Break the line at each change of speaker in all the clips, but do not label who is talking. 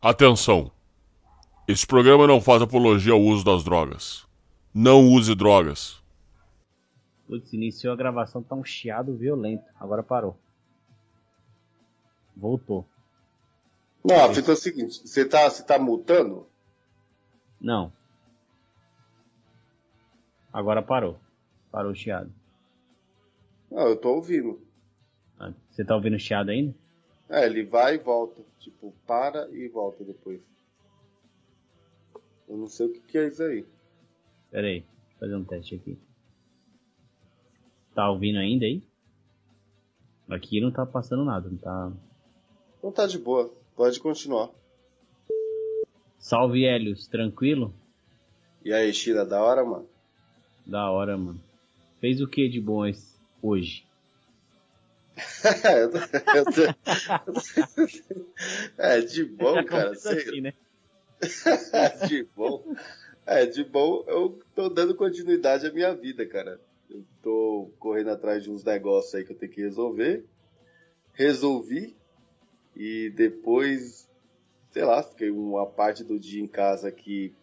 Atenção! Esse programa não faz apologia ao uso das drogas. Não use drogas.
Putz, iniciou a gravação, tá um chiado violento. Agora parou. Voltou.
Não, a fita é o seguinte, você tá, você tá mutando?
Não. Agora parou. Parou o chiado.
Não, eu tô ouvindo.
Ah, Você tá ouvindo o chiado ainda?
É, ele vai e volta. Tipo, para e volta depois. Eu não sei o que, que é isso aí.
Pera aí, eu fazer um teste aqui. Tá ouvindo ainda aí? Aqui não tá passando nada, não tá.
Não tá de boa. Pode continuar.
Salve Helios, tranquilo?
E aí, Shira, da hora, mano?
Da hora, mano. Fez o que de bom hoje?
É, de bom, cara.
Começa
sei-
assim, né?
de bom. É, de bom, eu tô dando continuidade à minha vida, cara. Eu tô correndo atrás de uns negócios aí que eu tenho que resolver. Resolvi. E depois, sei lá, fiquei uma parte do dia em casa aqui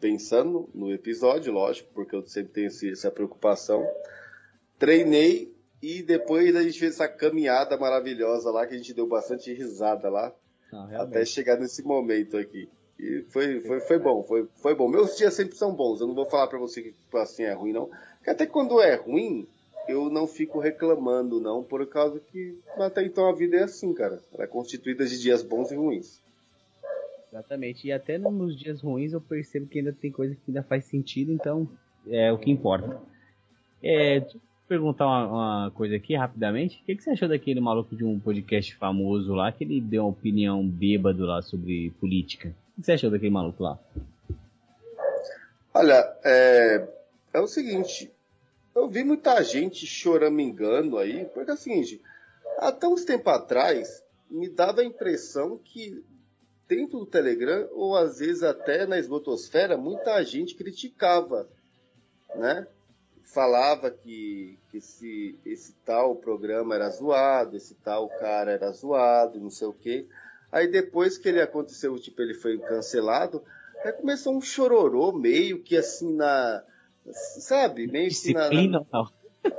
pensando no episódio, lógico, porque eu sempre tenho essa preocupação. Treinei e depois a gente fez essa caminhada maravilhosa lá, que a gente deu bastante risada lá
Não,
até chegar nesse momento aqui. E foi, foi, foi bom, foi, foi bom. Meus dias sempre são bons, eu não vou falar pra você que tipo, assim é ruim, não. Porque até quando é ruim, eu não fico reclamando, não, por causa que até então a vida é assim, cara. Ela é constituída de dias bons e ruins.
Exatamente. E até nos dias ruins eu percebo que ainda tem coisa que ainda faz sentido, então é o que importa. É, perguntar uma, uma coisa aqui rapidamente. O que, que você achou daquele maluco de um podcast famoso lá que ele deu uma opinião bêbado lá sobre política? O que você achou daquele maluco lá?
Olha, é, é o seguinte, eu vi muita gente choramingando aí, porque seguinte, até uns tempo atrás, me dava a impressão que dentro do Telegram, ou às vezes até na esgotosfera, muita gente criticava, né? Falava que, que esse, esse tal programa era zoado, esse tal cara era zoado, não sei o quê. Aí depois que ele aconteceu, tipo, ele foi cancelado, Aí começou um chororô meio que assim na. Sabe? Meio que na.
Disciplina não?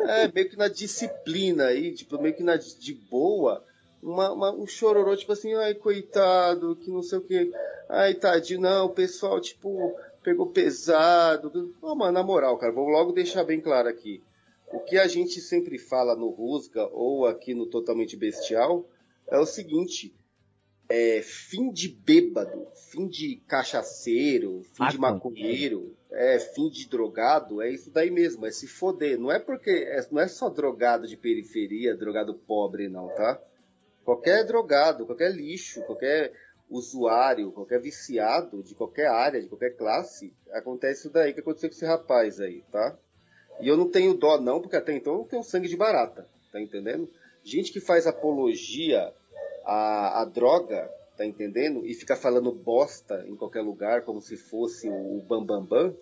É, meio que na disciplina aí, tipo, meio que na de boa. Uma, uma- um chororô, tipo assim, ai, coitado, que não sei o que. Ai, tadinho, não, o pessoal, tipo, pegou pesado. Ô, mano, na moral, cara, vou logo deixar bem claro aqui. O que a gente sempre fala no Rusga ou aqui no Totalmente Bestial é o seguinte: é fim de bêbado, fim de cachaceiro, fim de maconheiro, é fim de drogado, é isso daí mesmo, é se foder. Não é porque é- não é só drogado de periferia, drogado pobre, não, tá? Qualquer drogado, qualquer lixo, qualquer usuário, qualquer viciado de qualquer área, de qualquer classe, acontece isso daí que aconteceu com esse rapaz aí, tá? E eu não tenho dó não, porque até então eu tenho sangue de barata, tá entendendo? Gente que faz apologia à, à droga, tá entendendo? E fica falando bosta em qualquer lugar, como se fosse o bambambam, bam, bam,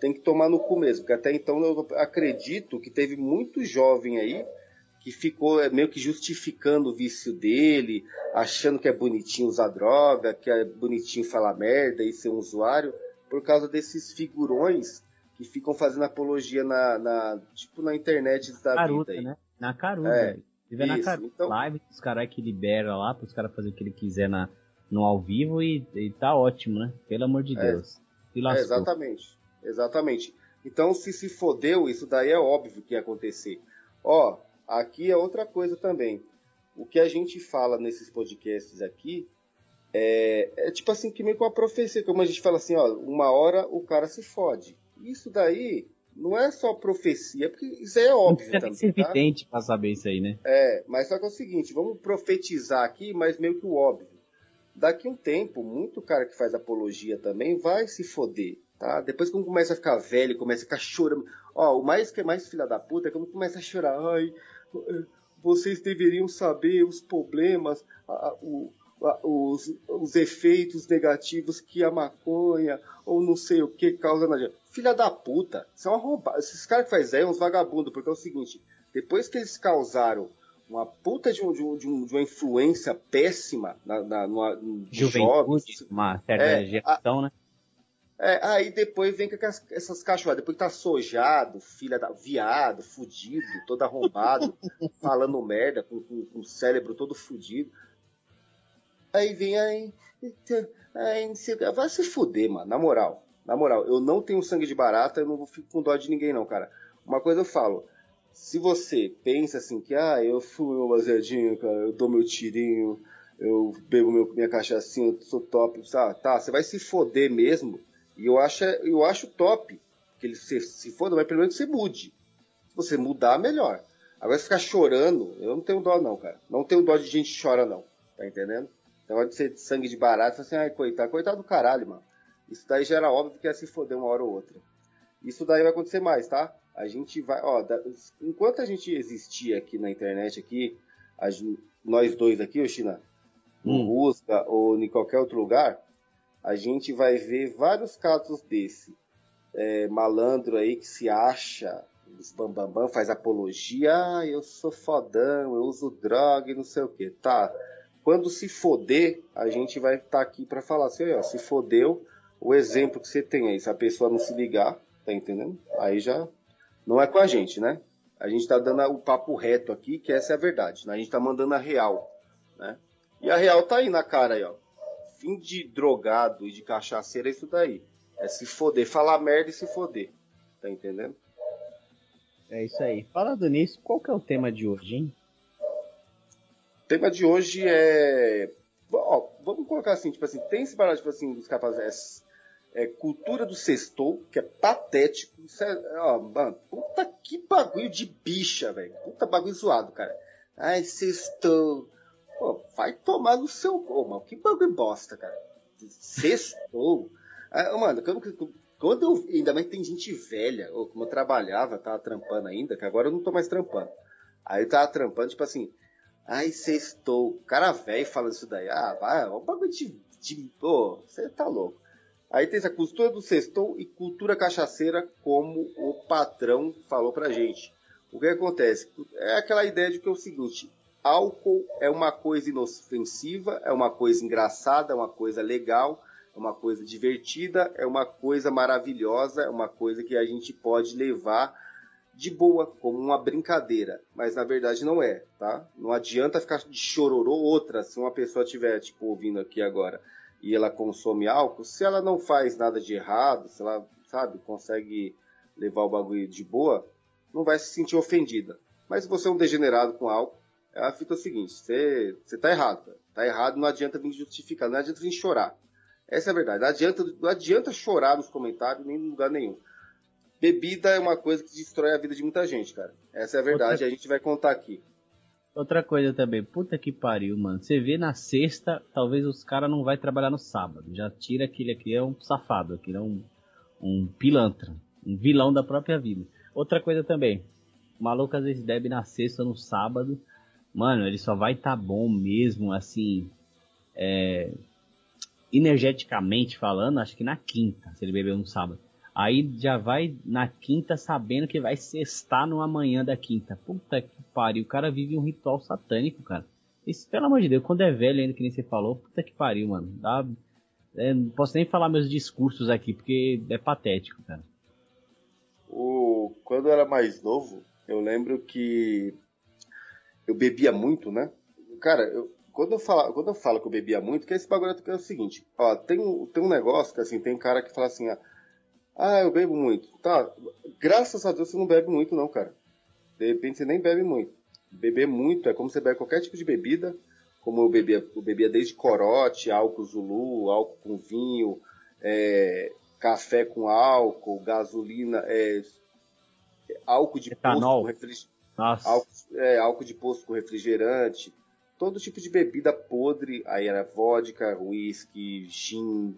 tem que tomar no cu mesmo, porque até então eu acredito que teve muito jovem aí que ficou é, meio que justificando o vício dele, achando que é bonitinho usar droga, que é bonitinho falar merda e ser um usuário, por causa desses figurões que ficam fazendo apologia na, na- tipo na internet da
Caruta,
vida
né? Na Caruta.
É,
velho. Na Caruta
então-
live, os caras que libera lá, para os caras fazer o que ele quiser na, no ao vivo e, e tá ótimo, né? Pelo amor de
É.
Deus.
É,
lascou.
exatamente. Exatamente. Então, se se fodeu, isso daí é óbvio que ia acontecer. Ó, aqui é outra coisa também. O que a gente fala nesses podcasts aqui é, é tipo assim, que meio que uma profecia, como a gente fala assim, ó, uma hora o cara se fode. Isso daí não é só profecia, porque isso aí é
Não
óbvio
precisa nem ser
também, tá?
pra saber isso aí, né?
É, mas só que é o seguinte, vamos profetizar aqui, mas meio que o óbvio. Daqui um tempo, muito cara que faz apologia também vai se foder, tá? Depois quando começa a ficar velho, começa a ficar chorando. Ó, o mais que é mais filha da puta é quando começa a chorar. Ai, vocês deveriam saber os problemas, a- o- a- os, os efeitos negativos que a maconha ou não sei o que causa na gente. Filha da puta, isso é roubada. Esses caras que fazem é uns vagabundos, porque é o seguinte, depois que eles causaram uma puta de, um, de, um, de, uma influência péssima na, na, numa,
Juventude, jovens. uma certa é, geração, a, né?
É, aí depois vem com essas cachorradas, depois tá sojado, filha da viado, fudido, todo arrombado, falando merda, com, com, com, o cérebro todo fudido. Aí vem aí, aí vai se fuder, mano, na moral. Na moral, eu não tenho sangue de barata, eu não fico com dó de ninguém não, cara. Uma coisa eu falo, se você pensa assim que, ah, eu fui meu baseadinho, cara, eu dou meu tirinho, eu bebo meu, minha cachaçinha, eu sou top, sabe? Tá, você vai se foder mesmo e eu acho, eu acho top que ele se, se foda, mas pelo menos você mude. Se você mudar, melhor. Agora ficar chorando, eu não tenho dó não, cara. Não tenho dó de gente que chora não. Tá entendendo? Então de ser sangue de barato, assim, ai, coitado, coitado do caralho, mano. Isso daí já era óbvio que ia se foder uma hora ou outra. Isso daí vai acontecer mais, tá? A gente vai, ó, da, enquanto a gente existir aqui na internet aqui, a, nós dois aqui, o China, no hum. Rusca ou em qualquer outro lugar, a gente vai ver vários casos desse. É, malandro aí que se acha, os bambambam, bam, bam, faz apologia, ah, eu sou fodão, eu uso droga e não sei o que. Tá, quando se foder, a gente vai estar tá aqui para falar assim, ó, se fodeu, o exemplo que você tem aí, se a pessoa não se ligar, tá entendendo? Aí já não é com a gente, né? A gente tá dando o papo reto aqui, que essa é a verdade. Né? A gente tá mandando a real, né? E a real tá aí na cara aí, ó fim de drogado e de cachaceiro é isso daí. É se foder, falar merda e se foder. Tá entendendo?
É isso aí. Falando nisso, qual que é o tema de hoje, hein?
O tema de hoje é. Ó, vamos colocar assim, tipo assim, tem esse parado, tipo assim, dos capazes. É, é, cultura do sextou, que é patético. Isso é, ó, mano, puta que bagulho de bicha, velho. Puta bagulho zoado, cara. Ai, sextou. Pô, vai tomar no seu gol, mano. Que bagulho bosta, cara. Sextou. Ah, mano, quando, quando eu. Ainda mais tem gente velha, ou como eu trabalhava, tava trampando ainda, que agora eu não tô mais trampando. Aí eu tava trampando, tipo assim. Ai, sextou. Cara velho falando isso daí. Ah, vai, é um bagulho de. de pô, você tá louco. Aí tem essa cultura do sextou e cultura cachaceira, como o patrão falou pra gente. O que acontece? É aquela ideia de que é o seguinte: álcool é uma coisa inofensiva, é uma coisa engraçada, é uma coisa legal, é uma coisa divertida, é uma coisa maravilhosa, é uma coisa que a gente pode levar de boa, como uma brincadeira, mas na verdade não é, tá? Não adianta ficar de chororô outra se uma pessoa estiver, tipo, ouvindo aqui agora e ela consome álcool, se ela não faz nada de errado, se ela, sabe, consegue levar o bagulho de boa, não vai se sentir ofendida. Mas se você é um degenerado com álcool, a fita é o seguinte, você, você tá errado, cara. Tá errado, não adianta vir justificar, não adianta vir chorar. Essa é a verdade. Não adianta, não adianta chorar nos comentários, nem em lugar nenhum. Bebida é uma coisa que destrói a vida de muita gente, cara. Essa é a verdade, Outra... a gente vai contar aqui.
Outra coisa também, puta que pariu, mano. Você vê na sexta, talvez os caras não vai trabalhar no sábado. Já tira aquele aqui, é um safado, aquele é um, um pilantra, um vilão da própria vida. Outra coisa também, o maluco às vezes bebe na sexta, no sábado, mano, ele só vai estar tá bom mesmo, assim, é, energeticamente falando, acho que na quinta, se ele beber no sábado. Aí já vai na quinta sabendo que vai sextar no amanhã da quinta. Puta que pariu, o cara vive um ritual satânico, cara. Isso, pelo amor de Deus, quando é velho ainda, que nem você falou, puta que pariu, mano. Dá, é, não posso nem falar meus discursos aqui, porque é patético, cara.
O, quando eu era mais novo, eu lembro que eu bebia muito, né? Cara, eu, quando, eu falo, quando eu falo que eu bebia muito, que esse bagulho é o seguinte, ó, tem, um, tem um negócio que assim, tem cara que fala assim, ah, eu bebo muito. Tá, graças a Deus você não bebe muito não, cara. De repente você nem bebe muito. Beber muito é como você bebe qualquer tipo de bebida, como eu bebia, eu bebia desde corote, álcool zulu, álcool com vinho, é, café com álcool, gasolina, é, álcool de
Etanol.
posto, Álcool, é, álcool de posto com refrigerante, todo tipo de bebida podre, aí era vodka, whisky, gin,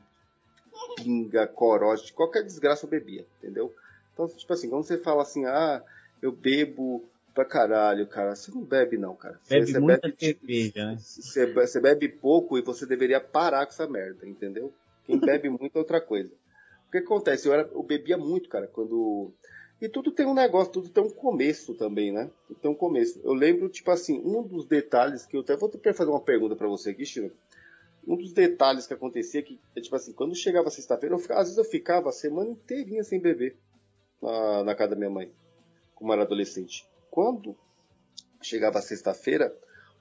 pinga, corote, qualquer desgraça eu bebia, entendeu? Então, tipo assim, quando você fala assim, ah, eu bebo pra caralho, cara, você não bebe não, cara.
Bebe
você,
muita bebe, cerveja, né?
Você, você bebe pouco e você deveria parar com essa merda, entendeu? Quem bebe muito é outra coisa. O que acontece? Eu, era, eu bebia muito, cara, quando E tudo tem um negócio, tudo tem um começo também, né? Tudo tem um começo. Eu lembro, tipo assim, um dos detalhes que eu até vou fazer uma pergunta para você aqui, Chino. Um dos detalhes que acontecia que, é, tipo assim, quando chegava sexta-feira, às vezes eu ficava a semana inteirinha sem beber na, na casa da minha mãe, como era adolescente. Quando chegava sexta-feira,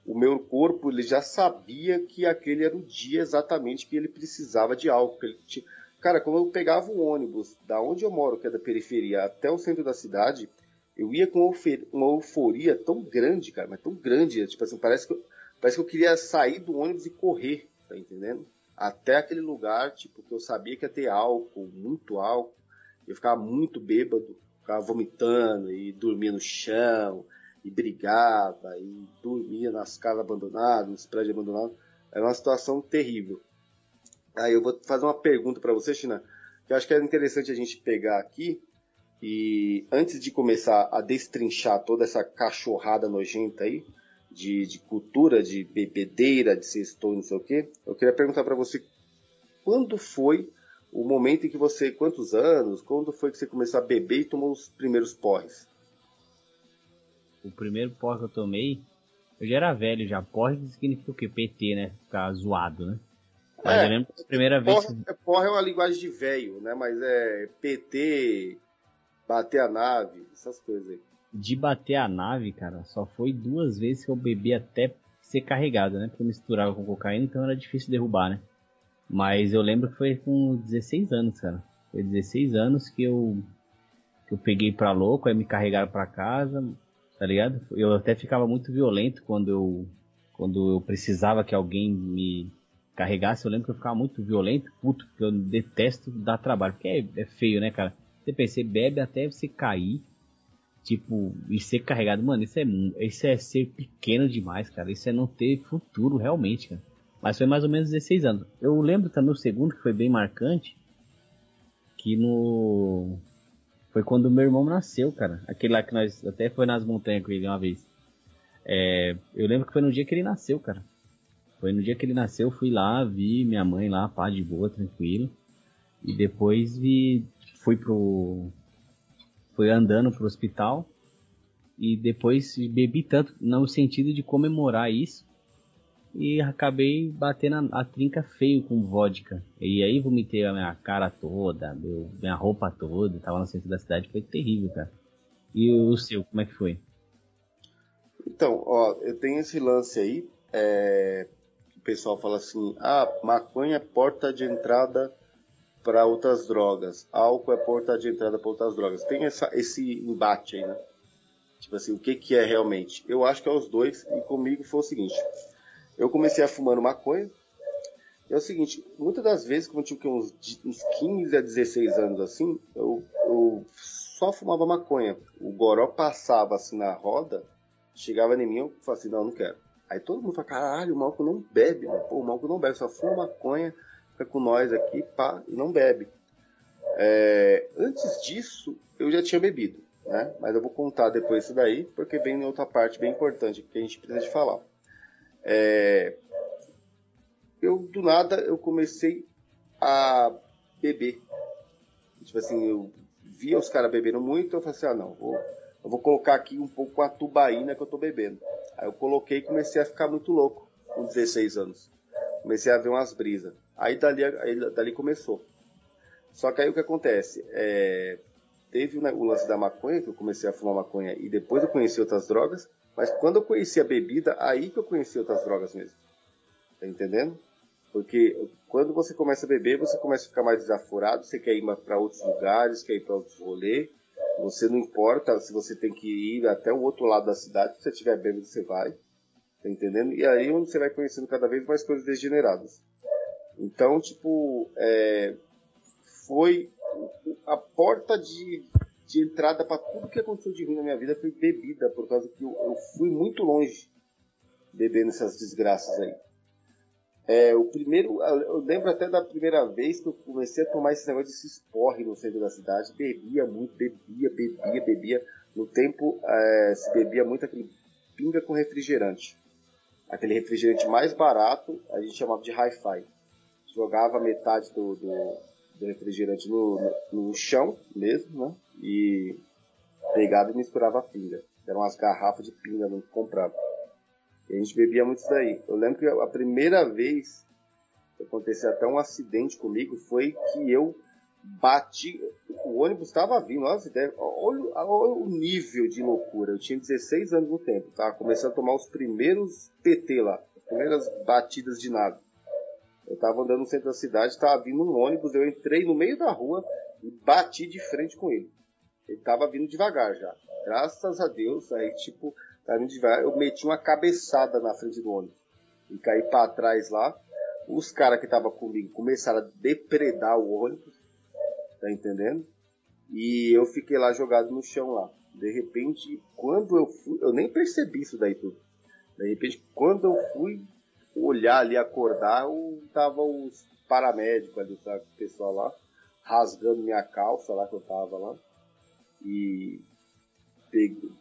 o meu corpo ele já sabia que aquele era o dia exatamente que ele precisava de álcool. Ele tinha... Cara, quando eu pegava o ônibus da onde eu moro, que é da periferia, até o centro da cidade, eu ia com uma euforia tão grande, cara, mas tão grande, tipo assim, parece que eu, parece que eu queria sair do ônibus e correr, tá entendendo? Até aquele lugar, tipo, que eu sabia que ia ter álcool, muito álcool, eu ficava muito bêbado, ficava vomitando e dormia no chão, e brigava, e dormia nas casas abandonadas, nos prédios abandonados. Era uma situação terrível. Aí eu vou fazer uma pergunta para você, China, que eu acho que é interessante a gente pegar aqui. E antes de começar a destrinchar toda essa cachorrada nojenta aí, de, de cultura, de bebedeira, de sextou, não sei o quê, eu queria perguntar para você quando foi o momento em que você, quantos anos, quando foi que você começou a beber e tomou os primeiros porres?
o primeiro porre que eu tomei, eu já era velho já. Porre significa o quê? PT, né? Ficar zoado, né? Mas é, eu lembro que a primeira vez.
Que... Porre é uma linguagem de velho, né? Mas é PT, bater a nave, essas coisas aí.
De bater a nave, cara, só foi duas vezes que eu bebi até ser carregado, né? Porque eu misturava com cocaína, então era difícil derrubar, né? Mas eu lembro que foi com 16 anos, cara. Foi 16 anos que eu que eu peguei pra louco, aí me carregaram pra casa, tá ligado? Eu até ficava muito violento quando eu, quando eu precisava que alguém me carregasse. Eu lembro que eu ficava muito violento, puto, porque eu detesto dar trabalho. Porque é, é feio, né, cara? Você pensa, você bebe até você cair, tipo, e ser carregado. Mano, isso é, isso é ser pequeno demais, cara. Isso é não ter futuro, realmente, cara. Mas foi mais ou menos 16 anos. Eu lembro também o segundo, que foi bem marcante, que no foi quando meu irmão nasceu, cara. Aquele lá que nós até foi nas montanhas com ele uma vez. É, eu lembro que foi no dia que ele nasceu, cara. Foi no dia que ele nasceu, fui lá, vi minha mãe lá, pá, de boa, tranquilo. E depois vi, fui pro. Fui andando pro hospital. E depois bebi tanto, no sentido de comemorar isso, e acabei batendo a, a, trinca feio com vodka. E aí vomitei a minha cara toda, meu, minha roupa toda, tava no centro da cidade, foi terrível, cara. E o seu, como é que foi?
Então, ó, eu tenho esse lance aí, é, pessoal fala assim, ah, maconha é porta de entrada para outras drogas, álcool é porta de entrada para outras drogas. Tem essa, esse embate aí, né? Tipo assim, o que que é realmente? Eu acho que é os dois, e comigo foi o seguinte, eu comecei a fumando maconha. E é o seguinte, muitas das vezes, quando eu tinha uns, uns 15 a 16 anos assim, eu, eu só fumava maconha. O goró passava assim na roda, chegava em mim, eu falava assim, não, não quero. Aí todo mundo fala, caralho, o Malco não bebe. Pô, o Malco não bebe, só fuma maconha, fica com nós aqui, pá, e não bebe. É, antes disso, eu já tinha bebido, né? Mas eu vou contar depois isso daí, porque vem em outra parte bem importante que a gente precisa de falar. É, eu do nada eu comecei a beber. Tipo assim, eu via os caras bebendo muito, eu falei assim, ah não, vou, eu vou colocar aqui um pouco a tubaína que eu tô bebendo. Aí eu coloquei e comecei a ficar muito louco com 16 anos. Comecei a ver umas brisas. Aí dali, aí dali começou. Só que aí o que acontece? É, teve o lance da maconha, que eu comecei a fumar maconha e depois eu conheci outras drogas. Mas quando eu conheci a bebida, aí que eu conheci outras drogas mesmo. Tá entendendo? Porque quando você começa a beber, você começa a ficar mais desaforado, você quer ir para outros lugares, quer ir para outros rolês. Você não importa se você tem que ir até o outro lado da cidade, se você estiver bebendo, você vai. Tá entendendo? E aí onde você vai conhecendo cada vez mais coisas degeneradas. Então, tipo, é, foi a porta de de entrada para tudo que aconteceu de ruim na minha vida foi bebida, por causa que eu, eu fui muito longe bebendo essas desgraças aí. É, o primeiro, eu lembro até da primeira vez que eu comecei a tomar esse negócio de se esporre no centro da cidade, bebia muito, bebia, bebia, bebia. No tempo é, se bebia muito aquele pinga com refrigerante. Aquele refrigerante mais barato, a gente chamava de hi-fi. Jogava metade do, do, do refrigerante no, no, no chão mesmo, né? E pegava e misturava pinga. Eram umas garrafas de pinga que comprava. E a gente bebia muito isso daí. Eu lembro que a primeira vez que aconteceu até um acidente comigo foi que eu bati. O ônibus estava vindo, ideia. Olha, olha, o nível de loucura. Eu tinha 16 anos no tempo, tava começando a tomar os primeiros PT lá, as primeiras batidas de nada. Eu tava andando no centro da cidade, tava vindo um ônibus, eu entrei no meio da rua e bati de frente com ele. Ele tava vindo devagar já. Graças a Deus, aí tipo, eu meti uma cabeçada na frente do ônibus. E caí para trás lá. Os caras que estavam comigo começaram a depredar o ônibus, tá entendendo? E eu fiquei lá jogado no chão lá. De repente, quando eu fui, eu nem percebi isso daí tudo. De repente, quando eu fui olhar ali, acordar, eu, tava os paramédicos ali, sabe? O pessoal lá, rasgando minha calça lá que eu tava lá. E,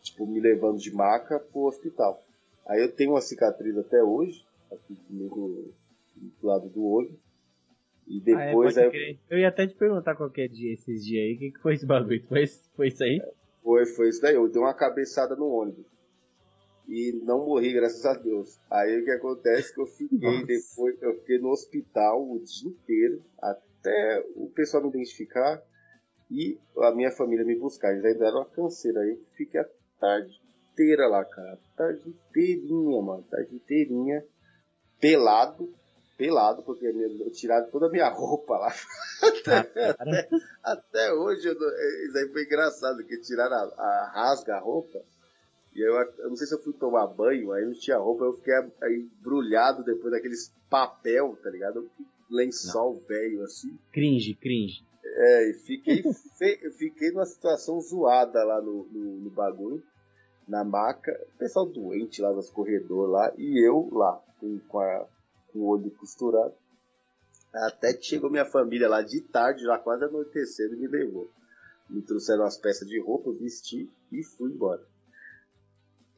tipo, me levando de maca pro hospital. Aí eu tenho uma cicatriz até hoje, aqui comigo do lado do olho. E depois
ah, é, aí... Eu ia até te perguntar qualquer dia, esses dias aí, o que, que foi esse bagulho? Foi, foi isso aí?
Foi, foi isso daí. Eu dei uma cabeçada no ônibus e não morri, graças a Deus. Aí o que acontece é que eu fiquei Nossa. depois, eu fiquei no hospital o dia inteiro, até o pessoal me identificar e a minha família me buscar. Eles ainda deram uma canseira aí, fiquei a tarde inteira lá, cara. A tarde inteirinha, mano. A tarde inteirinha, pelado, pelado, porque eu tiraram toda a minha roupa lá. até, até, até, hoje, eu, isso aí foi engraçado, que tiraram a, a rasga a roupa e eu, eu, não sei se eu fui tomar banho, aí não tinha roupa, eu fiquei aí embrulhado depois daqueles papel, tá ligado? Lençol velho assim.
Cringe, cringe.
É, e fiquei, fe... fiquei numa situação zoada lá no, no, no, bagulho, na maca, o pessoal doente lá nos corredores lá, e eu lá, com, a, com o olho costurado. Até que chegou minha família lá de tarde, já quase anoitecendo, e me levou. Me trouxeram as peças de roupa, vesti e fui embora.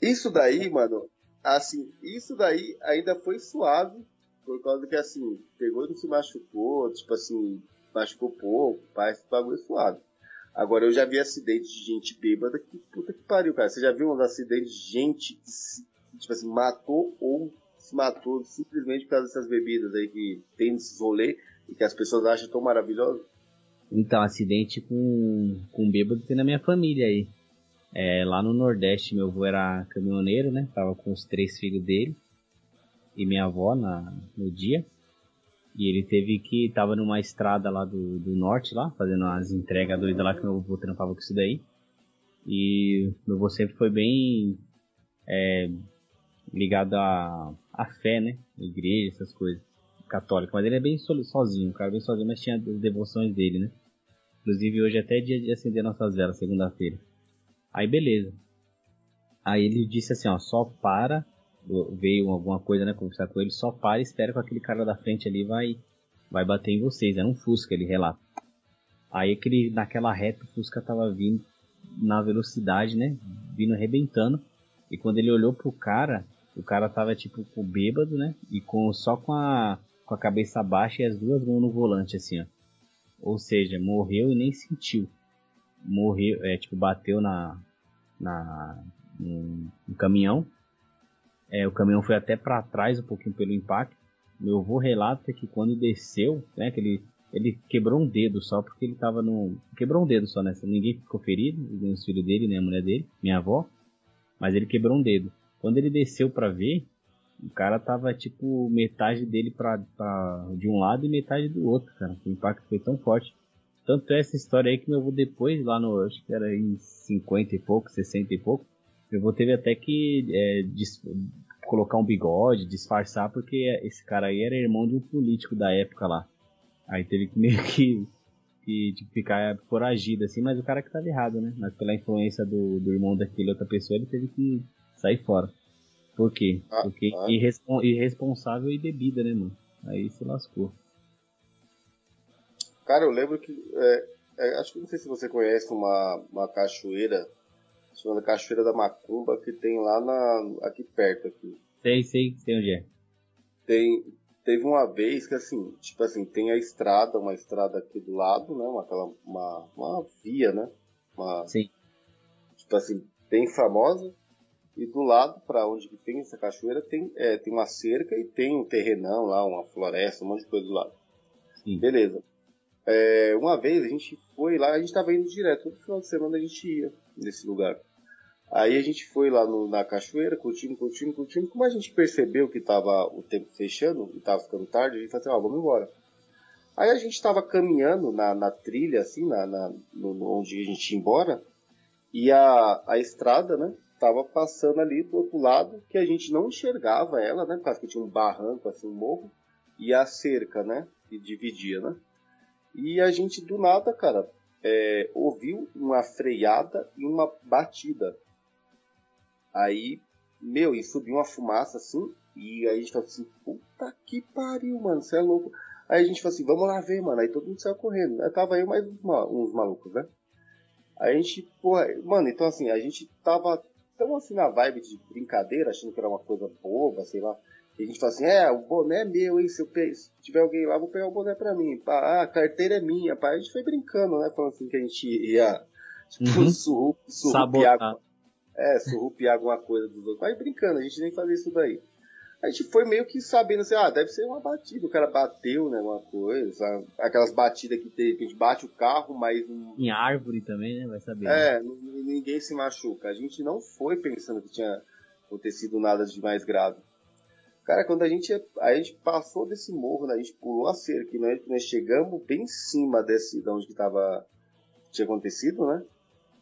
Isso daí, mano, assim, isso daí ainda foi suave, por causa que, assim, pegou e não se machucou, tipo assim, machucou pouco, parece bagulho suave. Agora, eu já vi acidente de gente bêbada que puta que pariu, cara. Você já viu uns acidentes de gente que, se, tipo assim, matou ou se matou simplesmente por causa dessas bebidas aí que tem nesses rolês e que as pessoas acham tão maravilhosos?
Então, acidente com, com bêbado tem na minha família aí. É, lá no Nordeste, meu avô era caminhoneiro, né? Tava com os três filhos dele e minha avó na, no dia. E ele teve que. Tava numa estrada lá do, do norte, lá, fazendo as entregas doidas lá que meu avô trampava com isso daí. E meu avô sempre foi bem é, ligado à, à fé, né? Igreja, essas coisas. Católico. Mas ele é bem sozinho, cara bem sozinho, mas tinha as devoções dele, né? Inclusive hoje é até dia de acender nossas velas, segunda-feira. Aí beleza. Aí ele disse assim, ó, só para, veio alguma coisa, né, conversar com ele, só para e espera que aquele cara da frente ali vai vai bater em vocês. Era um Fusca, ele relata. Aí aquele, naquela reta o Fusca tava vindo na velocidade, né, vindo arrebentando. E quando ele olhou pro cara, o cara tava tipo com bêbado, né, e com só com a com a cabeça baixa e as duas mãos no volante assim, ó. Ou seja, morreu e nem sentiu morreu, é, tipo, bateu na, na no, no caminhão. É, o caminhão foi até para trás um pouquinho pelo impacto. Meu avô relata que quando desceu, né, que ele, ele quebrou um dedo só porque ele tava no. Quebrou um dedo só nessa. Ninguém ficou ferido, nem os filhos dele, nem a mulher dele, minha avó. Mas ele quebrou um dedo. Quando ele desceu para ver, o cara tava tipo metade dele pra, pra, de um lado e metade do outro, cara. O impacto foi tão forte. Tanto é essa história aí que meu avô depois, lá no, acho que era em 50 e pouco, 60 e pouco, meu avô teve até que é, colocar um bigode, disfarçar, porque esse cara aí era irmão de um político da época lá. Aí teve que meio que, que tipo, ficar foragido assim, mas o cara que tava errado, né? Mas pela influência do, do irmão daquele outra pessoa, ele teve que sair fora. Por quê? Ah, porque ah. irresponsável e bebida, né, mano? Aí se lascou.
Cara, eu lembro que. É, é, acho que não sei se você conhece uma, uma cachoeira chamada Cachoeira da Macumba que tem lá na, aqui perto. Aqui.
Sei, sei, sei onde é.
Tem, teve uma vez que assim, tipo assim, tem a estrada, uma estrada aqui do lado, né? Uma, aquela, uma, uma via, né? Uma,
Sim.
tipo assim, bem famosa. E do lado, para onde que tem essa cachoeira, tem, é, tem uma cerca e tem um terrenão lá, uma floresta, um monte de coisa do lado. Sim. Beleza. É, uma vez a gente foi lá, a gente tava indo direto, todo final de semana a gente ia nesse lugar. Aí a gente foi lá no, na cachoeira, curtindo, curtindo, curtindo. Como a gente percebeu que tava o tempo fechando e tava ficando tarde, a gente falou assim, ó, vamos embora. Aí a gente tava caminhando na, na trilha, assim, na, na no, onde a gente ia embora, e a, a estrada, né, tava passando ali do outro lado, que a gente não enxergava ela, né, por causa que tinha um barranco, assim, um morro, e a cerca, né, que dividia, né. E a gente, do nada, cara, é, ouviu uma freada e uma batida. Aí, meu, e subiu uma fumaça assim, e aí a gente falou assim, puta que pariu, mano, você é louco. Aí a gente falou assim, vamos lá ver, mano. Aí todo mundo saiu correndo. Aí tava eu mais uns, uns malucos, né? Aí a gente, porra, mano, então assim, a gente tava tão assim na vibe de brincadeira, achando que era uma coisa boba, sei lá. E a gente fala assim, é, o boné é meu, hein? Se, eu pe... Se tiver alguém lá, vou pegar o boné pra mim. Pá, ah, a carteira é minha, pá. A gente foi brincando, né? Falando assim que a gente ia, tipo, uhum. surru, surrupiar. É, surrupiar alguma coisa dos outros. Mas brincando, a gente nem fazia isso daí. A gente foi meio que sabendo assim, ah, deve ser uma batida. O cara bateu, né? Uma coisa. Aquelas batidas que tem, que a gente bate o carro, mas.
Em árvore também, né? Vai saber.
É, né? ninguém se machuca. A gente não foi pensando que tinha acontecido nada de mais grave. Cara, quando a gente, a gente passou desse morro, né, a gente pulou a cerca, né, nós chegamos bem em cima desse, de onde que tava, tinha acontecido, né?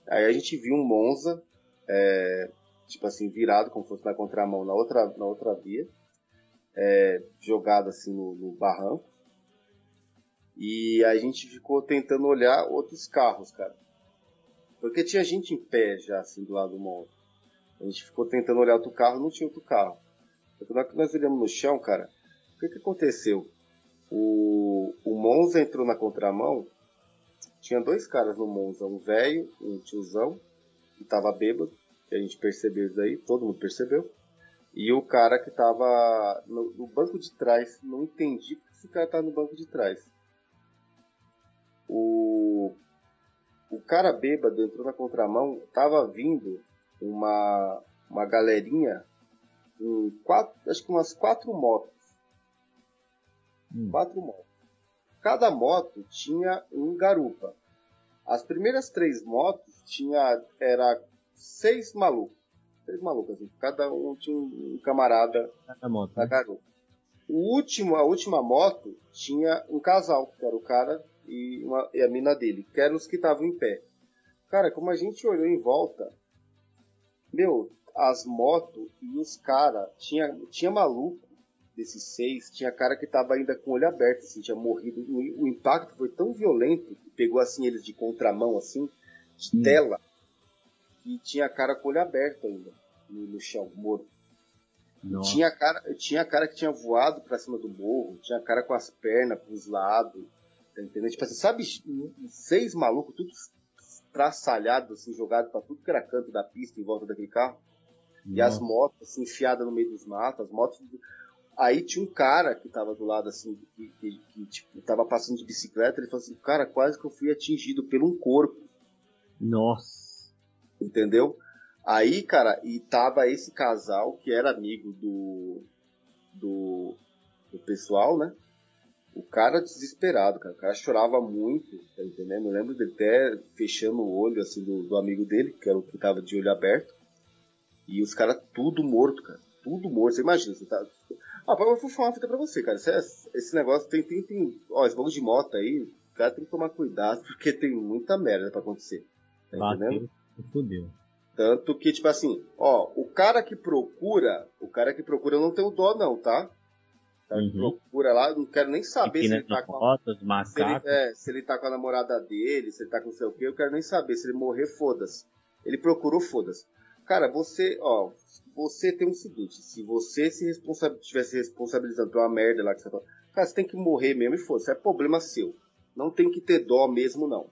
Aí a gente viu um Monza, é, tipo assim, virado, como se fosse na contramão, na outra, na outra via, é, jogado assim no, no barranco. E a gente ficou tentando olhar outros carros, cara. Porque tinha gente em pé já, assim, do lado do Monza. A gente ficou tentando olhar outro carro, não tinha outro carro. Na hora que nós olhamos no chão, cara, o que, que aconteceu? O, o Monza entrou na contramão, tinha dois caras no Monza, um velho, um tiozão, que tava bêbado, que a gente percebeu isso daí, todo mundo percebeu. E o cara que tava no, no banco de trás, não entendi porque esse cara tá no banco de trás. O, o cara bêbado entrou na contramão, tava vindo uma, uma galerinha em quatro, acho que umas quatro motos. Hum. Quatro motos. Cada moto tinha um garupa. As primeiras três motos tinha era seis malucos. Seis malucos, assim. Cada um tinha um camarada
Cada moto,
na né? garupa. O último, a última moto tinha um casal, que era o cara e, uma, e a mina dele, que eram os que estavam em pé. Cara, como a gente olhou em volta, meu, as motos e os caras. Tinha, tinha maluco desses seis, tinha cara que tava ainda com o olho aberto, assim, tinha morrido. O, o impacto foi tão violento que pegou assim eles de contramão, assim, de hum. tela, que tinha cara com o olho aberto ainda, no, no chão, morto. Tinha cara, tinha cara que tinha voado pra cima do morro, tinha cara com as pernas pros lados, tá entendendo? Tipo assim, sabe, seis malucos, tudo traçalhado, assim, jogado pra tudo que era canto da pista em volta daquele carro. E as motos assim, enfiadas no meio dos matos, as motos. Aí tinha um cara que tava do lado assim, que, que, que tipo, tava passando de bicicleta, ele falou assim, cara, quase que eu fui atingido por um corpo.
Nossa.
Entendeu? Aí, cara, e tava esse casal que era amigo do. do. do pessoal, né? O cara desesperado, cara. O cara chorava muito, tá entendendo? Eu lembro dele até fechando o olho, assim, do, do amigo dele, que era o que tava de olho aberto. E os caras tudo morto, cara. Tudo morto. Você imagina, você tá. Ah, eu vou falar uma fita pra você, cara. Esse, é, esse negócio tem, tem, tem. Ó, esse bagulho de moto aí, o cara tem que tomar cuidado, porque tem muita merda pra acontecer. Tá
Bateu, entendendo? Fudeu.
Tanto que, tipo assim, ó, o cara que procura, o cara que procura não tem o dó, não, tá? Uhum. procura lá, não quero nem saber se ele tá com a,
se ele,
é, se ele tá com a namorada dele, se ele tá com não sei o que, eu quero nem saber. Se ele morrer, foda-se. Ele procurou, foda-se. Cara, você, ó, você tem o seguinte, se você se tivesse responsabilizando por uma merda lá que você fala, cara, você tem que morrer mesmo e foda-se, é problema seu. Não tem que ter dó mesmo, não.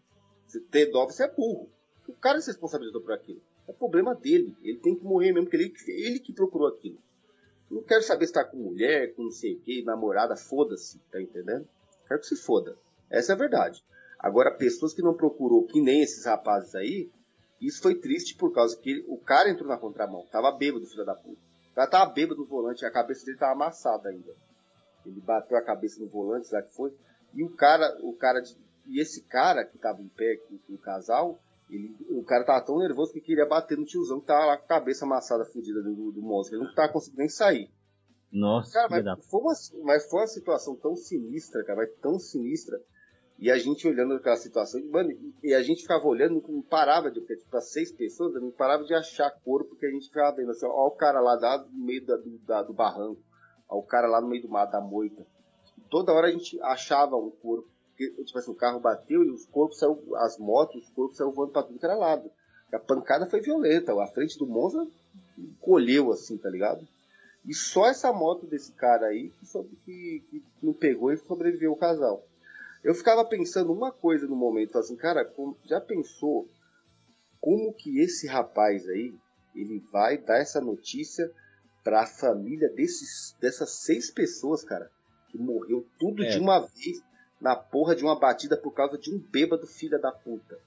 Se ter dó, você é burro. O cara se responsabilizou por aquilo. É problema dele. Ele tem que morrer mesmo, porque ele, ele que procurou aquilo. Não quero saber se tá com mulher, com não sei o que, namorada, foda-se, tá entendendo? Quero que se foda. Essa é a verdade. Agora, pessoas que não procurou, que nem esses rapazes aí, Isso foi triste por causa que ele, o cara entrou na contramão. Tava bêbado, filho da puta. O cara tava bêbado no volante, a cabeça dele tava amassada ainda. Ele bateu a cabeça no volante, será que foi? E o cara, o cara, de, e esse cara que tava em pé com, com o casal, ele, o cara tava tão nervoso que queria bater no tiozão que tava lá com a cabeça amassada, fudida do, do monstro. Ele não tava conseguindo nem sair.
Nossa,
cara, mas foi, uma, mas foi uma situação tão sinistra, cara, mas tão sinistra. E a gente olhando aquela situação, mano, e a gente ficava olhando, não parava de, porque tipo, seis pessoas, não parava de achar corpo, que a gente ficava vendo assim, ó, o cara lá da, no meio da, do, da, do barranco, ó, o cara lá no meio do mato, da moita. Toda hora a gente achava um corpo, porque, tipo assim, o carro bateu e os corpos as motos, os corpos saíram voando pra tudo que era lado. A pancada foi violenta, a frente do Monza colheu assim, tá ligado? E só essa moto desse cara aí que, soube, que, que não pegou e sobreviveu o casal. Eu ficava pensando uma coisa no momento, assim, cara, já pensou como que esse rapaz aí, ele vai dar essa notícia para a família desses, dessas seis pessoas, cara, que morreu tudo é. de uma vez na porra de uma batida por causa de um bêbado filha da puta.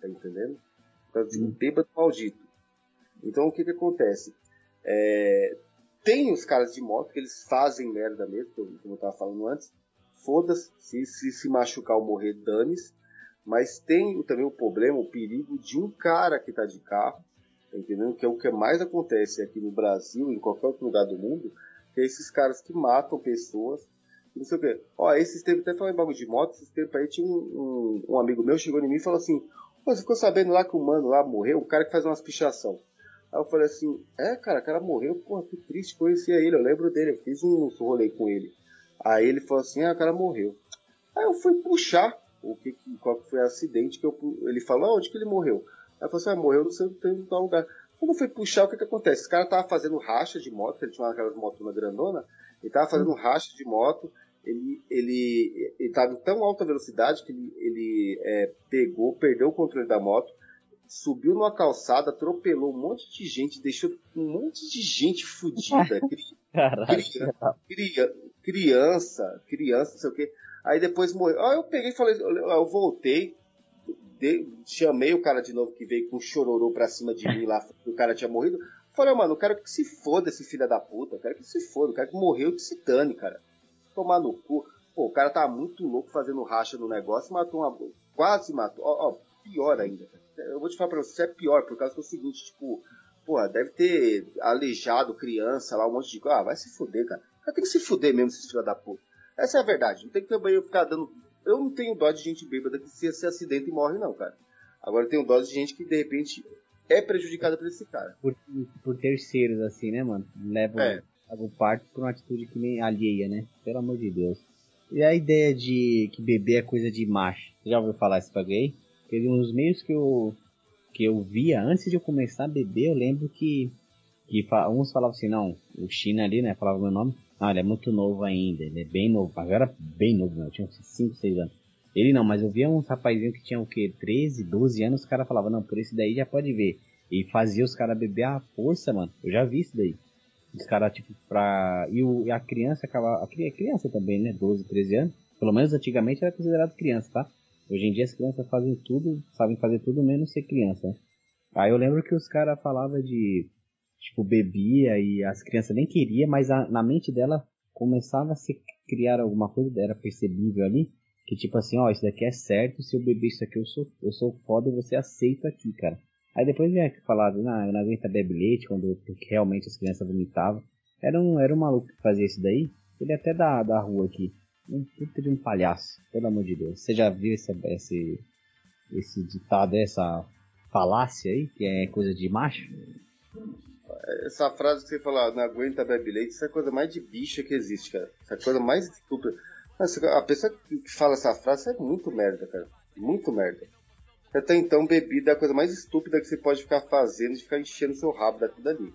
Tá entendendo? Por causa de um hum. bêbado maldito. Então o que que acontece? É, tem os caras de moto que eles fazem merda mesmo, como eu tava falando antes, foda-se, se, se se machucar ou morrer, dane-se. Mas tem também o problema, o perigo de um cara que tá de carro, tá entendendo? Que é o que mais acontece aqui no Brasil, em qualquer outro lugar do mundo, que é esses caras que matam pessoas, não sei o quê. Ó, esses tempos, até falando em bagulho de moto, esses tempos aí tinha um, um, um, amigo meu chegou em mim e falou assim, você ficou sabendo lá que o mano lá morreu, o cara que faz umas pichação. Aí eu falei assim, é, cara, o cara morreu, porra, que triste, conhecia ele, eu lembro dele, eu fiz um rolê com ele. Aí ele falou assim, ah, o cara morreu. Aí eu fui puxar o que, qual foi o acidente que eu, ele falou, onde que ele morreu? Aí eu falei assim, ah, morreu no seu tal lugar. Quando eu fui puxar, o que que acontece? Esse cara tava fazendo racha de moto, ele tinha aquelas motonas grandona, ele tava fazendo hum. racha de moto, ele, ele, ele tava em tão alta velocidade que ele, ele é, pegou, perdeu o controle da moto, subiu numa calçada, atropelou um monte de gente, deixou um monte de gente fodida. criança, criança, criança, não sei o que. Aí depois morreu. Aí eu peguei e falei, eu voltei, de, chamei o cara de novo que veio com chororô pra cima de mim lá, o cara tinha morrido. Falei, mano, eu quero que se foda esse filho da puta, eu quero que se foda, eu quero que morreu se dane, cara. Tomar no cu. Pô, o cara tava muito louco fazendo racha no negócio, matou uma. Quase matou. Ó, ó pior ainda. Eu vou te falar pra você, é pior, por causa do seguinte, tipo, porra, deve ter aleijado criança lá, um monte de coisa. Ah, vai se fuder, cara. Tem que se fuder mesmo, esses filhos da puta. Essa é a verdade. Não tem que também eu ficar dando. Eu não tenho dó de gente bêbada que se, se acidenta e morre, não, cara. Agora eu tenho dó de gente que de repente é prejudicada por esse cara.
Por, por terceiros, assim, né, mano? Levam é. o parte por uma atitude que nem alheia, né? Pelo amor de Deus. E a ideia de que bebê é coisa de macho? Você já ouviu falar esse bagulho aí? Porque uns meios que eu, que eu via antes de eu começar a beber, eu lembro que, que uns falavam assim, não, o China ali, né, falava meu nome, não, ele é muito novo ainda, ele é bem novo, era bem novo, né, eu tinha uns 5, 6 anos. Ele não, mas eu via uns rapazinhos que tinham o quê, 13, 12 anos, os caras falavam, não, por esse daí já pode ver. E fazia os caras beber a força, mano. Eu já vi isso daí. Os caras, tipo, pra. E, o, e a criança acaba. A criança também, né? 12, 13 anos. Pelo menos antigamente era considerado criança, tá? Hoje em dia as crianças fazem tudo, sabem fazer tudo menos ser criança. Aí eu lembro que os caras falavam de, tipo, bebia e as crianças nem queriam, mas a, na mente dela começava a se criar alguma coisa, era percebível ali, que tipo assim, ó, isso daqui é certo, se eu beber isso aqui eu sou, eu sou foda e você aceita aqui, cara. Aí depois vem falar, não, eu não aguento beber leite, quando porque realmente as crianças vomitavam. Era um, era um maluco que fazia isso daí, ele até da, da rua aqui um puta de um palhaço, pelo amor de Deus. Você já viu esse, esse, esse ditado, essa falácia aí, que é coisa de macho?
Essa frase que você falou, não aguenta bebe leite, isso é a coisa mais de bicha que existe, cara. Essa é a coisa mais estúpida. A pessoa que fala essa frase é muito merda, cara. Muito merda. Até então, bebida é a coisa mais estúpida que você pode ficar fazendo de ficar enchendo seu rabo daqui dali.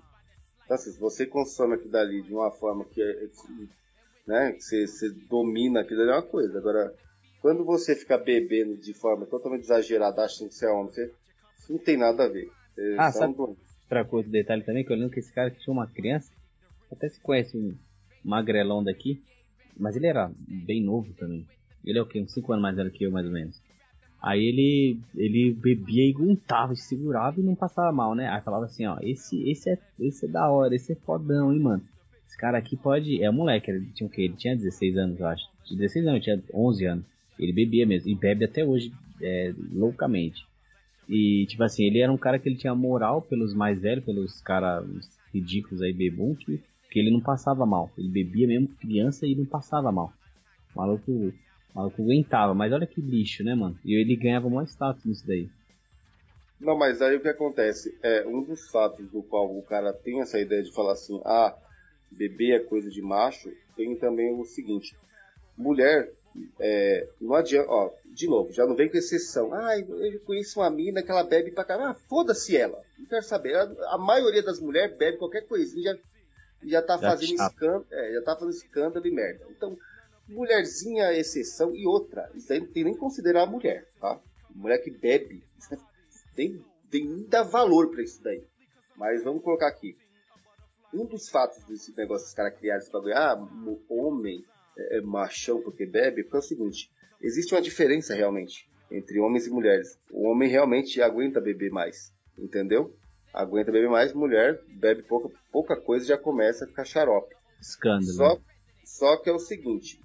Então, assim, se você consome aqui dali de uma forma que é, né? Você, você domina aquilo ali é uma coisa. Agora, quando você fica bebendo de forma totalmente exagerada, achando que você é homem, você, não tem nada a ver. Você
ah, sabe um... outra coisa, detalhe também, que eu lembro que esse cara que tinha uma criança, até se conhece um magrelão daqui, mas ele era bem novo também. Ele é o quê? Uns 5 anos mais velho que eu, mais ou menos. Aí ele, ele bebia e aguentava, segurava e não passava mal, né? Aí falava assim, ó, esse, esse, é, esse é da hora, esse é fodão, hein, mano. Esse cara aqui pode. É um moleque, ele tinha o quê? Ele tinha 16 anos, eu acho. 16 anos, tinha 11 anos. Ele bebia mesmo, e bebe até hoje, é, loucamente. E, tipo assim, ele era um cara que ele tinha moral pelos mais velhos, pelos caras ridículos aí, bebum, que, que ele não passava mal. Ele bebia mesmo criança e não passava mal. O maluco, o maluco aguentava, mas olha que lixo, né, mano? E ele ganhava mais status nisso daí.
Não, mas aí o que acontece? É, um dos fatos do qual o cara tem essa ideia de falar assim, ah, beber é coisa de macho, tem também o seguinte, mulher, é, não adianta, ó, de novo, já não vem com exceção. Ah, eu conheço uma mina que ela bebe pra caramba. Ah, foda-se ela. Não quero saber. A, a, maioria das mulheres bebe qualquer coisinha já, já tá já fazendo escândalo. É, já tá fazendo escândalo e merda. Então, mulherzinha é exceção e outra. Isso aí não tem nem que considerar a mulher, tá? Mulher que bebe. Tem, tem ainda valor para isso daí. Mas vamos colocar aqui. Um dos fatos desse negócio dos caras criaram esse bagulho, ah, homem é, machão porque bebe, porque é o seguinte existe uma diferença realmente entre homens e mulheres. O homem realmente aguenta beber mais, entendeu? Aguenta beber mais, mulher bebe pouca, pouca coisa e já começa a ficar xarope.
Escândalo.
Só, só que é o seguinte,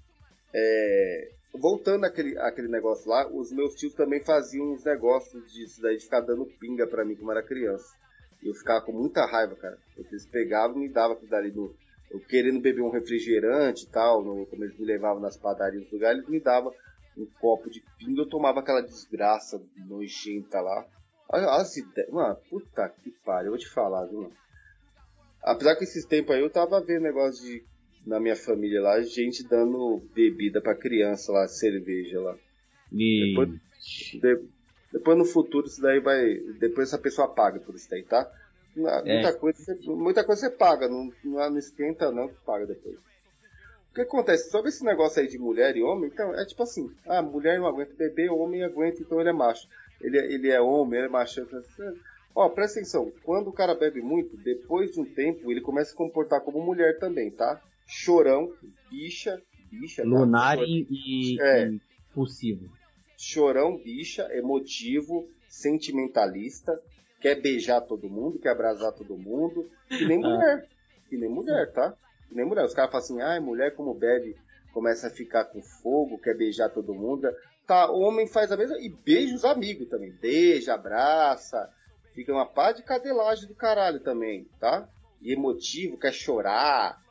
é, voltando àquele, àquele negócio lá, os meus tios também faziam uns negócios disso daí, de ficar dando pinga pra mim quando era criança. Eu ficava com muita raiva, cara. Eles pegavam e me davam aquilo dali no, eu querendo beber um refrigerante e tal, no, como eles me levavam nas padarias do lugar, eles me davam um copo de pinga, eu tomava aquela desgraça nojenta lá. As ideias. Mano, puta que pariu, eu vou te falar, viu, mano? Apesar que esses tempos aí eu tava vendo negócio de. Na minha família lá, gente dando bebida pra criança lá, cerveja lá.
E...
Depois, de, depois no futuro isso daí vai. Depois essa pessoa paga por isso daí, tá? Muita, é. coisa, muita coisa você paga, não, não esquenta não que paga depois que acontece? Sobre esse negócio aí de mulher e homem, então, é tipo assim, ah, mulher não aguenta beber, homem aguenta, então ele é macho. Ele, é, ele é homem, ele é macho. Ó, presta atenção, quando o cara bebe muito, depois de um tempo, ele começa a se comportar como mulher também, tá? Chorão, bicha, bicha. Tá?
Lunar tá? e, é. e impulsivo.
Chorão, bicha, emotivo, sentimentalista, quer beijar todo mundo, quer abraçar todo mundo, que nem ah. mulher. Que nem mulher, tá? nem mulher. Os caras falam assim, ai, mulher como bebe começa a ficar com fogo, quer beijar todo mundo. Tá, o homem faz a mesma e beija os amigos também. Beija, abraça. Fica uma pá de cadelagem do caralho também, tá? E emotivo, quer chorar,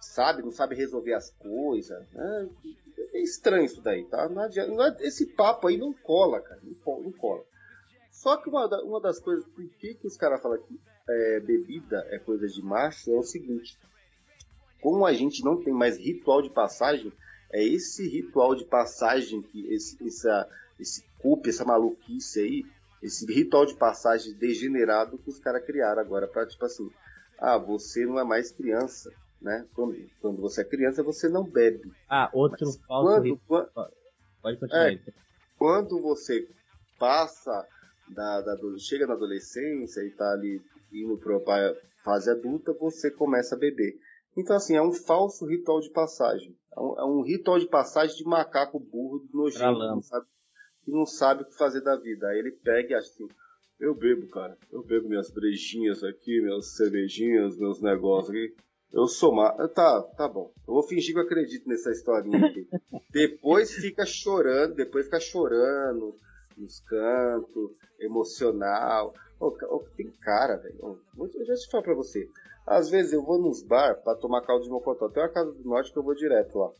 sabe? Não sabe resolver as coisas. É, é estranho isso daí, tá? Não adianta, não é, esse papo aí não cola, cara. Não, não cola. Só que uma, da, uma das coisas, por que, que os caras falam que é, bebida é coisa de macho, é o seguinte como a gente não tem mais ritual de passagem, é esse ritual de passagem, que esse, essa, esse culpa, essa maluquice aí, esse ritual de passagem degenerado que os caras criaram agora para tipo assim, ah, você não é mais criança, né? Quando, quando você é criança, você não bebe.
Ah, outro
Mas falso quando, quando, Pode continuar. É, quando você passa da, da, chega na adolescência e tá ali indo para fase adulta, você começa a beber. Então, assim, é um falso ritual de passagem. É um, é um ritual de passagem de macaco burro, nojento, que não, sabe, que não sabe o que fazer da vida. Aí ele pega e acha assim, eu bebo, cara. Eu bebo minhas brejinhas aqui, minhas cervejinhas, meus negócios aqui. Eu sou má. Tá, tá bom. Eu vou fingir que eu acredito nessa historinha aqui. depois fica chorando, depois fica chorando nos cantos, emocional. Oh, oh, tem cara, velho. Oh, eu já te falo pra você. Às vezes eu vou nos bar para tomar caldo de mocotó. Tem uma casa do norte que eu vou direto lá.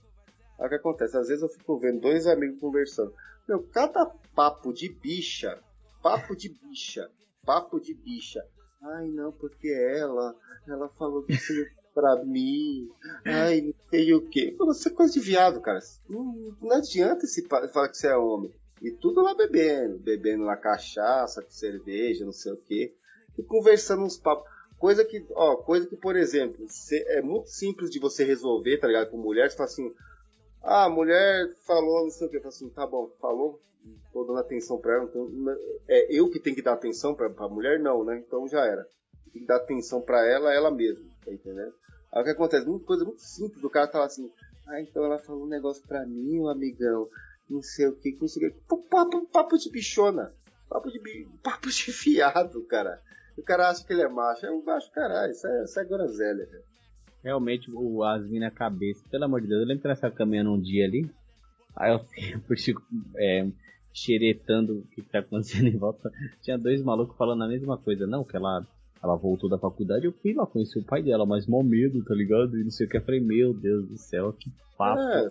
Aí o que acontece? Às vezes eu fico vendo dois amigos conversando. Meu, cada papo de bicha, papo de bicha, papo de bicha. Ai, não, porque ela, ela falou que isso pra mim. Ai, não sei o quê. Você é coisa de viado, cara. Não, não adianta se falar que você é homem. E tudo lá bebendo, bebendo lá cachaça, cerveja, não sei o quê. E conversando uns papos. Coisa que, ó, coisa que, por exemplo, é muito simples de você resolver, tá ligado? Com mulher, você fala assim, ah, a mulher falou, não sei o que, fala assim, tá bom, falou, tô dando atenção pra ela, então é eu que tenho que dar atenção pra, pra mulher? Não, né? Então já era. Tem que dar atenção pra ela, ela mesma, tá entendendo? Aí o que acontece? Muita coisa muito simples, o cara tá lá assim, ah, então ela falou um negócio pra mim, um amigão. Não sei o que, não sei o que. Papo, papo de bichona. Papo de, papo de fiado, cara. O cara acha que ele é macho. É um macho, caralho. Isso é, isso é groselha.
Realmente, o Asmin na cabeça. Pelo amor de Deus, eu lembro que ela estava caminhando um dia ali. Aí eu fico é, xeretando o que, que tá acontecendo em volta. Tinha dois malucos falando a mesma coisa. Não, que ela, ela voltou da faculdade. Eu fui lá conheci o pai dela, mas mó medo, tá ligado? E não sei o que. Eu falei, meu Deus do céu, que papo. É,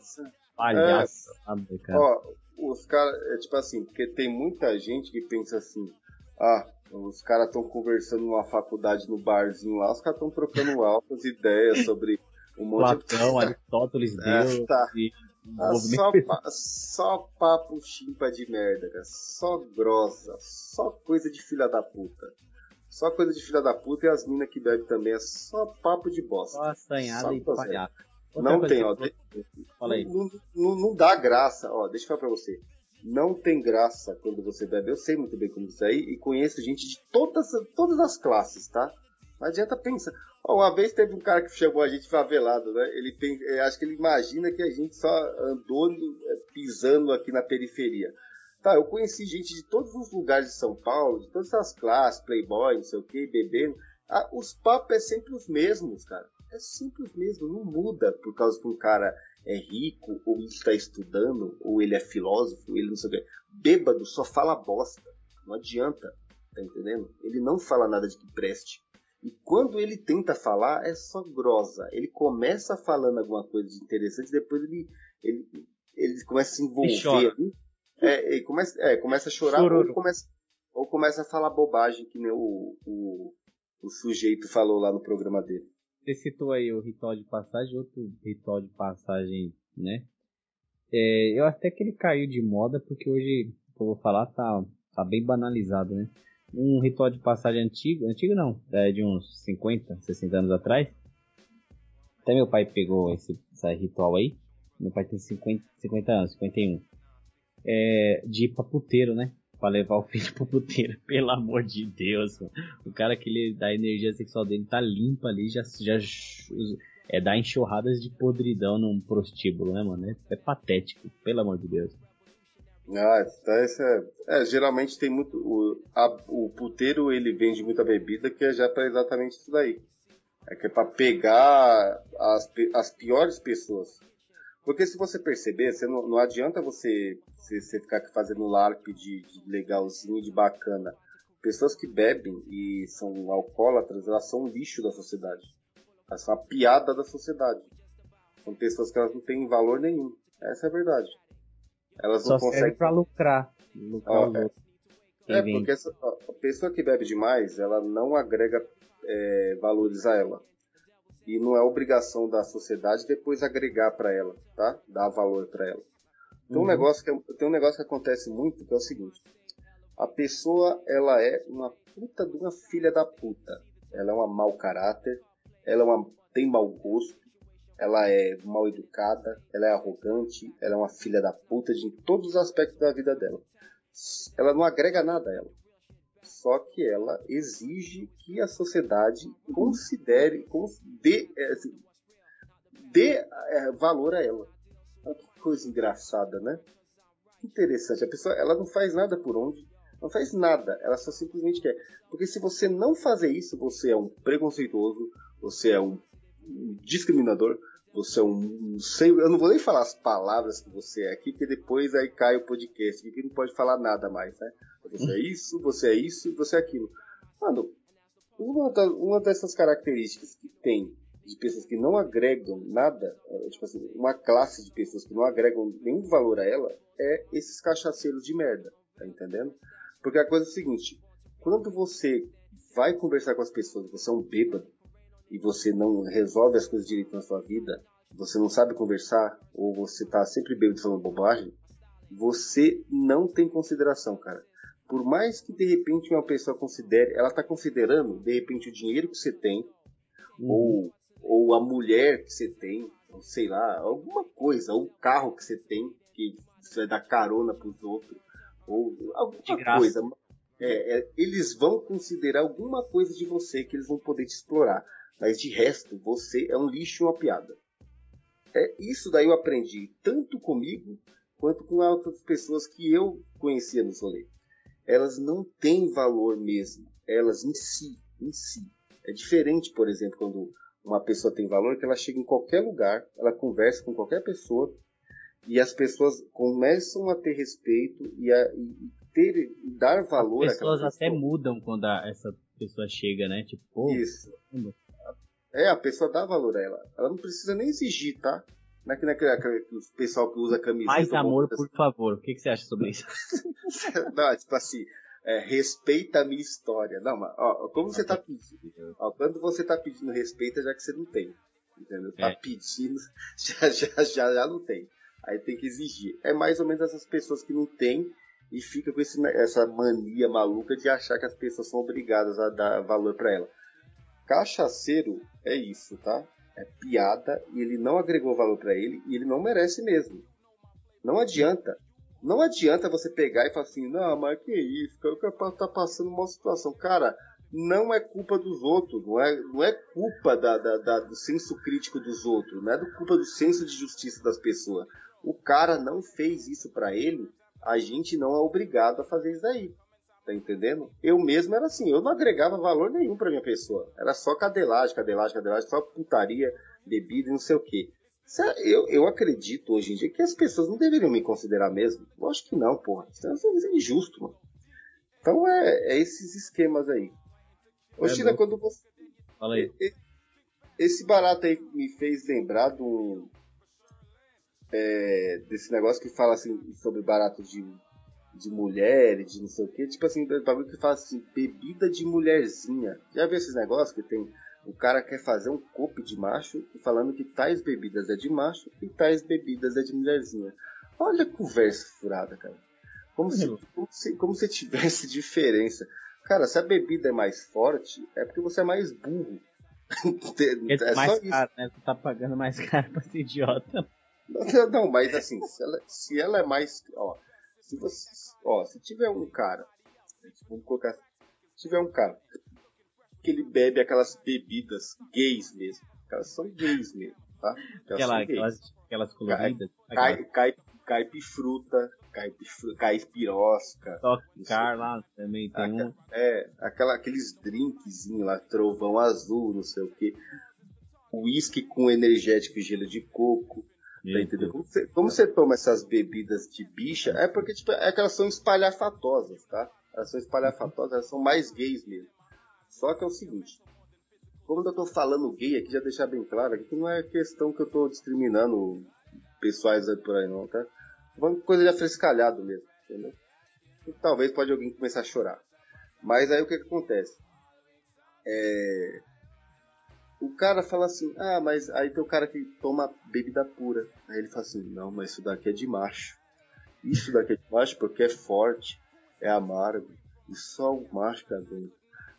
palhaçada,
é. cara. Ó, os caras, é tipo assim, porque tem muita gente que pensa assim, ah, os caras estão conversando numa faculdade no barzinho lá, os caras estão trocando altas ideias sobre um monte
Platão, de... Aristóteles, Deus
é, tá. e... Ah, só, só papo chimpa de merda, cara. Só grossa. Só coisa de filha da puta. Só coisa de filha da puta e as minas que bebem também é só papo de bosta. Só
assanhada e palhaço.
Não tem, ó. Fala aí. Não, não, não, dá graça, ó. Deixa eu falar pra você. Não tem graça quando você bebe. Eu sei muito bem como isso aí e conheço gente de todas, todas as classes, tá? Não adianta pensar. Ó, uma vez teve um cara que chamou a gente favelado, né? Ele tem, acho que ele imagina que a gente só andou é, pisando aqui na periferia. Tá, eu conheci gente de todos os lugares de São Paulo, de todas as classes, playboy, não sei o que, bebendo. Ah, os papos é sempre os mesmos, cara é simples mesmo, não muda por causa que um cara é rico, ou está estudando, ou ele é filósofo, ele não sei o que. Bêbado só fala bosta. Não adianta, tá entendendo? Ele não fala nada de que preste. E quando ele tenta falar, é só grosa. Ele começa falando alguma coisa de interessante, depois ele, ele, ele começa a se envolver ali. É, ele começa, é, começa a chorar ou começa, ou começa a falar bobagem, que nem o, o, o sujeito falou lá no programa dele.
Você citou aí o ritual de passagem, outro ritual de passagem, né? É, eu até que ele caiu de moda porque hoje, eu vou falar, tá, tá bem banalizado, né? Um ritual de passagem antigo, antigo não, é de uns 50, 60 anos atrás. Até meu pai pegou esse, esse ritual aí. Meu pai tem 50, 50 anos, 51. É, de ir pra puteiro, né? Pra levar o filho pro puteiro. Pelo amor de Deus, mano. O cara que ele, da energia sexual dele tá limpa ali, já, já é dar enxurradas de podridão num prostíbulo, né, mano? É, é patético, pelo amor de Deus.
Ah, tá, esse é, é, geralmente tem muito. O, a, o puteiro ele vende muita bebida que é já para exatamente isso daí. É que é pra pegar as, as piores pessoas. Porque se você perceber, você não, não adianta você, você, você, ficar fazendo LARP de, de legalzinho, de bacana. Pessoas que bebem e são alcoólatras, elas são um lixo da sociedade. Elas são a piada da sociedade. São pessoas que elas não têm valor nenhum. Essa é a verdade. Elas
Só
não conseguem.
pra lucrar. lucrar
ó, é, é porque essa, ó, a pessoa que bebe demais, ela não agrega é, valores a ela e não é obrigação da sociedade depois agregar para ela, tá? Dar valor para ela. Tem um uhum. negócio que é, tem um negócio que acontece muito que é o seguinte: a pessoa ela é uma puta de uma filha da puta. Ela é uma mau caráter, ela é uma, tem mau gosto, ela é mal educada, ela é arrogante, ela é uma filha da puta de todos os aspectos da vida dela. Ela não agrega nada a ela só que ela exige que a sociedade considere, dê, é, assim, dê é, valor a ela. Olha que coisa engraçada, né? Interessante. A pessoa ela não faz nada por onde, não faz nada, ela só simplesmente quer. Porque se você não fazer isso, você é um preconceituoso, você é um discriminador, você é um. Sei, eu não vou nem falar as palavras que você é aqui, porque depois aí cai o podcast, que não pode falar nada mais, né? Você é isso, você é isso, você é aquilo. Mano, uma, da, uma dessas características que tem de pessoas que não agregam nada, é, tipo assim, uma classe de pessoas que não agregam nenhum valor a ela, é esses cachaceiros de merda, tá entendendo? Porque a coisa é a seguinte, quando você vai conversar com as pessoas, você é um bêbado, e você não resolve as coisas direito na sua vida, você não sabe conversar, ou você tá sempre bêbado falando bobagem, você não tem consideração, cara. Por mais que de repente uma pessoa considere, ela tá considerando de repente o dinheiro que você tem, uhum. ou, ou a mulher que você tem, ou sei lá, alguma coisa, ou o carro que você tem, que você vai dar carona pros outros, ou alguma coisa. É, é, eles vão considerar alguma coisa de você que eles vão poder te explorar. Mas de resto, você é um lixo e uma piada. É, isso daí eu aprendi tanto comigo quanto com outras pessoas que eu conhecia no rolê. Elas não têm valor mesmo, elas em si, em si. É diferente, por exemplo, quando uma pessoa tem valor, que ela chega em qualquer lugar, ela conversa com qualquer pessoa e as pessoas começam a ter respeito e a e ter e dar valor
As pessoas até
pessoa.
mudam quando a- essa pessoa chega, né? Tipo, pô,
Isso. É, a pessoa dá valor a ela. Ela não precisa nem exigir, tá? Não é que naquele aquele, aquele pessoal que usa camiseta.
mais amor, por favor. O que, que você acha sobre isso?
Não, tipo assim, é, respeita a minha história. Não, mas, ó, como você tá pedindo? Ó, quando você tá pedindo respeito, é já que você não tem. Entendeu? Tá
É.
pedindo, já, já, já, já não tem. Aí tem que exigir. É mais ou menos essas pessoas que não têm e fica com esse, essa mania maluca de achar que as pessoas são obrigadas a dar valor pra ela. Cachaceiro é isso, tá? É piada e ele não agregou valor pra ele e ele não merece mesmo. Não adianta. Não adianta você pegar e falar assim, não, mas que isso, o cara tá passando uma situação. Cara, não é culpa dos outros, não é, não é culpa da, da- da- do senso crítico dos outros, não é do culpa do senso de justiça das pessoas. O cara não fez isso pra ele, a gente não é obrigado a fazer isso aí. Tá entendendo? Eu mesmo era assim, eu não agregava valor nenhum pra minha pessoa. Era só cadelagem, cadelagem, cadelagem, só putaria, bebida e não sei o quê. É- Eu, eu acredito hoje em dia que as pessoas não deveriam me considerar mesmo. Eu acho que não, porra. Isso é injusto, mano. Então é, é esses esquemas aí. Ô,
É
China, quando você.
Fala aí.
Esse barato aí me fez lembrar do. é, desse negócio que fala assim sobre barato de, de mulher, de não sei o que. Tipo assim, bagulho que fala assim, bebida de mulherzinha. Já viu esses negócios que tem. O cara quer fazer um copo de macho e falando que tais bebidas é de macho e tais bebidas é de mulherzinha. Olha a conversa furada, cara. Como se, como se, como se tivesse diferença. Cara, se a bebida é mais forte, é porque você é mais burro. É só
mais
isso.
caro, né? Tu tá pagando mais caro pra ser idiota.
Não, não, mas assim, se ela, se ela é mais. Ó, se você. Ó, se tiver um cara. Vamos colocar. Se tiver um cara que ele bebe aquelas bebidas gays mesmo. Elas são gays mesmo, tá? Elas
Aquela, aquelas, aquelas coloridas.
Cai, cai, caipifruta, caipifru- caipirosca.
Car lá também tem um.
É, aquela, aqueles drinkzinhos lá, trovão azul, não sei o que. Whisky com energético e gelo de coco. Tá entendendo? Como você, como você toma essas bebidas de bicha, é porque tipo, é que elas são espalhafatosas, tá? Elas são espalhafatosas, elas são mais gays mesmo. Só que é o seguinte, como eu tô falando gay aqui, já deixar bem claro aqui, que não é questão que eu tô discriminando pessoais aí por aí não, tá? Uma coisa de afrescalhado mesmo, entendeu? E talvez pode alguém começar a chorar. Mas aí o que, que acontece? É... O cara fala assim, ah, mas aí tem o cara que toma bebida pura. Aí ele fala assim, não, mas isso daqui é de macho. Isso daqui é de macho porque é forte, é amargo, e só o macho que aguenta.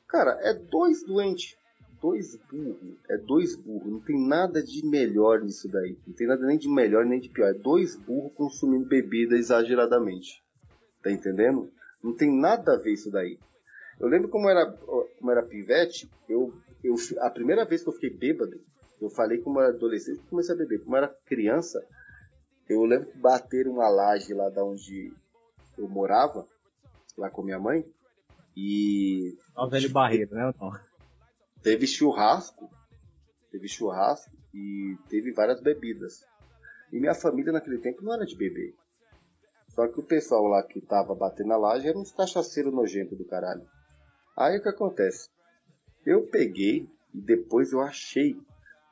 Cara, é dois doentes, dois burros, é dois burros, não tem nada de melhor nisso daí. Não tem nada nem de melhor nem de pior. É dois burros consumindo bebida exageradamente. Tá entendendo? Não tem nada a ver isso daí. Eu lembro como era, como era pivete, eu, eu, a primeira vez que eu fiquei bêbado, eu falei como era adolescente, eu comecei a beber. Como era criança, eu lembro que bateram uma laje lá da onde eu morava, lá com minha mãe, e
Ó, o velho barreiro, né? Então.
teve churrasco, teve churrasco e teve várias bebidas. E minha família naquele tempo não era de beber. Só que o pessoal lá que tava batendo na laje era uns cachaceiros nojentos do caralho. Aí o que acontece? Eu peguei e depois eu achei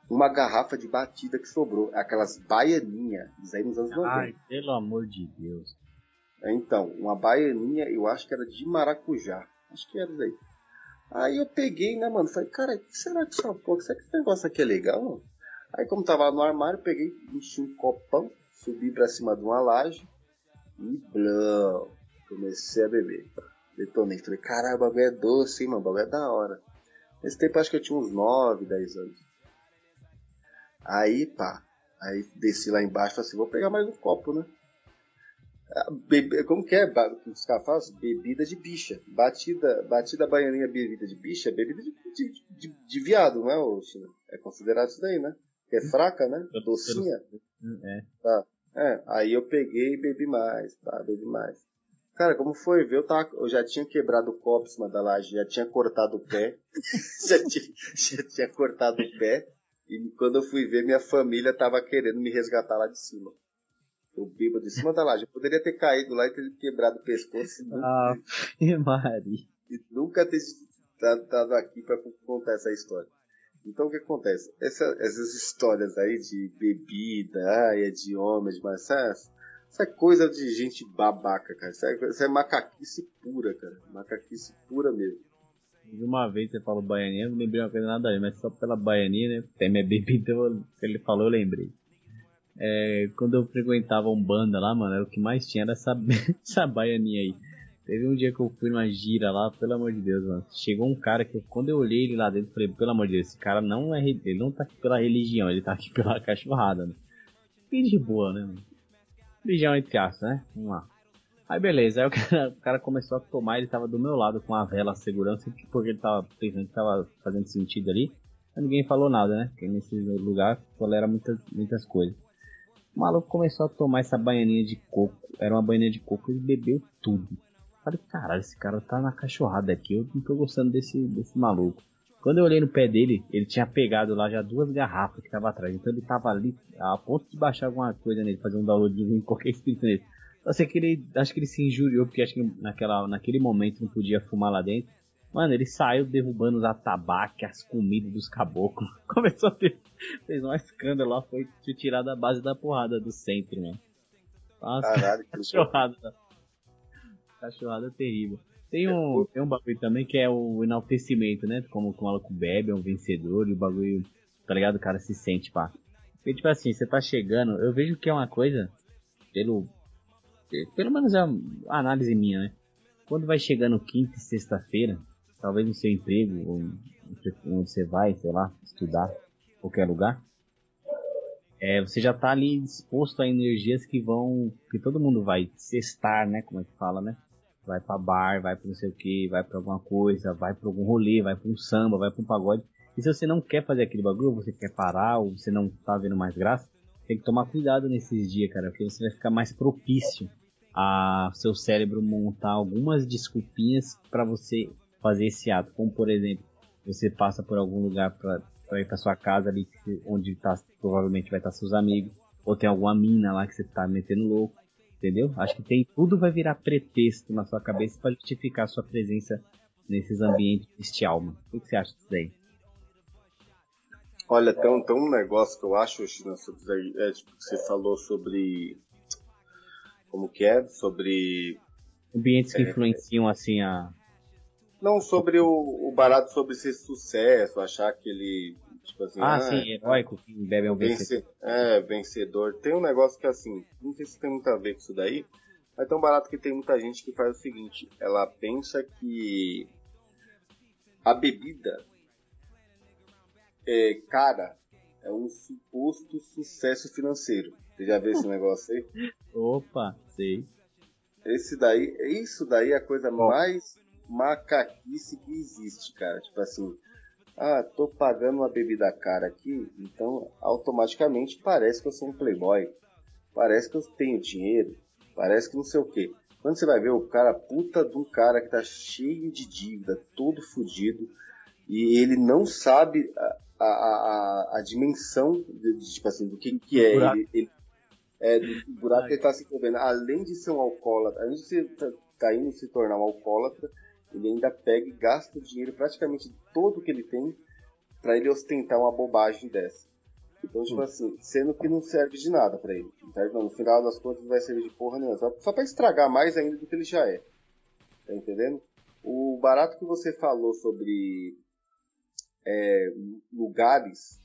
uma garrafa de batida que sobrou. Aquelas baianinhas, isso aí nos anos 90.
Ai, pelo amor de Deus.
Então, uma baianinha, eu acho que era de maracujá. Acho que era isso aí. Aí eu peguei, né, mano? Falei, cara, o que será que essa porra? Será que esse negócio aqui é legal, mano? Aí, como tava lá no armário, peguei, enchi um copão, subi pra cima de uma laje e blão. Comecei a beber. Detonei. Falei, caralho, o bagulho é doce, hein, mano? O bagulho é da hora. Nesse tempo acho que eu tinha uns 9, 10 anos. Aí, pá. Aí desci lá embaixo e falei assim, vou pegar mais um copo, né? Ah, bebe- Como que é? Que Os caras falam? Bebida de bicha. Batida, batida baianinha bebida de bicha é bebida de, de, de, de viado, não é, ô China? É considerado isso daí, né? Que é fraca, né? Docinha.
É.
Tá. É, aí eu peguei e bebi mais, tá, bebi mais. Cara, como foi ver, eu, tava, eu já tinha quebrado o copo em cima da laje, já tinha cortado o pé, já, tinha, já tinha cortado o pé, e quando eu fui ver, minha família tava querendo me resgatar lá de cima. Eu bêbado de cima da laje. Eu poderia ter caído lá e ter quebrado o pescoço.
Ah, Maria.
E nunca ter estado aqui para contar essa história. Então o que acontece? Essa, essas histórias aí de bebida, ai, é de homem, de mas isso é coisa de gente babaca, cara. Isso é, isso é macaquice pura, cara. Macaquice pura mesmo.
Uma vez você falou baianinha, eu não lembrei uma coisa nada aí, mas só pela baianinha, né? Tem minha bebida, então, ele falou, eu lembrei. É, quando eu frequentava um banda lá, mano, era o que mais tinha era essa, essa baianinha aí. Teve um dia que eu fui numa gira lá, pelo amor de Deus, mano. Chegou um cara que quando eu olhei ele lá dentro, falei, pelo amor de Deus, esse cara não é ele não tá aqui pela religião, ele tá aqui pela cachorrada, né? E de boa, né, mano? Religião entre aspas, né? Vamos lá. Aí beleza, aí o cara, o cara, começou a tomar, ele tava do meu lado com a vela a segurança, porque ele tava pensando que tava fazendo sentido ali. Mas ninguém falou nada, né? Porque nesse lugar tolera muitas, muitas coisas. O maluco começou a tomar essa baianinha de coco. Era uma baianinha de coco e bebeu tudo. Falei, caralho, esse cara tá na cachorrada aqui, eu não tô gostando desse, desse maluco. Quando eu olhei no pé dele, ele tinha pegado lá já duas garrafas que tava atrás. Então ele tava ali a ponto de baixar alguma coisa nele, fazer um download de qualquer escrito nele. Só sei que ele, acho que ele se injuriou, porque acho que naquela, naquele momento não podia fumar lá dentro. Mano, ele saiu derrubando os atabaques, as comidas dos caboclos. Começou a ter. Fez um escândalo lá, foi tirado a base da porrada do centro, mano.
Nossa, Caralho, que
cachorrada. Cachorrada terrível. Tem um, tem um bagulho também que é o enaltecimento, né? Como o maluco bebe, é um vencedor e o bagulho, tá ligado? O cara se sente, pá. Porque, tipo assim, você tá chegando, eu vejo que é uma coisa, pelo. Pelo menos é uma análise minha, né? Quando vai chegando quinta e sexta-feira, talvez no seu emprego, ou onde você vai, sei lá, estudar, qualquer lugar, é, você já tá ali disposto a energias que vão, que todo mundo vai cestar, né, como é que fala, né? Vai para bar, vai para não sei o que, vai para alguma coisa, vai para algum rolê, vai para um samba, vai para um pagode. E se você não quer fazer aquele bagulho, você quer parar, ou você não tá vendo mais graça, tem que tomar cuidado nesses dias, cara, porque você vai ficar mais propício a seu cérebro montar algumas desculpinhas para você fazer esse ato. Como por exemplo, você passa por algum lugar para ir para sua casa ali, onde tá, provavelmente vai estar seus amigos, ou tem alguma mina lá que você tá metendo louco entendeu? Acho que tem tudo vai virar pretexto na sua cabeça para justificar sua presença nesses ambientes bestial, mano. O que você acha disso daí?
Olha, tem um, tem um negócio que eu acho, China, é, tipo, que você falou sobre. Como que é? Sobre.
Ambientes que é, influenciam, assim, a.
Não, sobre o, o barato sobre ser sucesso, achar que ele Tipo assim,
ah, ah, sim, heróico, que bebe é o vencedor.
É, vencedor. Tem um negócio que assim, não sei se tem muito a ver com isso daí, mas é tão barato que tem muita gente que faz o seguinte, ela pensa que a bebida é cara, é um suposto sucesso financeiro. Você já viu esse negócio aí?
Opa, sei.
Esse daí, isso daí é a coisa mais macaquice que existe, cara. Tipo assim, ah, tô pagando uma bebida cara aqui, então automaticamente parece que eu sou um playboy. Parece que eu tenho dinheiro. Parece que não sei o que. Quando você vai ver o cara, puta de um cara que tá cheio de dívida, todo fodido, e ele não sabe a, a, a, a dimensão de, tipo assim, do que, que é. Ele, ele, é, do buraco que ele tá se envolvendo. Além de ser um alcoólatra, além de ser, tá, tá indo se tornar um alcoólatra, ele ainda pega e gasta o dinheiro praticamente todo que ele tem para ele ostentar uma bobagem dessa. Então, tipo hum. assim, sendo que não serve de nada para ele. Não, no final das contas não vai servir de porra nenhuma. Só, só pra estragar mais ainda do que ele já é. Tá entendendo? O barato que você falou sobre é, lugares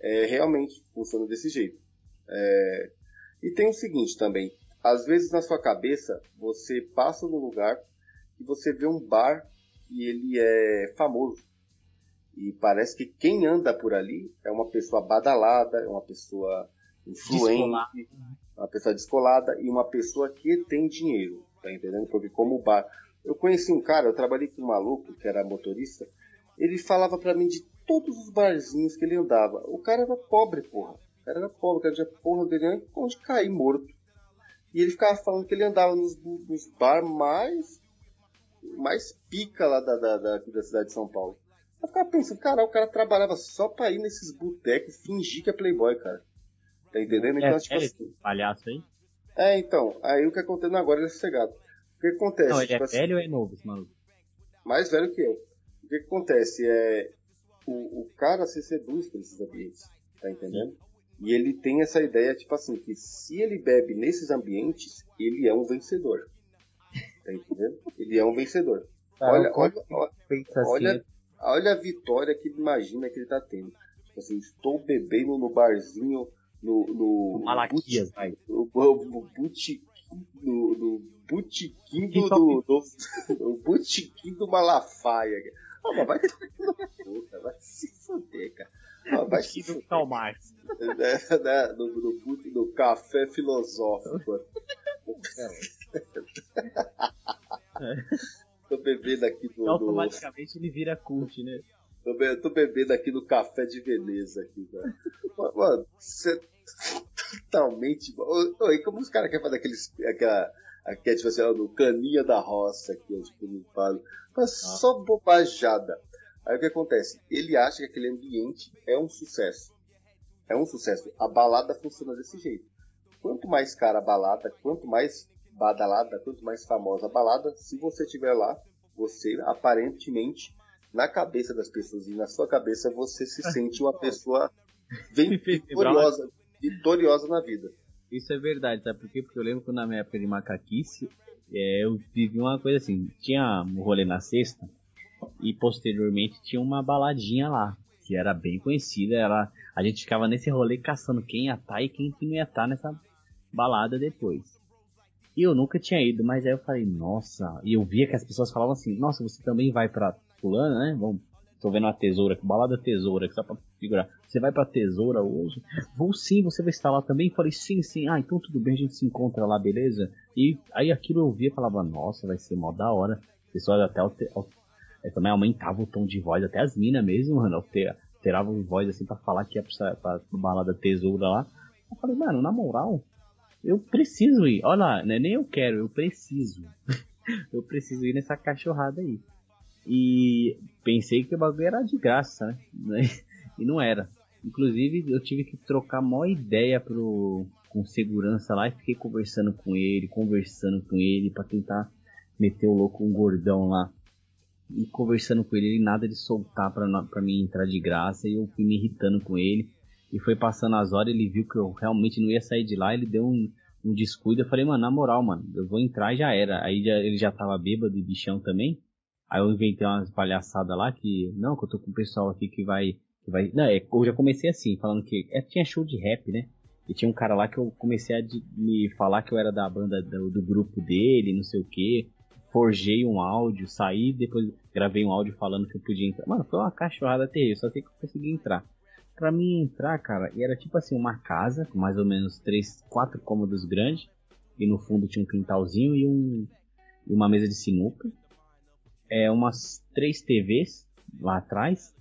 é, realmente funciona desse jeito. É, e tem o seguinte também. Às vezes na sua cabeça você passa no lugar e você vê um bar e ele é famoso. E parece que quem anda por ali é uma pessoa badalada, é uma pessoa influente, descolada. uma pessoa descolada e uma pessoa que tem dinheiro, tá entendendo? Porque como o bar... Eu conheci um cara, eu trabalhei com um maluco que era motorista, ele falava para mim de todos os barzinhos que ele andava. O cara era pobre, porra. cara era pobre, o cara tinha porra dele onde cair morto. E ele ficava falando que ele andava nos, nos bar mais, mais pica lá da, da, da, da cidade de São Paulo. Eu ficava pensando, cara, o cara trabalhava só pra ir nesses botecos fingir que é playboy, cara. Tá entendendo?
Então, é, tipo é assim. Palhaço aí?
É, então. Aí o que acontece agora ele é sossegado. O que acontece?
Não, ele tipo é assim, velho ou é novo esse maluco?
Mais velho que eu. O que acontece? É. O, o cara se seduz por esses ambientes. Tá entendendo? E ele tem essa ideia, tipo assim, que se ele bebe nesses ambientes, ele é um vencedor. Tá entendendo? Ele é um vencedor. olha, olha, olha, olha, assim, olha a vitória que ele imagina que ele tá tendo. Tipo assim, estou bebendo no barzinho, no. no
Malaquias,
vai. No, no, no no, no botequim do. do, do, do botequim do Malafaia. Oh, mas vai, vai se fuder, cara.
Ah, vai se fuder. Karl Marx.
Né, né, no, no, no, café filosófico. Tô bebendo aqui do.
Automaticamente do... ele vira cult, né?
Tô, be... tô bebendo aqui no café de Veneza aqui, cara. Mano, você totalmente. Oi, como os caras querem fazer aqueles. aquela. Aqui, tipo assim, no caninha da roça aqui, tipo, não falo. Mas ah. só bobajada. Aí o que acontece? Ele acha que aquele ambiente é um sucesso. É um sucesso. A balada funciona desse jeito. Quanto mais cara a balada, quanto mais badalada, quanto mais famosa a balada, se você estiver lá, você aparentemente, na cabeça das pessoas e na sua cabeça, você se sente uma pessoa vitoriosa, vitoriosa na vida.
Isso é verdade, sabe por quê? Porque eu lembro que na minha época de macaquice, é, eu vivi uma coisa assim, tinha um rolê na sexta, e posteriormente tinha uma baladinha lá, que era bem conhecida, era, a gente ficava nesse rolê caçando quem ia estar tá e quem não ia estar tá nessa balada depois. E eu nunca tinha ido, mas aí eu falei, nossa, e eu via que as pessoas falavam assim, nossa, você também vai pra fulana, né? Vamos, tô vendo uma tesoura, balada tesoura, que só pra figurar. Você vai pra tesoura hoje? Vou sim, você vai estar lá também? Falei, sim, sim, ah, então tudo bem, a gente se encontra lá, beleza? E aí aquilo eu via e falava, nossa, vai ser mó da hora. O pessoal até é, também aumentava o tom de voz, até as minas mesmo, mano, alterava a voz assim pra falar que ia pra balada tesoura lá. Eu falei, mano, na moral, eu preciso ir. Olha lá, né? nem eu quero, eu preciso. eu preciso ir nessa cachorrada aí. E pensei que o bagulho era de graça, né? E não era. Inclusive, eu tive que trocar maior ideia pro, com segurança lá e fiquei conversando com ele, conversando com ele para tentar meter o louco um gordão lá. E conversando com ele, ele nada de soltar pra, pra mim entrar de graça e eu fui me irritando com ele. E foi passando as horas, ele viu que eu realmente não ia sair de lá, ele deu um, um descuido. Eu falei, mano, na moral, mano, eu vou entrar e já era. Aí já, ele já tava bêbado e bichão também. Aí eu inventei umas palhaçadas lá que, não, que eu tô com o pessoal aqui que vai. Que vai não, é, eu já comecei assim, falando que. É, tinha show de rap, né? E tinha um cara lá que eu comecei a de, me falar que eu era da banda do, do grupo dele, não sei o que. Forjei um áudio, saí, depois gravei um áudio falando que eu podia entrar. Mano, foi uma cachorrada terrível, só sei que eu consegui entrar para mim entrar, cara, era tipo assim, uma casa com mais ou menos três, quatro cômodos grandes. E no fundo tinha um quintalzinho e, um, e uma mesa de sinuca. É, umas três TVs lá atrás.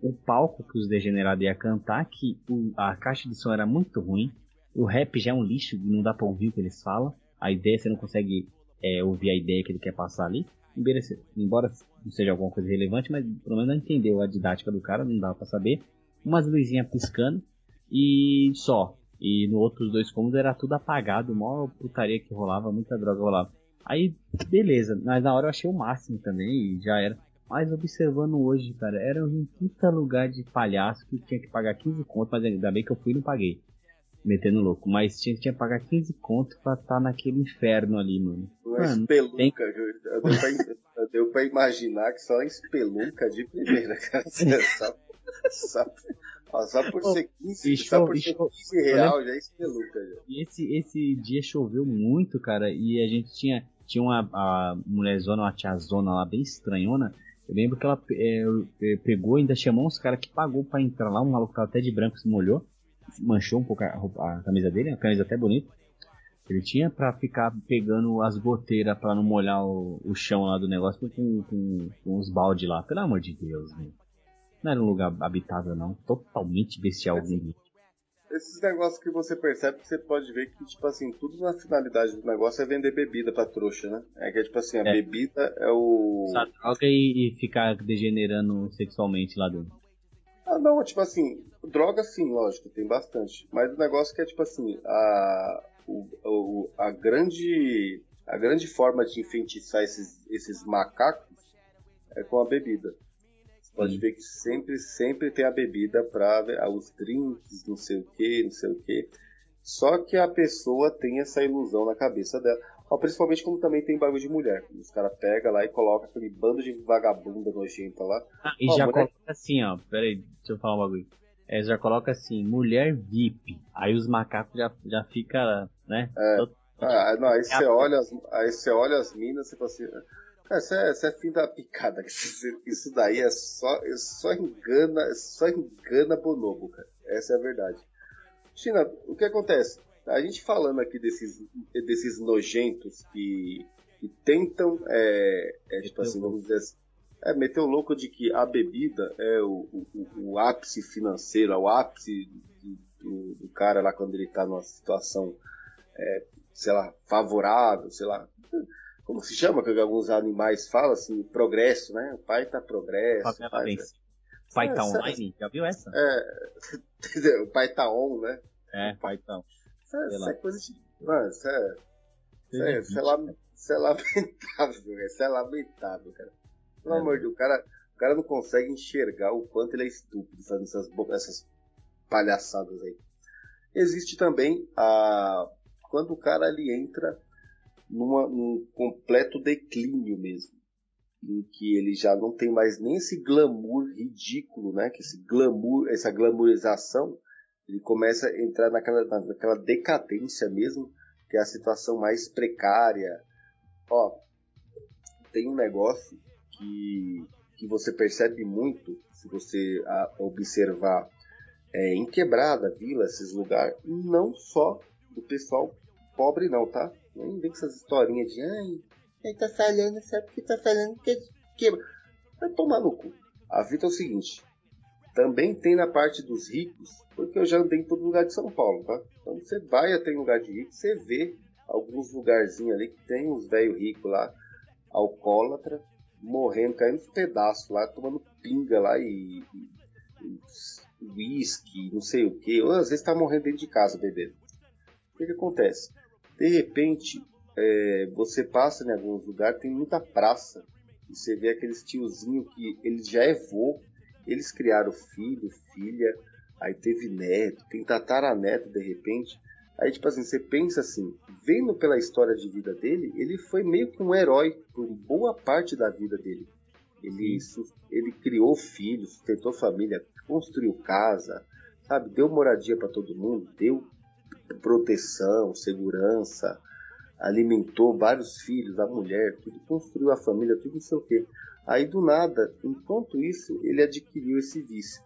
O palco que os degenerados iam cantar, que o, a caixa de som era muito ruim. O rap já é um lixo, não dá pra ouvir o que eles falam. A ideia, você não consegue é, ouvir a ideia que ele quer passar ali. Embora não seja alguma coisa relevante, mas pelo menos não entendeu a didática do cara, não dá para saber umas luzinhas piscando e só. E no outros dois cômodos era tudo apagado, maior putaria que rolava, muita droga rolava. Aí, beleza, mas na hora eu achei o máximo também e já era. Mas observando hoje, cara, era um puta lugar de palhaço que tinha que pagar 15 conto, mas ainda bem que eu fui e não paguei. Metendo louco. Mas tinha, tinha que pagar 15 conto pra estar tá naquele inferno ali, mano.
Uma mano, espelunca, tem... deu, pra, deu pra imaginar que só espelunca de primeira, cara. Só só, ó, só por ser 15, só por ser 15 real já é espeluca. Já.
E esse, esse dia choveu muito, cara, e a gente tinha, tinha uma a mulherzona, uma tiazona lá bem estranhona. Eu lembro que ela é, é pegou ainda chamou uns caras que pagou para entrar lá, um maluco tava até de branco se molhou, manchou um pouco a, a camisa dele, a camisa até bonita. Ele tinha para ficar pegando as goteiras para não molhar o, o, chão lá do negócio com, com, com os balde lá. Pelo amor de Deus, velho. Não era um lugar habitável, não. Totalmente bestial.
esses negócios que você percebe que você pode ver que, tipo assim, tudo na finalidade do negócio é vender bebida pra trouxa, né? É que é tipo assim, a
É.
bebida é o.
Usar droga e, e ficar degenerando sexualmente lá dentro.
Ah, não, tipo assim, droga sim, lógico, tem bastante. Mas o negócio que é tipo assim, a, o, o- a grande. A grande forma de enfeitiçar esses, esses macacos é com a bebida. Pode ver que sempre, sempre tem a bebida para os drinks, não sei o que, não sei o que. Só que a pessoa tem essa ilusão na cabeça dela. Principalmente como também tem bagulho de mulher. Os caras pegam lá e colocam aquele bando de vagabunda nojenta lá.
Ah, e
Ó,
já
mulher-
coloca assim, ó. Pera aí, deixa eu falar um bagulho. É, já coloca assim, mulher VIP. Aí os macacos já, já fica, né? todo-
Ah, não, aí
É
você olha, as- aí você olha as minas e fala assim, isso é, isso é fim da picada. Isso, isso daí é só, é só engana, é só engana bonobo, cara. Essa é a verdade. China, o que acontece? A gente falando aqui desses, desses nojentos que, que tentam, é, é, tipo assim, vamos dizer assim, é, meter o louco de que a bebida é o, o, o- o ápice financeiro, é o ápice do, do- do cara lá quando ele tá numa situação, é, sei lá, favorável, sei lá. Como se chama que alguns animais falam assim, progresso, né? O pai tá progresso. o pai,
vence. Pai tá
É,
online? Já viu essa?
tá, o pai tá on, né?
É, pai tá.
É, isso
lá.
é coisa de. Mano, isso é. Isso é, isso é é lamentável, velho. Isso é lamentável, cara. Pelo
É.
amor de Deus, o cara, o cara não consegue enxergar o quanto ele é estúpido fazendo essas, essas palhaçadas aí. Existe também a. Quando o cara ele entra numa, num completo declínio mesmo. Em que ele já não tem mais nem esse glamour ridículo, né? Que esse glamour, essa glamourização, ele começa a entrar naquela, naquela decadência mesmo, que é a situação mais precária. Ó, tem um negócio que, que você percebe muito se você a- observar é, em Quebrada, Vila, esses lugares, não só do pessoal pobre não, tá? Nem vem com essas historinhas de ai, ele tá falando, sabe porque tá falando que quebra. Vai tomar no cu. A vida é o seguinte, também tem na parte dos ricos, porque eu já andei em todo lugar de São Paulo, tá? Então você vai até em lugar de rico, você vê alguns lugarzinhos ali que tem uns velho ricos lá, alcoólatra, morrendo, caindo nos pedaços lá, tomando pinga lá e, e- e whisky, não sei o que. Às vezes tá morrendo dentro de casa bebendo. O que, que acontece? De repente, é, você passa em alguns lugares, tem muita praça. E você vê aqueles tiozinhos que eles já é vô, eles criaram filho, filha, aí teve neto, tem tataraneto de repente. Aí, tipo assim, você pensa assim, vendo pela história de vida dele, ele foi meio que um herói por boa parte da vida dele. Ele, ele criou filhos, sustentou família, construiu casa, sabe? Deu moradia para todo mundo, deu proteção, segurança, alimentou vários filhos, a mulher, tudo, construiu a família, tudo não sei o quê. Aí do nada, enquanto isso, ele adquiriu esse vício.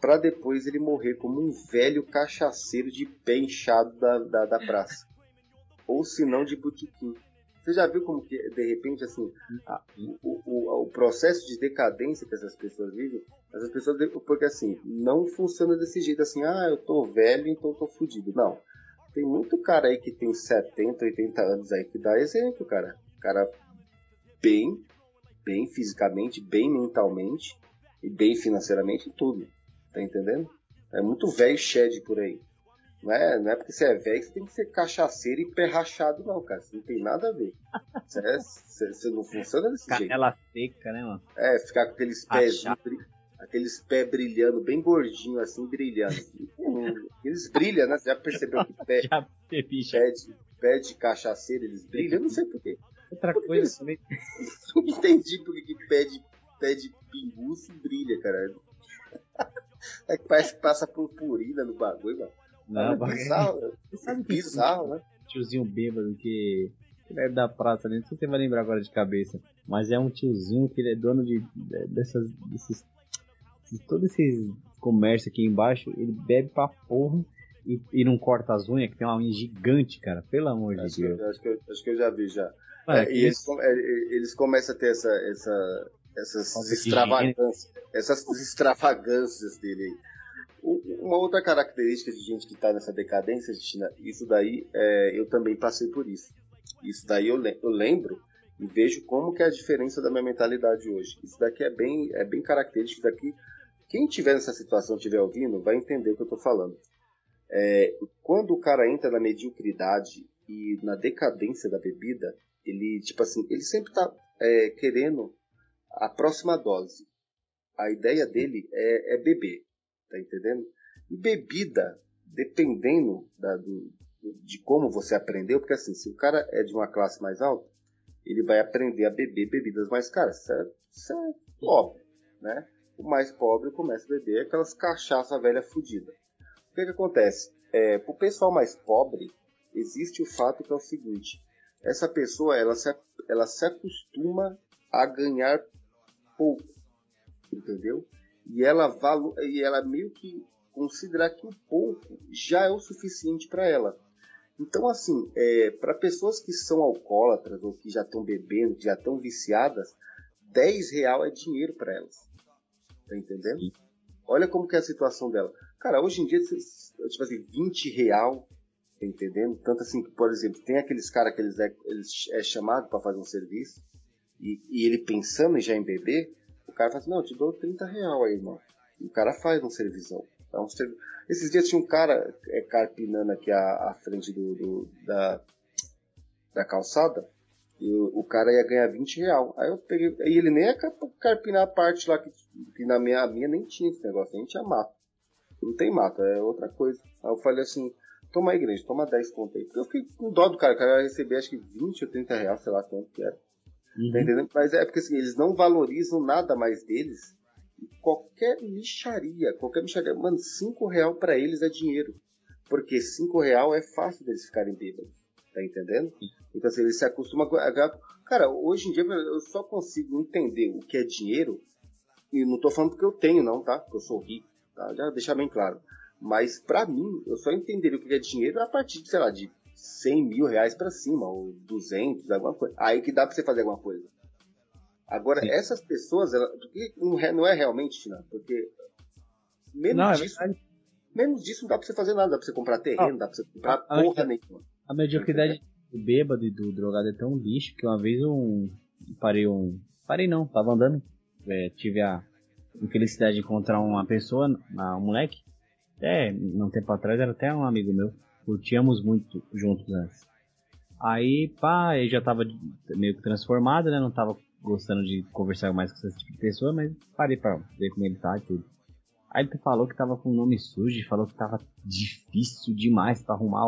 Pra depois ele morrer como um velho cachaceiro de pé inchado da, da, da praça. Ou se não de botequim. Você já viu como que, de repente, assim, a- o, o, o processo de decadência que essas pessoas vivem, essas pessoas, porque assim, não funciona desse jeito assim, ah, eu tô velho, então eu tô fudido. Não. Tem muito cara aí que tem 70, 80 anos aí que dá exemplo, cara. Cara bem, bem fisicamente, bem mentalmente e bem financeiramente em tudo. Tá entendendo? É muito velho shed por aí. Não é, não é porque você é velho que você tem que ser cachaceiro e pé rachado, não, cara. Isso não tem nada a ver. Você, é- você- você não funciona desse jeito.
Canela seca, né, mano?
É, ficar com aqueles pés,
Rachado.
Aqueles pés brilhando, bem gordinho assim, brilhando. Eles brilham, né? Você já percebeu que pé,
Já já.
pé, de, pé de cachaceiro eles brilham? Eu não sei porquê.
Outra
Por que
coisa
isso?
também.
Não entendi porque que pé de, pé de pinguço brilha, cara. É que parece que passa purpurina no bagulho, mano.
Não,
é
bagulho.
bizarro,
Você sabe
é
que
bizarro, né?
tiozinho bêbado que. que deve da praça ali, não sei se você vai lembrar agora de cabeça. Mas é um tiozinho que ele é dono de, de- dessas. desses. De todos esses comércios aqui embaixo, ele bebe pra porra e, e não corta as unhas, que tem uma unha gigante, cara. Pelo amor de
Acho que,
Deus.
eu- acho, que eu, acho que eu já vi já.
Mano,
É, e eles, é, eles começam a ter essa, essa, essas
de
extravagâncias, essas extravagâncias dele aí. Uma outra característica de gente que está nessa decadência, isso daí, é, eu também passei por isso. Isso daí eu, eu lembro e vejo como que é a diferença da minha mentalidade hoje. Isso daqui é bem, é bem característico daqui. Quem tiver nessa situação, estiver ouvindo, vai entender o que eu estou falando. É, quando o cara entra na mediocridade e na decadência da bebida, ele, tipo assim, ele sempre está é, querendo a próxima dose. A ideia dele é, é beber, tá entendendo? E bebida, dependendo da, do, de como você aprendeu, porque assim, se o cara é de uma classe mais alta, ele vai aprender a beber bebidas mais caras. Isso é, isso é óbvio, né? O mais pobre começa a beber aquelas cachaça velha fodida. O que, que acontece? É, para o pessoal mais pobre, existe o fato que é o seguinte: essa pessoa ela se, ela se acostuma a ganhar pouco, entendeu? E ela, valo, e ela meio que considerar que o pouco já é o suficiente para ela. Então, assim, é, para pessoas que são alcoólatras ou que já estão bebendo, que já estão viciadas, 10 real é dinheiro para elas. Tá entendendo? Sim. Olha como que é a situação dela. Cara, hoje em dia, tipo assim, 20 real, tá entendendo? Tanto assim que, por exemplo, tem aqueles caras que eles é, eles é chamado para fazer um serviço e, e, ele pensando já em beber, o cara fala assim, não, eu te dou 30 real aí, irmão. E o cara faz um serviço. É um servi... Esses dias tinha um cara é, carpinando aqui à, à frente do, do, da, da calçada e o, o, cara ia ganhar 20 real. Aí eu peguei, e ele nem ia carpinar a parte lá que, que na minha, minha nem tinha esse negócio, nem tinha mato. Não tem mato, é outra coisa. Aí eu falei assim, toma a igreja, toma 10 pontos aí. Porque eu fiquei com dó do cara, o cara ia receber acho que 20 ou 30 reais, sei lá quanto que era. Uhum. Tá entendendo? Mas é porque assim, eles não valorizam nada mais deles. Qualquer micharia, qualquer micharia, mano, 5 real pra eles é dinheiro. Porque 5 real é fácil deles ficarem bêbados. Tá entendendo? Então assim, eles se acostumam a. Cara, hoje em dia eu só consigo entender o que é dinheiro. E não tô falando porque eu tenho, não, tá? Porque eu sou rico, tá? Já deixar bem claro. Mas para mim, eu só entenderia o que é dinheiro a partir de, sei lá, de 100 mil reais para cima, ou 200, alguma coisa. Aí que dá para você fazer alguma coisa. Agora, Sim. essas pessoas, ela, não, é, realmente, China, porque menos não, é disso, é menos disso não dá pra você fazer nada, dá pra você comprar terreno, não, dá pra você comprar porra nenhuma.
A mediocridade do bêbado e do drogado é tão lixo que uma vez eu parei um. Parei não, tava andando. É, tive a infelicidade de encontrar uma pessoa, um moleque. É, não tempo atrás era até um amigo meu curtíamos muito juntos antes. Aí, pá, ele já tava meio que transformado, né? Não tava gostando de conversar mais com esse tipo de pessoa, mas parei pra ver como ele tá e tudo. Aí ele falou que tava com o nome sujo, falou que tava difícil demais para arrumar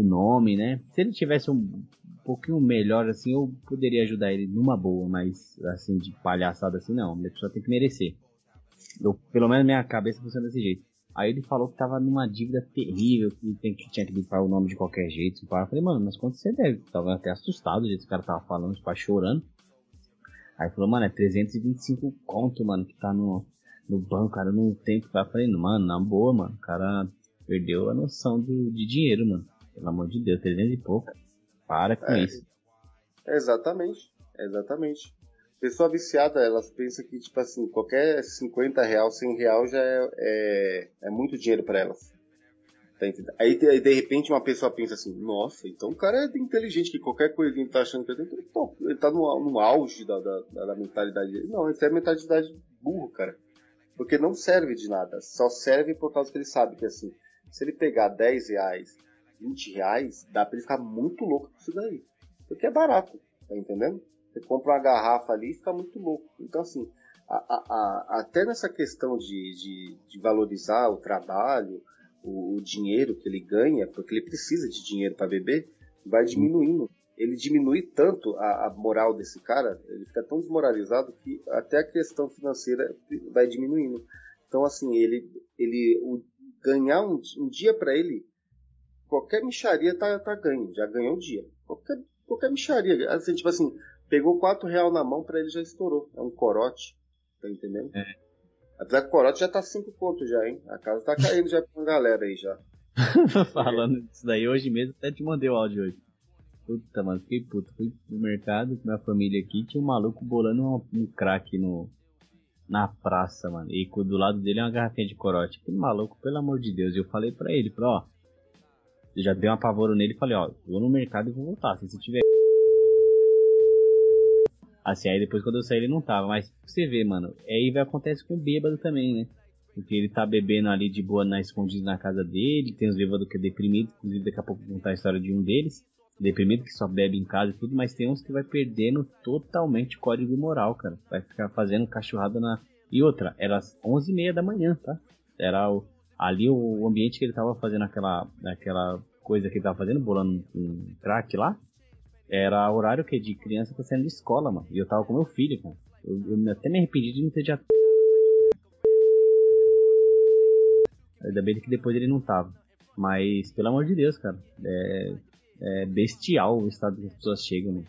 o, nome, né? Se ele tivesse um, um pouquinho melhor assim, eu poderia ajudar ele numa boa, mas assim, de palhaçada assim, não. A pessoa tem que merecer. Eu, pelo menos minha cabeça funciona desse jeito. Aí ele falou que tava numa dívida terrível, que, tem, que tinha que limpar o nome de qualquer jeito. Eu falei, mano, mas quanto você deve? Tava até assustado do jeito que o cara tava falando, tipo, chorando. Aí falou, mano, é 325 conto, mano, que tá no, no banco, cara, não tem que Eu falei, mano, na boa, mano, o cara perdeu a noção do, de dinheiro, mano. Pelo amor de Deus, 300 e pouco. Para com é, isso.
Exatamente, exatamente pessoa viciada, elas pensam que, tipo assim, qualquer 50 real, 100 real já é, é, é muito dinheiro para elas. Tá aí, de, repente, uma pessoa pensa assim, nossa, então o cara é inteligente, que qualquer que ele tá achando que ele, então, ele tá no, no auge da, da, da mentalidade dele. Não, isso é a mentalidade burro, cara. Porque não serve de nada, só serve por causa que ele sabe que, assim, se ele pegar 10 reais, 20 reais, dá pra ele ficar muito louco com isso daí. Porque é barato, tá entendendo? Você compra uma garrafa ali e fica muito louco. Então, assim, a, a, a, até nessa questão de, de, de valorizar o trabalho, o, o, dinheiro que ele ganha, porque ele precisa de dinheiro para beber, vai diminuindo. Ele diminui tanto a, moral desse cara, ele fica tão desmoralizado que até a questão financeira vai diminuindo. Então, assim, ele, ele o, ganhar um, um dia para ele, qualquer micharia tá, tá ganho, já ganhou um dia. Qualquer, qualquer micharia. Assim, tipo assim, Pegou 4 real na mão, pra ele já estourou. É um corote. Tá entendendo? É. Apesar que o corote já tá 5 pontos já, hein? A casa tá caindo já com a galera aí já.
Falando disso daí, hoje mesmo até te mandei o áudio hoje. Puta, mano, fiquei puto. Fui no mercado com minha família aqui, tinha um maluco bolando um, um crack no, na praça, mano. E do lado dele é uma garrafinha de corote. Que maluco, pelo amor de Deus. Eu falei pra ele, falei, ó. Já dei um apavoro nele e falei, ó, vou no mercado e vou voltar. Se você tiver. Assim, aí depois quando eu saí ele não tava. Mas você vê, mano, aí vai acontece com o bêbado também, né? Porque ele tá bebendo ali de boa na escondida na casa dele. Tem os bêbados que é deprimido. Inclusive, daqui a pouco vou contar a história de um deles. Deprimido que só bebe em casa e tudo. Mas tem uns que vai perdendo totalmente código moral, cara. Vai ficar fazendo cachorrada na. E outra, era às 11h30 da manhã, tá? Era o, ali o ambiente que ele tava fazendo aquela, aquela coisa que ele tava fazendo, bolando um crack lá. Era horário que de criança tá saindo de escola, mano. E eu tava com meu filho, cara. Eu, eu até me arrependi de não ter já Ainda bem que depois ele não tava. Mas, pelo amor de Deus, cara, é, é bestial o estado que as pessoas chegam, né?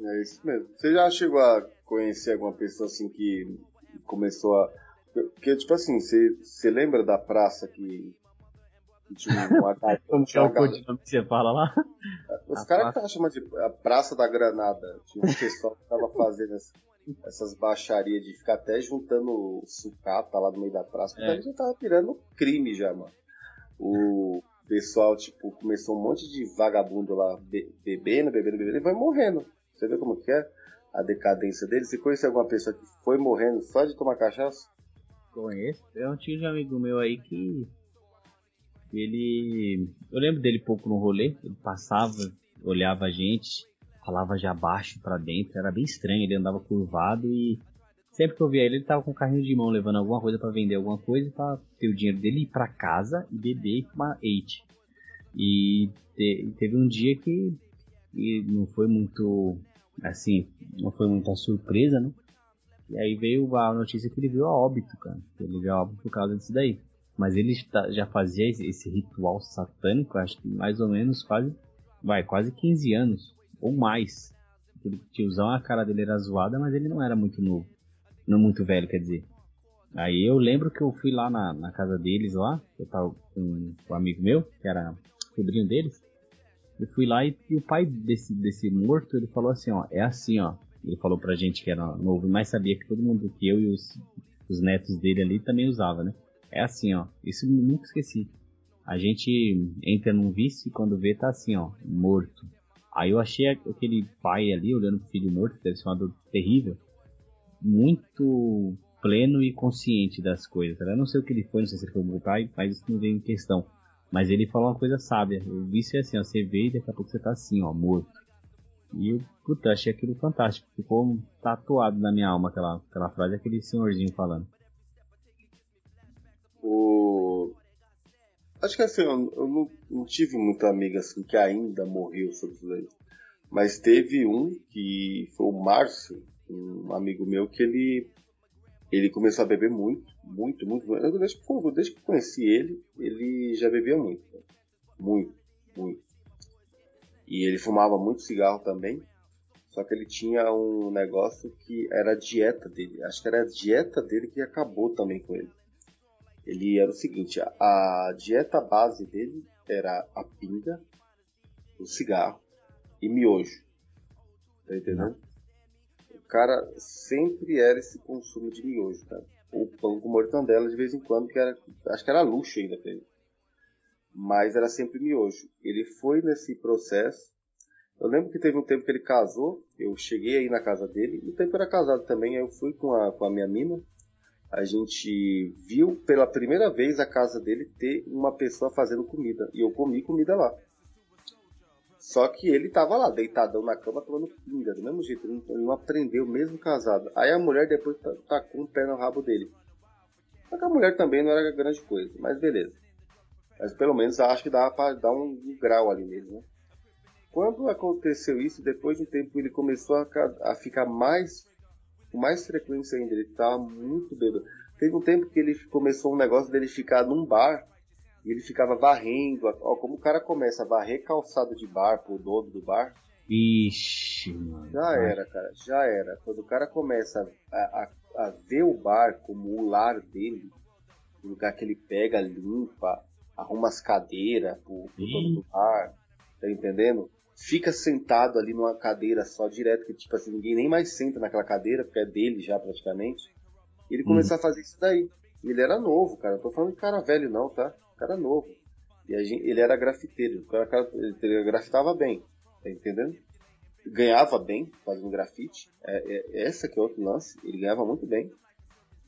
É isso mesmo. Você já chegou a conhecer alguma pessoa assim que começou a. Porque, tipo assim, você, lembra da praça que, que tinha
Como que é o codinome que você fala lá?
Os caras que chamam de a Praça da Granada. Tinha um pessoal que tava fazendo essa, essas baixarias de ficar até juntando sucata lá no meio da praça. É. já tava virando crime já, mano. O pessoal, tipo, começou um monte de vagabundo lá bebendo, bebendo, bebendo e vai morrendo. Você vê como que é a decadência deles? Você conhece alguma pessoa que foi morrendo só de tomar cachaça?
Conheço. É um tio de amigo meu aí que ele. Eu lembro dele pouco no rolê. Ele passava, olhava a gente, falava já baixo para dentro, era bem estranho, ele andava curvado e sempre que eu via ele, ele tava com o carrinho de mão levando alguma coisa para vender alguma coisa para ter o dinheiro dele ir para casa e beber e fumar. E te, teve um dia que não foi muito assim, não foi muita surpresa, né? E aí veio a notícia que ele viu a óbito, cara. Ele veio a óbito por causa disso daí. Mas ele já fazia esse ritual satânico, acho que mais ou menos quase, vai, quase 15 anos ou mais. Aquele tiozão, a cara dele era zoada, mas ele não era muito novo. Não muito velho, quer dizer. Aí eu lembro que eu fui lá na, na casa deles lá, eu tava com um amigo meu, que era sobrinho deles. Eu fui lá e, e, o pai desse, desse morto, ele falou assim, ó, é assim, ó. Ele falou pra gente que era novo, mas sabia que todo mundo, que eu e os, os netos dele ali também usava, né? É assim, ó. Isso eu nunca esqueci. A gente entra num vício e quando vê tá assim, ó, morto. Aí eu achei aquele pai ali, olhando pro filho morto, deve ser uma dor terrível, muito pleno e consciente das coisas. Eu não sei o que ele foi, não sei se ele foi o pai, mas isso não veio em questão. Mas ele falou uma coisa sábia. O vício é assim, ó, você vê e daqui a pouco você tá assim, ó, morto. E eu, puta, achei aquilo fantástico. Ficou tatuado na minha alma aquela, aquela frase, aquele senhorzinho falando.
O... Acho que assim, eu, eu não, não, tive muita amiga assim que ainda morreu sobre isso daí. Mas teve um que foi o Márcio, um amigo meu, que ele ele começou a beber muito, muito, muito. muito. Desde, desde que eu conheci ele, ele já bebia muito. Né? Muito, muito. E ele fumava muito cigarro também. Só que ele tinha um negócio que era a dieta dele. Acho que era a dieta dele que acabou também com ele. Ele era o seguinte, a dieta base dele era a pinga, o cigarro e miojo. Tá entendendo? O cara sempre era esse consumo de miojo, cara. Pão com mortandela de vez em quando, que era, acho que era luxo ainda pra ele. Mas era sempre miojo. Ele foi nesse processo. Eu lembro que teve um tempo que ele casou, eu cheguei aí na casa dele, o tempo era casado também, aí eu fui com a, com a minha mina, a gente viu pela primeira vez a casa dele ter uma pessoa fazendo comida. E eu comi comida lá. Só que ele tava lá, deitadão na cama, tomando pinga, do mesmo jeito. Ele não, aprendeu, mesmo casado. Aí a mulher depois tacou um pé no rabo dele. Só que a mulher também não era grande coisa, mas beleza. Mas pelo menos acho que dava pra dar um, um grau ali nele, né? Quando aconteceu isso, depois de um tempo ele começou a, a ficar mais com mais frequência ainda, ele tava muito bêbado. Teve um tempo que ele começou um negócio dele ficar num bar e ele ficava varrendo. Ó, como o cara começa a varrer calçado de bar pro dono do bar.
Ixi, mano.
Já era, cara, já era. Quando o cara começa a, a, a ver o bar como o lar dele, o lugar que ele pega, limpa, arruma as cadeiras pro, pro dono do bar, tá entendendo? fica sentado ali numa cadeira só direto, que tipo assim, ninguém nem mais senta naquela cadeira, porque é dele já praticamente. Ele começou hum. a fazer isso daí. Ele era novo, cara. Não tô falando de cara velho, não, tá? Cara novo. E gente, ele era grafiteiro. O cara, ele grafitava bem. Tá entendendo? Ganhava bem fazendo grafite. É, é, essa que é outro lance. Ele ganhava muito bem.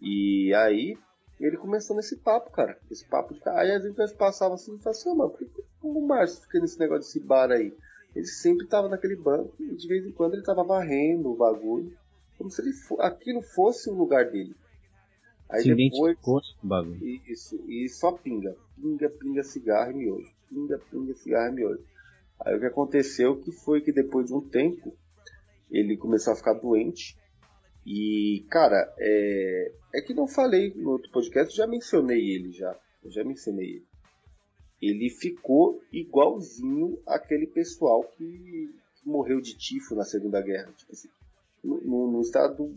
E aí, ele começou nesse papo, cara. Esse papo de. Aí às vezes passava assim e falava assim, mano, por que o Márcio fica nesse negócio desse bar aí? Ele sempre tava naquele banco e de vez em quando ele tava varrendo o bagulho. Como se ele aquilo fosse o lugar dele.
Aí Se depois. bagulho.
Isso, e só pinga. Pinga, pinga, cigarro e miojo. Pinga, pinga, cigarro e miojo. Aí o que aconteceu que foi que depois de um tempo ele começou a ficar doente. E, cara, é, é que não falei no outro podcast, já mencionei ele já. Eu já mencionei ele. Ele ficou igualzinho aquele pessoal que, morreu de tifo na Segunda Guerra. Tipo assim, no estado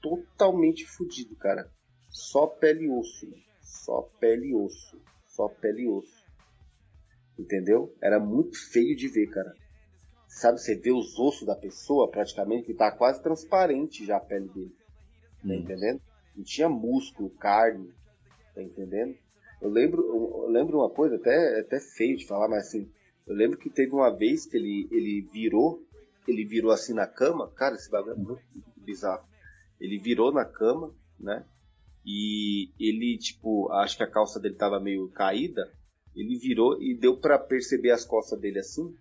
totalmente fodido, cara. Só pele e osso. Só pele e osso. Só pele e osso. Entendeu? Era muito feio de ver, cara. Sabe, você vê os ossos da pessoa praticamente que tá quase transparente já a pele dele. Tá entendendo? Não tinha músculo, carne. Tá entendendo? Eu lembro, eu lembro uma coisa, até, até feio de falar, mas assim, eu lembro que teve uma vez que ele, ele virou, ele virou assim na cama, cara, esse bagulho é muito bizarro. Ele virou na cama, né? e ele, tipo, acho que a calça dele tava meio caída, ele virou e deu para perceber as costas dele assim.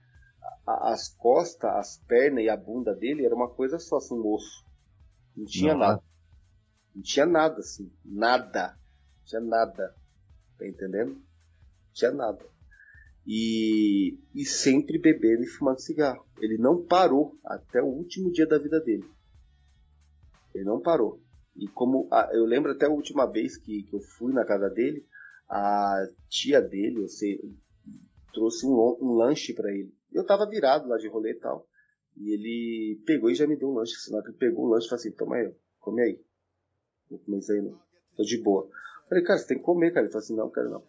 As costas, as pernas e a bunda dele era uma coisa só, assim, um osso. Não tinha Não. nada. Não tinha nada, assim. Nada. Não tinha nada. Tá entendendo? Não tinha nada. E, e sempre bebendo e fumando cigarro. Ele não parou até o último dia da vida dele. Ele não parou. E como a, eu lembro até a última vez que, que eu fui na casa dele, a tia dele, eu sei, trouxe um, um lanche para ele. Eu tava virado lá de rolê e tal. E ele pegou e já me deu um lanche. Assim, ele pegou o lanche e falou assim: toma aí, come aí. Vou comer isso aí, não. Tô de boa. Falei, cara, você tem que comer, cara. Ele falou assim: não, quero não.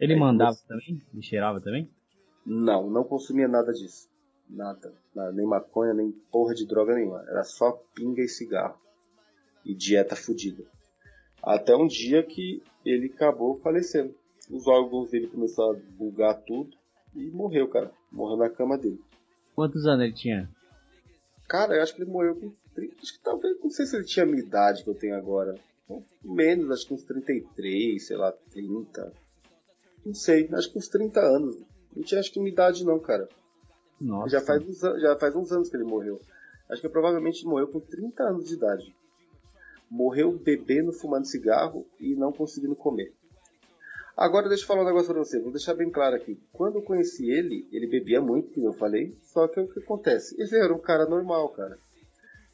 Ele aí, mandava também? Ele cheirava também?
Não, não consumia nada disso. Nada. nada. Nem maconha, nem porra de droga nenhuma. Era só pinga e cigarro e dieta fodida. Até um dia que ele acabou falecendo. Os órgãos dele começaram a bugar tudo e morreu, cara. Morreu na cama dele.
Quantos anos ele tinha?
Cara, eu acho que ele morreu com 30. Acho que talvez, não sei se ele tinha a minha idade que eu tenho agora. Menos, acho que uns 33, sei lá, 30. Não sei, acho que uns 30 anos. Não tinha acho que minha idade não, cara. Nossa. Já faz, uns, já faz uns anos que ele morreu. Acho que provavelmente morreu com 30 anos de idade morreu bebendo, fumando cigarro e não conseguindo comer. Agora deixa eu falar um negócio pra você, vou deixar bem claro aqui. Quando eu conheci ele, ele bebia muito, como eu falei, só que o que acontece? Ele era um cara normal, cara.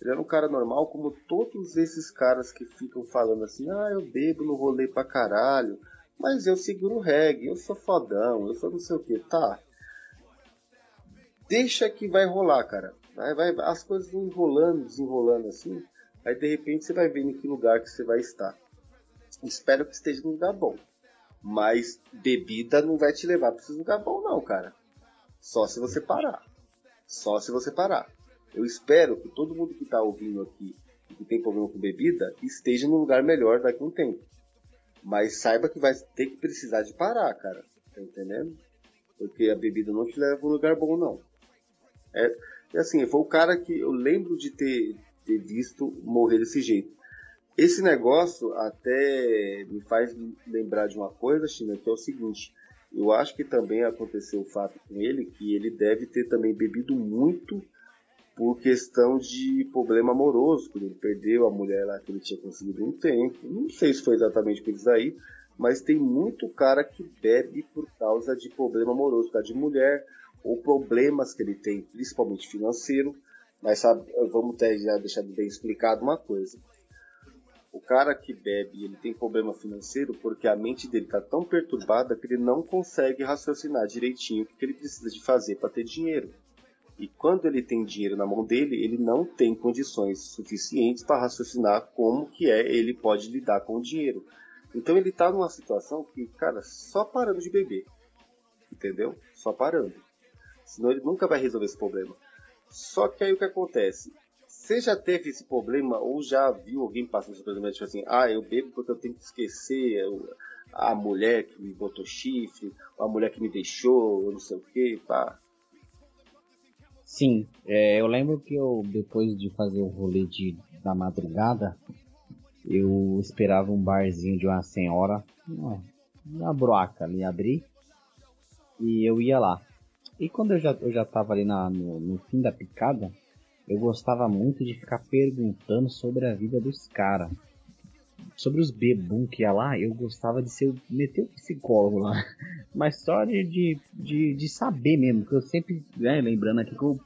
Ele era um cara normal, como todos esses caras que ficam falando assim, ah, eu bebo no rolê pra caralho, mas eu seguro reggae, eu sou fodão, eu sou não sei o que, tá. Deixa que vai rolar, cara. Vai, vai, as coisas vão enrolando, desenrolando assim. Aí de repente você vai ver em que lugar que você vai estar. Espero que esteja num lugar bom. Mas bebida não vai te levar para esse lugar bom não, cara. Só se você parar. Só se você parar. Eu espero que todo mundo que está ouvindo aqui e que tem problema com bebida esteja num lugar melhor daqui a um tempo. Mas saiba que vai ter que precisar de parar, cara. Tá entendendo? Porque a bebida não te leva para um lugar bom, não. É, assim, foi o cara que eu lembro de ter, ter visto morrer desse jeito. Esse negócio até me faz lembrar de uma coisa, China, que é o seguinte. Eu acho que também aconteceu o fato com ele que ele deve ter também bebido muito por questão de problema amoroso, quando ele perdeu a mulher lá que ele tinha conseguido um tempo. Não sei se foi exatamente por isso aí, mas tem muito cara que bebe por causa de problema amoroso, por causa de mulher, ou problemas que ele tem, principalmente financeiro. Mas sabe, vamos ter já deixar bem explicado uma coisa. O cara que bebe, ele tem problema financeiro porque a mente dele está tão perturbada que ele não consegue raciocinar direitinho o que ele precisa de fazer para ter dinheiro. E quando ele tem dinheiro na mão dele, ele não tem condições suficientes para raciocinar como que é ele pode lidar com o dinheiro. Então ele está numa situação que, cara, só parando de beber. Entendeu? Só parando. Senão ele nunca vai resolver esse problema. Só que aí o que acontece? Você já teve esse problema ou já viu alguém passando esse problema, tipo assim, ah, eu bebo porque eu tenho que esquecer a mulher que me botou chifre, a mulher que me deixou, eu não sei o que, pá.
Sim, é, eu lembro que eu, depois de fazer o rolê de, da madrugada, eu esperava um barzinho de uma senhora, uma, uma broaca ali abrir, e eu ia lá. E quando eu já, eu já tava ali na, no, no fim da picada, eu gostava muito de ficar perguntando sobre a vida dos caras. Sobre os bebum que ia lá, eu gostava de ser meter o psicólogo lá. Mas só de, de, de, de, saber mesmo, que eu sempre, né, lembrando aqui que eu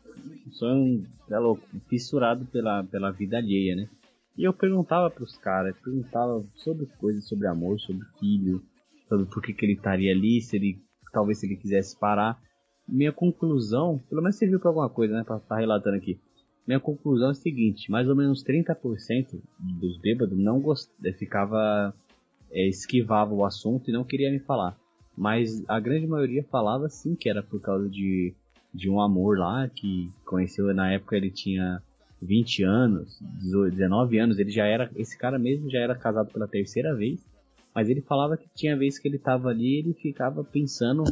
sou um, é louco, fissurado pela, pela vida alheia, né? E eu perguntava pros caras, perguntava sobre coisas, sobre amor, sobre filho, sobre por que, que ele estaria ali, se ele, talvez se ele quisesse parar. Minha conclusão, pelo menos serviu para alguma coisa, né, pra estar tá relatando aqui. Minha conclusão é a seguinte, mais ou menos 30% dos bêbados não gost... Eh, ficava é, esquivava o assunto e não queria me falar. Mas a grande maioria falava sim que era por causa de, de um amor lá que conheceu na época ele tinha 20 anos, 18, 19 anos, ele já era esse cara mesmo já era casado pela terceira vez, mas ele falava que tinha vezes que ele tava ali, ele ficava pensando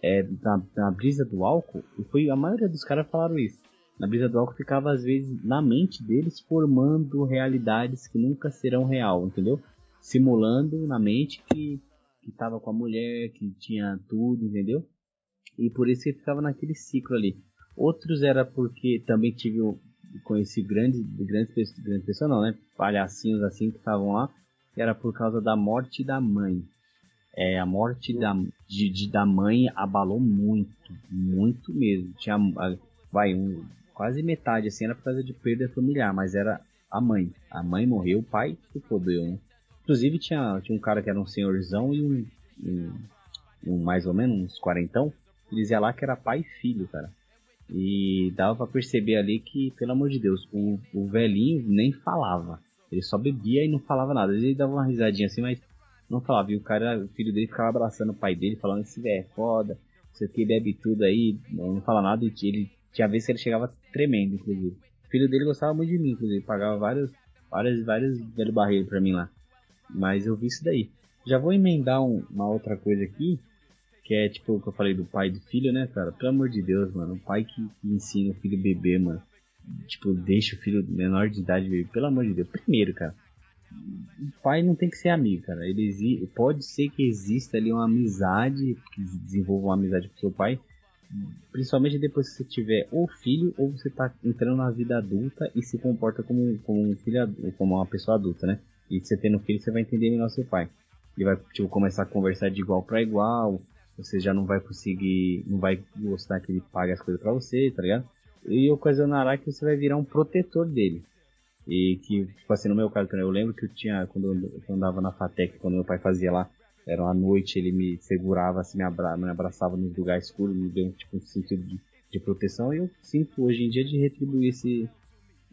é, na, na brisa do álcool, e foi a maioria dos caras falaram isso na brisa do álcool ficava às vezes na mente deles formando realidades que nunca serão real, entendeu? Simulando na mente que que tava com a mulher, que tinha tudo, entendeu? E por isso que ficava naquele ciclo ali. Outros era porque também tive conheci grandes grandes grandes pessoas não, né? Palhacinhos assim que estavam lá. Era por causa da morte da mãe. É, a morte da, de, de, da mãe abalou muito, muito mesmo. Tinha, vai, um, quase metade, assim, era por causa de perda familiar, mas era a mãe. A mãe morreu, o pai se fodeu, né? Inclusive tinha, tinha um cara que era um senhorzão e um, um, um mais ou menos, uns quarentão, dizia lá que era pai e filho, cara. E dava para perceber ali que, pelo amor de Deus, o, o velhinho nem falava. Ele só bebia e não falava nada. Ele dava uma risadinha assim, mas não falava. E o cara, o filho dele ficava abraçando o pai dele, falando: Esse velho é foda, você que bebe tudo aí, não, fala nada. E ele tinha vezes que ele chegava tremendo, inclusive. O filho dele gostava muito de mim, inclusive. Pagava vários, vários, vários velho barreiro pra mim lá. Mas eu vi isso daí. Já vou emendar um, uma outra coisa aqui. Que é tipo o que eu falei do pai e do filho, né, cara? Pelo amor de Deus, mano. O pai que, que ensina o filho beber, mano. Tipo, deixa o filho menor de idade beber. Pelo amor de Deus. Primeiro, cara. O pai não tem que ser amigo, cara. Ele pode ser que exista ali uma amizade, que desenvolva uma amizade com seu pai, principalmente depois que você tiver ou filho ou você tá entrando na vida adulta e se comporta como, como um filho como uma pessoa adulta, né? E você tendo filho, você vai entender melhor seu pai. Ele vai tipo, começar a conversar de igual para igual, você já não vai conseguir, não vai gostar que ele pague as coisas para você, tá ligado? E ocasionará que você vai virar um protetor dele. E que, tipo assim, no meu caso eu lembro que eu tinha, quando eu andava na FATEC, quando meu pai fazia lá, era uma noite, ele me segurava, assim, me, abra me abraçava nos lugares escuros, me deu tipo, um sentido de, de proteção. E eu sinto hoje em dia de retribuir esse,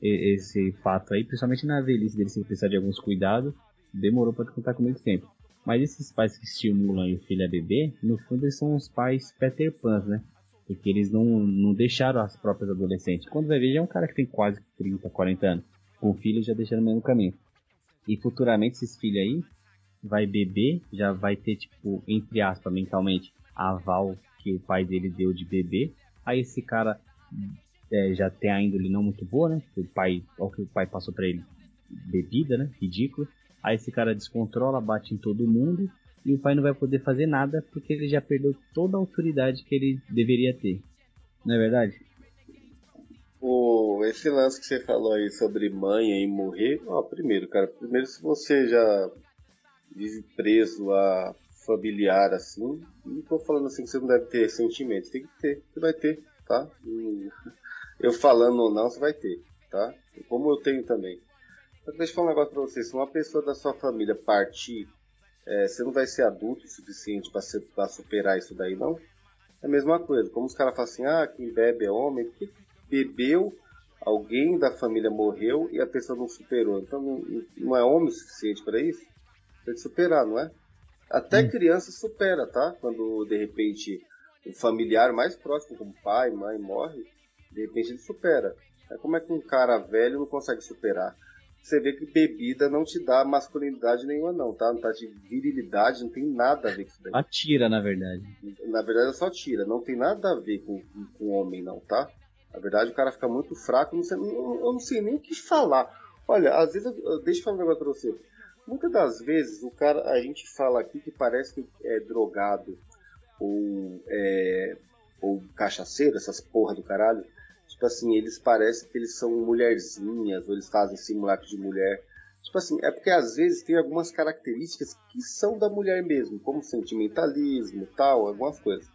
esse fato aí, principalmente na velhice dele, se precisar de alguns cuidados, demorou para contar comigo sempre. Mas esses pais que estimulam o filho a beber, no fundo eles são os pais Peter Pan, né? Porque eles não, não deixaram as próprias adolescentes. Quando vai ver, já é um cara que tem quase 30, 40 anos. Com o filho já deixando no mesmo caminho. E futuramente esses filhos aí vai beber, já vai ter, tipo, entre aspas, mentalmente, a aval que o pai dele deu de beber. Aí esse cara é, já tem a índole não muito boa, né? O pai, olha o que o pai passou para ele, bebida, né? Ridículo. Aí esse cara descontrola, bate em todo mundo e o pai não vai poder fazer nada porque ele já perdeu toda a autoridade que ele deveria ter. Não é verdade?
O, esse lance que você falou aí sobre mãe e morrer, ó, primeiro, cara, primeiro se você já vive preso a familiar assim. Não tô falando assim que você não deve ter sentimentos, tem que ter, você vai ter, tá? Eu falando ou não, você vai ter, tá? Como eu tenho também. Deixa eu falar um negócio pra você, se uma pessoa da sua família partir, é, você não vai ser adulto o suficiente para superar isso daí, não? É a mesma coisa, como os caras falam assim, ah, quem bebe é homem, porque bebeu, alguém da família morreu e a pessoa não superou. Então não, não é homem o suficiente para isso? Tem que superar, não é? Até hum. criança supera, tá? Quando de repente o familiar mais próximo, como pai, mãe, morre, de repente ele supera. É como é que um cara velho não consegue superar? Você vê que bebida não te dá masculinidade nenhuma, não, tá? Não tá de virilidade, não tem nada a ver com isso daí.
Só tira, na verdade.
Na verdade é só tira, não tem nada a ver com, com o homem, não, tá? Na verdade o cara fica muito fraco, não sei, eu não sei nem o que falar. Olha, às vezes, eu, deixa eu falar um negócio pra você. Muitas das vezes o cara, a gente fala aqui que parece que é drogado ou, é, ou cachaceiro, essas porra do caralho. Tipo assim, eles parecem que eles são mulherzinhas, ou eles fazem simulacro de mulher. Tipo assim, é porque às vezes tem algumas características que são da mulher mesmo, como sentimentalismo tal, algumas coisas.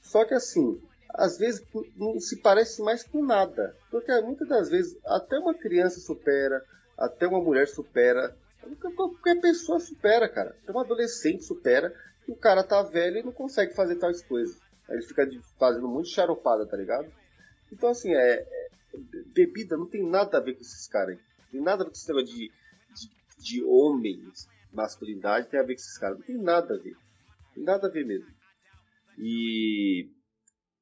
Só que assim, às vezes não se parece mais com nada. Porque muitas das vezes até uma criança supera, até uma mulher supera, qualquer pessoa supera, cara. Até um adolescente supera, e o cara tá velho e não consegue fazer tais coisas. Aí ele fica fazendo muito charopada, tá ligado? Então, assim, é, é, bebida não tem nada a ver com esses caras aí. Tem nada a ver com esse negócio de, de, de homens, masculinidade, tem a ver com esses caras. Não tem nada a ver. Tem nada a ver mesmo. E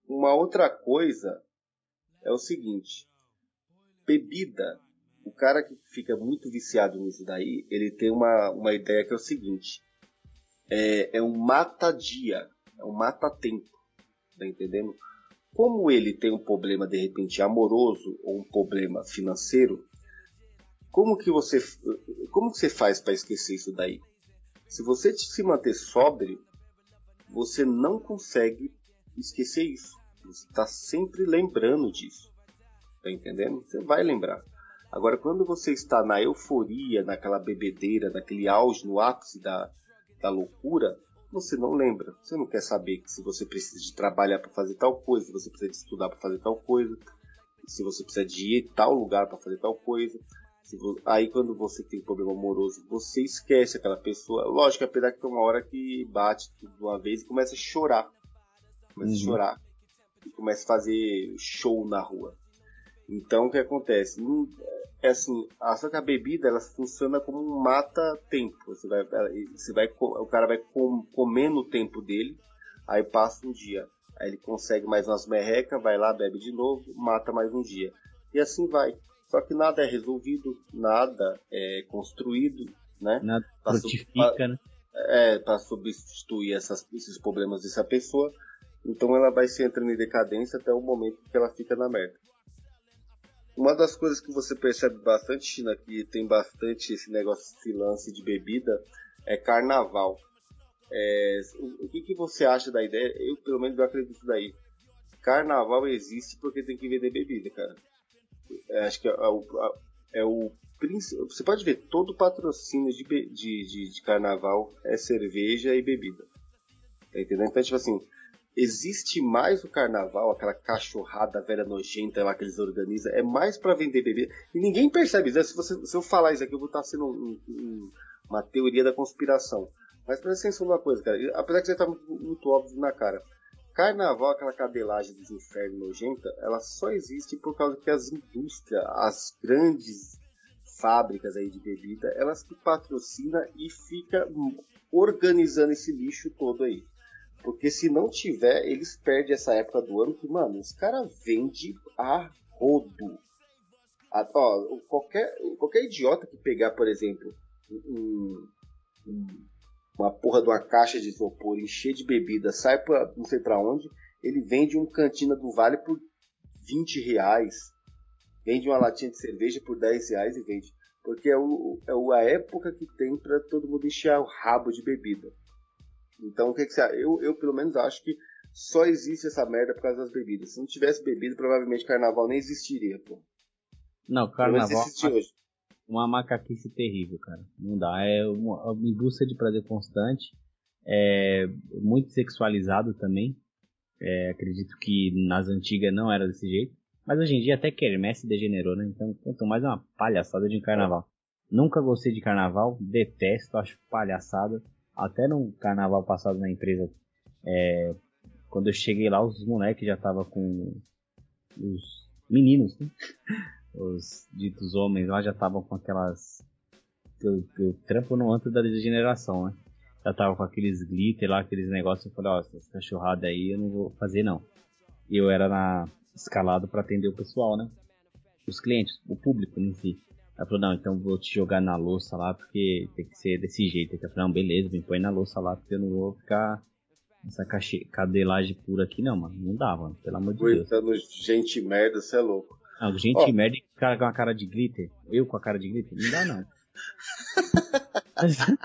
uma outra coisa é o seguinte: bebida. O cara que fica muito viciado nisso daí, ele tem uma, uma ideia que é o seguinte: é, é um mata-dia, é um mata-tempo. Tá entendendo? Como ele tem um problema de repente amoroso ou um problema financeiro, como que você como que você faz para esquecer isso daí? Se você se manter sóbrio, você não consegue esquecer isso. Você está sempre lembrando disso. Tá entendendo? Você vai lembrar. Agora, quando você está na euforia, naquela bebedeira, naquele auge, no ápice da, da loucura, você não lembra. Você não quer saber que se você precisa de trabalhar para fazer tal coisa, se você precisa de estudar para fazer tal coisa, se você precisa de ir tal lugar para fazer tal coisa. Aí quando você tem problema amoroso, você esquece aquela pessoa. Lógico, apesar que tem uma hora que bate tudo de uma vez e começa a chorar. Começa uhum. a chorar. E começa a fazer show na rua. Então o que acontece? é assim, a, só que a bebida ela funciona como um mata-tempo. Você vai, você vai, o cara vai com, comendo o tempo dele, aí passa um dia. Aí ele consegue mais umas merrecas, vai lá, bebe de novo, mata mais um dia. E assim vai. Só que nada é resolvido, nada é construído, né?
Nada frutifica, né?
É, para substituir essas, esses problemas dessa pessoa. Então ela vai se entrando em decadência até o momento que ela fica na merda. Uma das coisas que você percebe bastante, China, que tem bastante esse negócio, esse lance de bebida, é carnaval. É, o, o que, que você acha da ideia? Eu, pelo menos, eu acredito daí. Carnaval existe porque tem que vender bebida, cara. É, acho que é, é, o, é o você pode ver todo patrocínio de, de, de, de, carnaval é cerveja e bebida. Tá entendendo? Então, tipo assim, existe mais o carnaval, aquela cachorrada velha nojenta lá que eles organizam, é mais para vender bebida. E ninguém percebe isso. Né? Se, você, se eu falar isso aqui, eu vou estar sendo um, um, uma teoria da conspiração. Mas presta atenção numa coisa, cara. Apesar que você tá muito, muito óbvio na cara. Carnaval, aquela cadelagem dos infernos nojenta, ela só existe por causa que as indústrias, as grandes fábricas aí de bebida, elas que patrocinam e fica organizando esse lixo todo aí. Porque se não tiver, eles perdem essa época do ano que, mano, os caras vendem a rodo. A, ó, qualquer, qualquer idiota que pegar, por exemplo, um, um, uma porra de uma caixa de isopor, encher de bebida, sai pra não sei pra onde, ele vende um cantina do Vale por 20 reais. Vende uma latinha de cerveja por 10 reais e vende. Porque é, o, é a época que tem para todo mundo encher o rabo de bebida. Então, o que, que você eu, eu, pelo menos, acho que só existe essa merda por causa das bebidas. Se não tivesse bebida, provavelmente carnaval nem existiria, pô.
Não, carnaval. É hoje. Uma macaquice terrível, cara. Não dá. É uma, uma busca de prazer constante. É muito sexualizado também. É, acredito que nas antigas não era desse jeito. Mas hoje em dia até quermesse degenerou, né? Então, quanto mais uma palhaçada de um carnaval. Nunca gostei de carnaval, detesto, acho palhaçada até no carnaval passado na empresa, é, quando eu cheguei lá, os moleques já tava com os meninos, né? os ditos homens lá já estavam com aquelas. Eu, eu trampo no antes da degeneração, né? Já tava com aqueles glitter lá, aqueles negócios. Eu falei, ó, essa cachorrada aí eu não vou fazer não. E eu era na, escalado para atender o pessoal, né? os clientes, o público em si. Ela falou, não, então vou te jogar na louça lá, porque tem que ser desse jeito. Eu falei, não, beleza, me põe na louça lá, porque eu não vou ficar essa cadelagem pura aqui, não, mano. Não dá, mano, pelo amor de
Coitando
Deus.
gente merda, você é louco.
Não, gente oh. merda e cara com a cara de glitter. Eu com a cara de glitter? Não dá, não.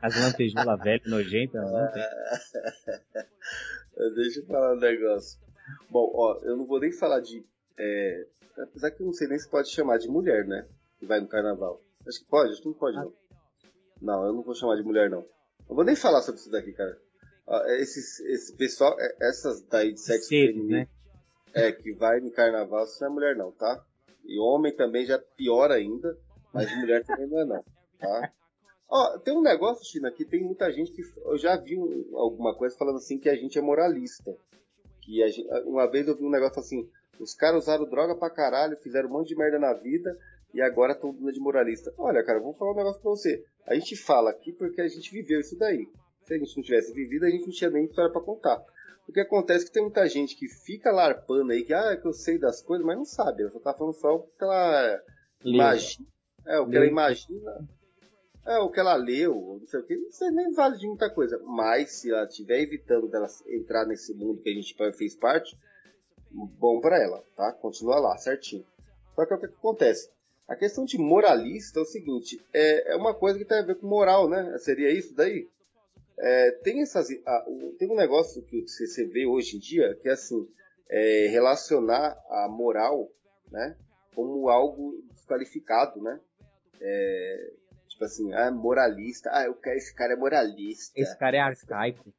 As lantejoulas velhas, nojentas, não tem.
Deixa eu falar um negócio. Bom, ó, eu não vou nem falar de. É, apesar que eu não sei nem se pode chamar de mulher, né? Que vai no carnaval. Acho que pode, acho que não pode, não. Não, eu não vou chamar de mulher, não. Não vou nem falar sobre isso daqui, cara. Esse, esse pessoal, é, essas daí de sexo Cedo, feminino, né? é, que vai no carnaval, isso não é mulher, não, tá? E homem também já é pior ainda, mas mulher também não é, não, tá? Ó, tem um negócio, China, que tem muita gente que. Eu já vi um, alguma coisa falando assim que a gente é moralista. Que gente, uma vez eu vi um negócio assim: os caras usaram droga pra caralho, fizeram um monte de merda na vida e agora estão dando de moralista. Olha, cara, vou falar um negócio pra você. A gente fala aqui porque a gente viveu isso daí. Se a gente não tivesse vivido, a gente não tinha nem história pra contar. O que acontece é que tem muita gente que fica larpando aí, que, ah, é que eu sei das coisas, mas não sabe. Ela só tá falando só o que ela imagina. É, o que ela imagina é, o que ela leu, não sei o que, não sei nem vale de muita coisa. Mas se ela estiver evitando dela entrar nesse mundo que a gente fez parte, bom para ela, tá? Continua lá, certinho. Só que o que acontece? A questão de moralista é o seguinte, é, é uma coisa que tem a ver com moral, né? Seria isso daí? É, tem essas, a, tem um negócio que você vê hoje em dia que é assim, é, relacionar a moral, né, como algo desqualificado, né? É, Tipo assim, ah, moralista. Ah, eu quero, esse cara é moralista.
Esse cara é arcaico.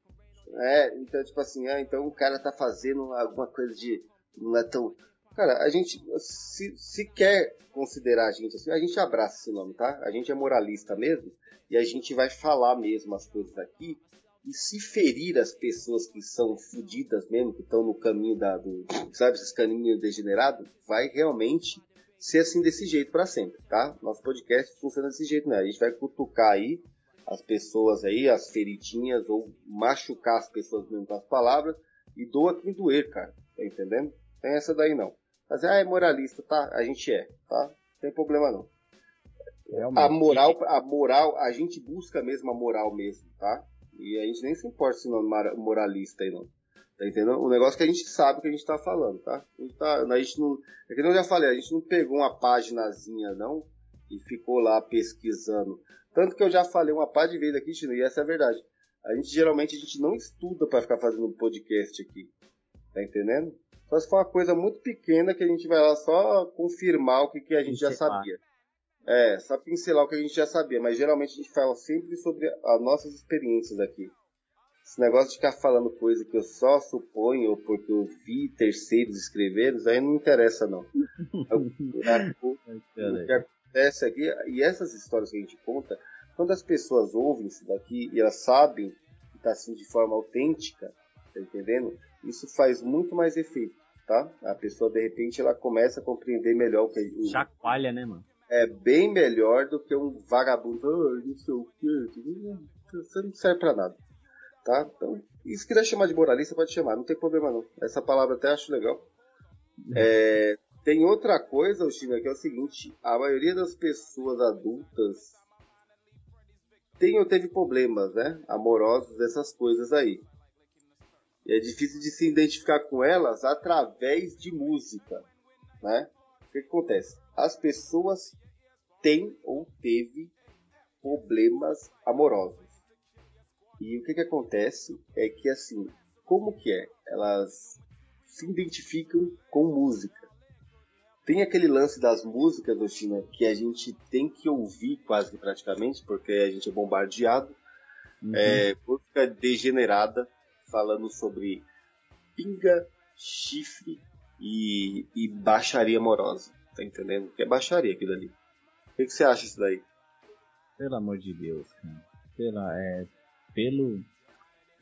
É, então, tipo assim, ah, então o cara tá fazendo alguma coisa de. Não é tão. Cara, a gente, se, se quer considerar a gente assim, a gente abraça esse nome, tá? A gente é moralista mesmo, e a gente vai falar mesmo as coisas aqui, e se ferir as pessoas que são fodidas mesmo, que estão no caminho da, do, sabe, esses caminhos degenerados, vai realmente ser assim desse jeito para sempre, tá? Nosso podcast funciona desse jeito, né? A gente vai cutucar aí as pessoas aí, as feridinhas, ou machucar as pessoas mesmo com as palavras, e doa quem doer, cara. Tá entendendo? Tem essa daí não. Mas ah, é moralista, tá? A gente é, tá? Não tem problema não. Realmente. A moral, a moral, a gente busca mesmo a moral mesmo, tá? E a gente nem se importa se não é moralista aí não. Tá entendendo? O negócio que a gente sabe que a gente tá falando, tá? A gente, tá, a gente não. É que eu já falei, a gente não pegou uma paginazinha, não, e ficou lá pesquisando. Tanto que eu já falei uma pá de vezes aqui, Chino, e essa é a verdade. A gente geralmente a gente não estuda para ficar fazendo um podcast aqui. Tá entendendo? Só se for uma coisa muito pequena que a gente vai lá só confirmar o que, que a gente já sabia. É, só pincelar o que a gente já sabia, mas geralmente a gente fala sempre sobre as nossas experiências aqui. Esse negócio de ficar falando coisa que eu só suponho porque eu vi terceiros escreverem, aí não me interessa não. o, que acontece aqui, e essas histórias que a gente conta, quando as pessoas ouvem isso daqui e elas sabem que está assim de forma autêntica, tá entendendo? Isso faz muito mais efeito, tá? A pessoa de repente ela começa a compreender melhor o que o,
chacoalha, né, mano?
É bem melhor do que um vagabundo, oh, não sei o que, você não serve pra nada tá? Então, se quiser chamar de moralista, pode chamar, não tem problema não. Essa palavra até acho legal. É, tem outra coisa, China, que é o seguinte: a maioria das pessoas adultas tem ou teve problemas, né? Amorosos, dessas coisas aí. E é difícil de se identificar com elas através de música, né? O que, que acontece? As pessoas têm ou teve problemas amorosos. E o que que acontece é que assim, como que é? Elas se identificam com música. Tem aquele lance das músicas do China que a gente tem que ouvir quase que praticamente, porque a gente é bombardeado. Uhum. É, música degenerada, falando sobre pinga, chifre e, e baixaria amorosa. Tá entendendo? Que é baixaria aquilo ali. O que, que você acha disso daí?
Pelo amor de Deus, cara. Pela, é, pelo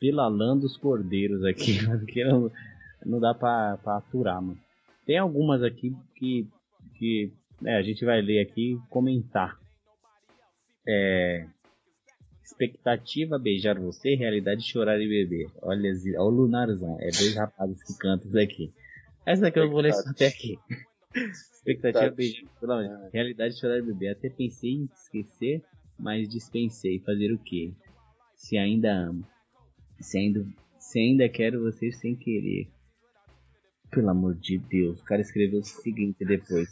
pela lã dos cordeiros aqui, porque não, não dá pra, pra aturar, mano. Tem algumas aqui que, que é, a gente vai ler aqui e comentar. É, expectativa beijar você, realidade chorar e beber. Olha, olha o lunarzão, é dois rapazes que cantam isso aqui. Essa daqui eu vou ler até aqui. Expectativa beijinho. É. Realidade chorar bebê. Até pensei em esquecer, mas dispensei. Fazer o quê? Se ainda amo. Se ainda, se ainda quero você sem querer. Pelo amor de Deus. O cara escreveu o seguinte depois.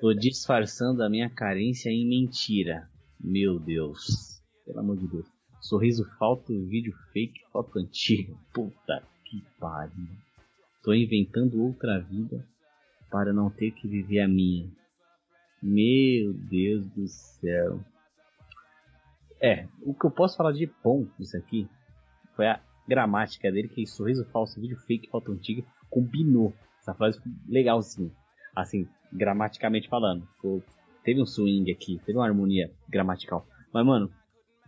Tô disfarçando a minha carência em mentira. Meu Deus. Pelo amor de Deus. Sorriso falto, vídeo fake, foto antiga. Puta que pariu. Tô inventando outra vida para não ter que viver a minha. Meu Deus do céu. É, o que eu posso falar de bom nisso aqui foi a gramática dele, que sorriso falso, vídeo fake, foto antiga, combinou. Essa frase ficou legalzinho. Assim, gramaticamente falando. Ficou, teve um swing aqui, teve uma harmonia gramatical. Mas, mano,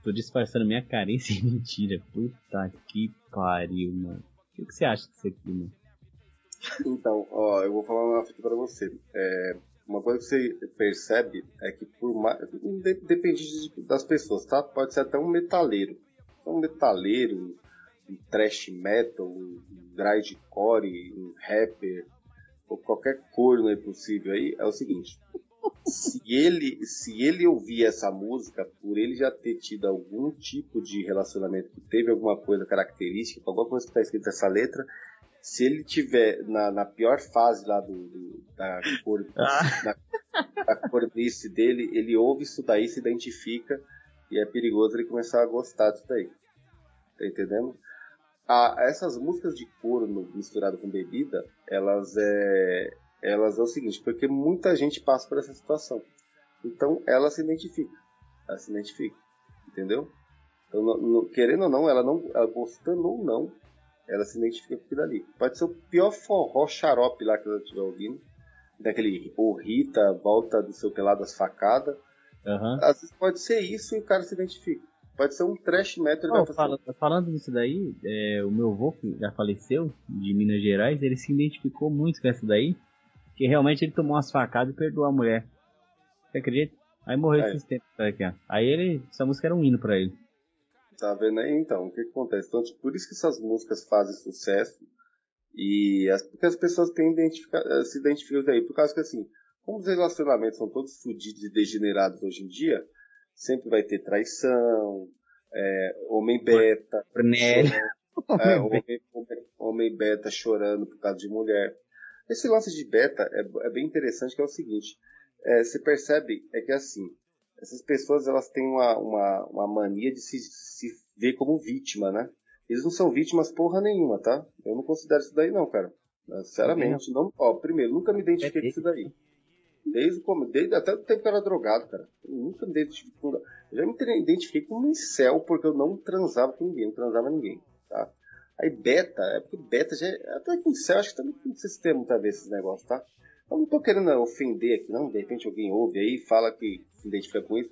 tô disfarçando minha carência em mentira. Puta que pariu, mano. O que, você acha disso aqui, mano?
Então, ó, eu vou falar uma coisa para você. É, uma coisa que você percebe é que por mais, depende das pessoas, tá? Pode ser até um metaleiro. Um metaleiro, um trash metal, um grindcore, um rapper, ou qualquer corno é possível aí, é o seguinte. se ele, se ele ouvir essa música, por ele já ter tido algum tipo de relacionamento que teve alguma coisa característica, alguma coisa que está escrita nessa letra, se ele tiver na, na pior fase lá do, do da cor ah. da, da cornice dele, ele ouve isso daí, se identifica e é perigoso ele começar a gostar disso daí. Tá entendendo? Ah, essas músicas de corno misturado com bebida, elas é elas é o seguinte, porque muita gente passa por essa situação. Então ela se identifica. Ela se identifica. Entendeu? Então, no, no, querendo ou não, ela não, ela gostando ou não, ela se identifica com aquilo ali. Pode ser o pior forró xarope lá que ela estiver ouvindo. Daquele, ou Rita, volta do seu pelado das facadas. Uhum. Às vezes pode ser isso e o cara se identifica. Pode ser um trash metal.
Oh, fala, falando nisso daí, é, o meu avô, que já faleceu, de Minas Gerais, ele se identificou muito com essa daí. Que realmente ele tomou umas facadas e perdoou a mulher. Você acredita? Aí morreu é. esses tempos aqui, ó. Aí ele, essa música era um hino pra ele.
Tá vendo aí? Então, o que, que acontece? Então, tipo, por isso que essas músicas fazem sucesso e as, porque as pessoas têm identifica, eh, se identificam daí. Por causa que, assim, como os relacionamentos são todos fodidos e degenerados hoje em dia, sempre vai ter traição, é, homem beta, é, homem, homem, homem, beta chorando por causa de mulher. Esse lance de beta é, é bem interessante, que é o seguinte, é, você percebe é que assim, essas pessoas elas têm uma, uma, uma mania de se, se ver como vítima, né? Eles não são vítimas porra nenhuma, tá? Eu não considero isso daí não, cara. Sinceramente, não. Ó, primeiro, nunca me identifiquei com isso daí. Desde, como, desde até o tempo que eu era drogado, cara. Eu nunca me identifiquei com. Já me identifiquei como um incel porque eu não transava com ninguém, não transava ninguém, tá? Aí beta, é porque beta já é. Até que incel, acho que também não sei se tem muita vez esses negócios, tá? Eu não tô querendo ofender aqui, não. De repente alguém ouve aí fala que se identifica com isso.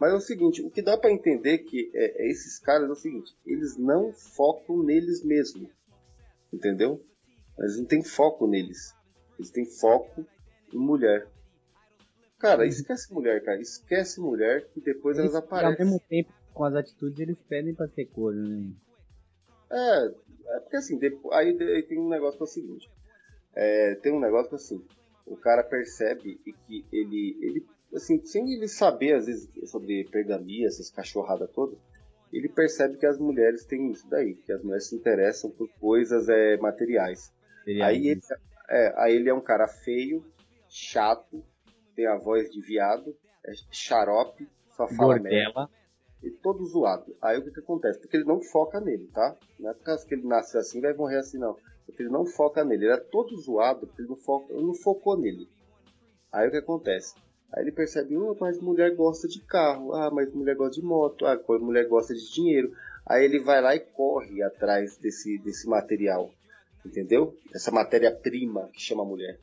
Mas é o seguinte, o que dá para entender que é, é, esses caras é o seguinte, eles não focam neles mesmos. Entendeu? Eles não têm foco neles. Eles têm foco em mulher. Cara, esquece mulher, cara. Esquece mulher que depois eles, elas aparecem.
Ao mesmo tempo, com as atitudes, eles pedem pra ser corno, né?
É, é porque assim, depois, aí, aí, tem um negócio que é o seguinte. É, tem um negócio que assim, o cara percebe e que ele, ele assim, sem ele saber às vezes sobre pergamia, essas cachorradas todas, ele percebe que as mulheres têm isso daí, que as mulheres se interessam por coisas é, materiais. Aí ele, é, aí ele é um cara feio, chato, tem a voz de viado, é xarope, só fala merda. E todo zoado. Aí o que, que acontece? Porque ele não foca nele, tá? Não é por causa que ele nasceu assim vai morrer assim, não. Porque ele não foca nele. Ele é todo zoado porque ele não, foca, ele não focou nele. Aí o que acontece? Aí ele percebe, oh, mas mulher gosta de carro, ah, mas mulher gosta de moto, ah, mulher gosta de dinheiro. Aí ele vai lá e corre atrás desse, desse material, entendeu? Essa matéria-prima que chama mulher.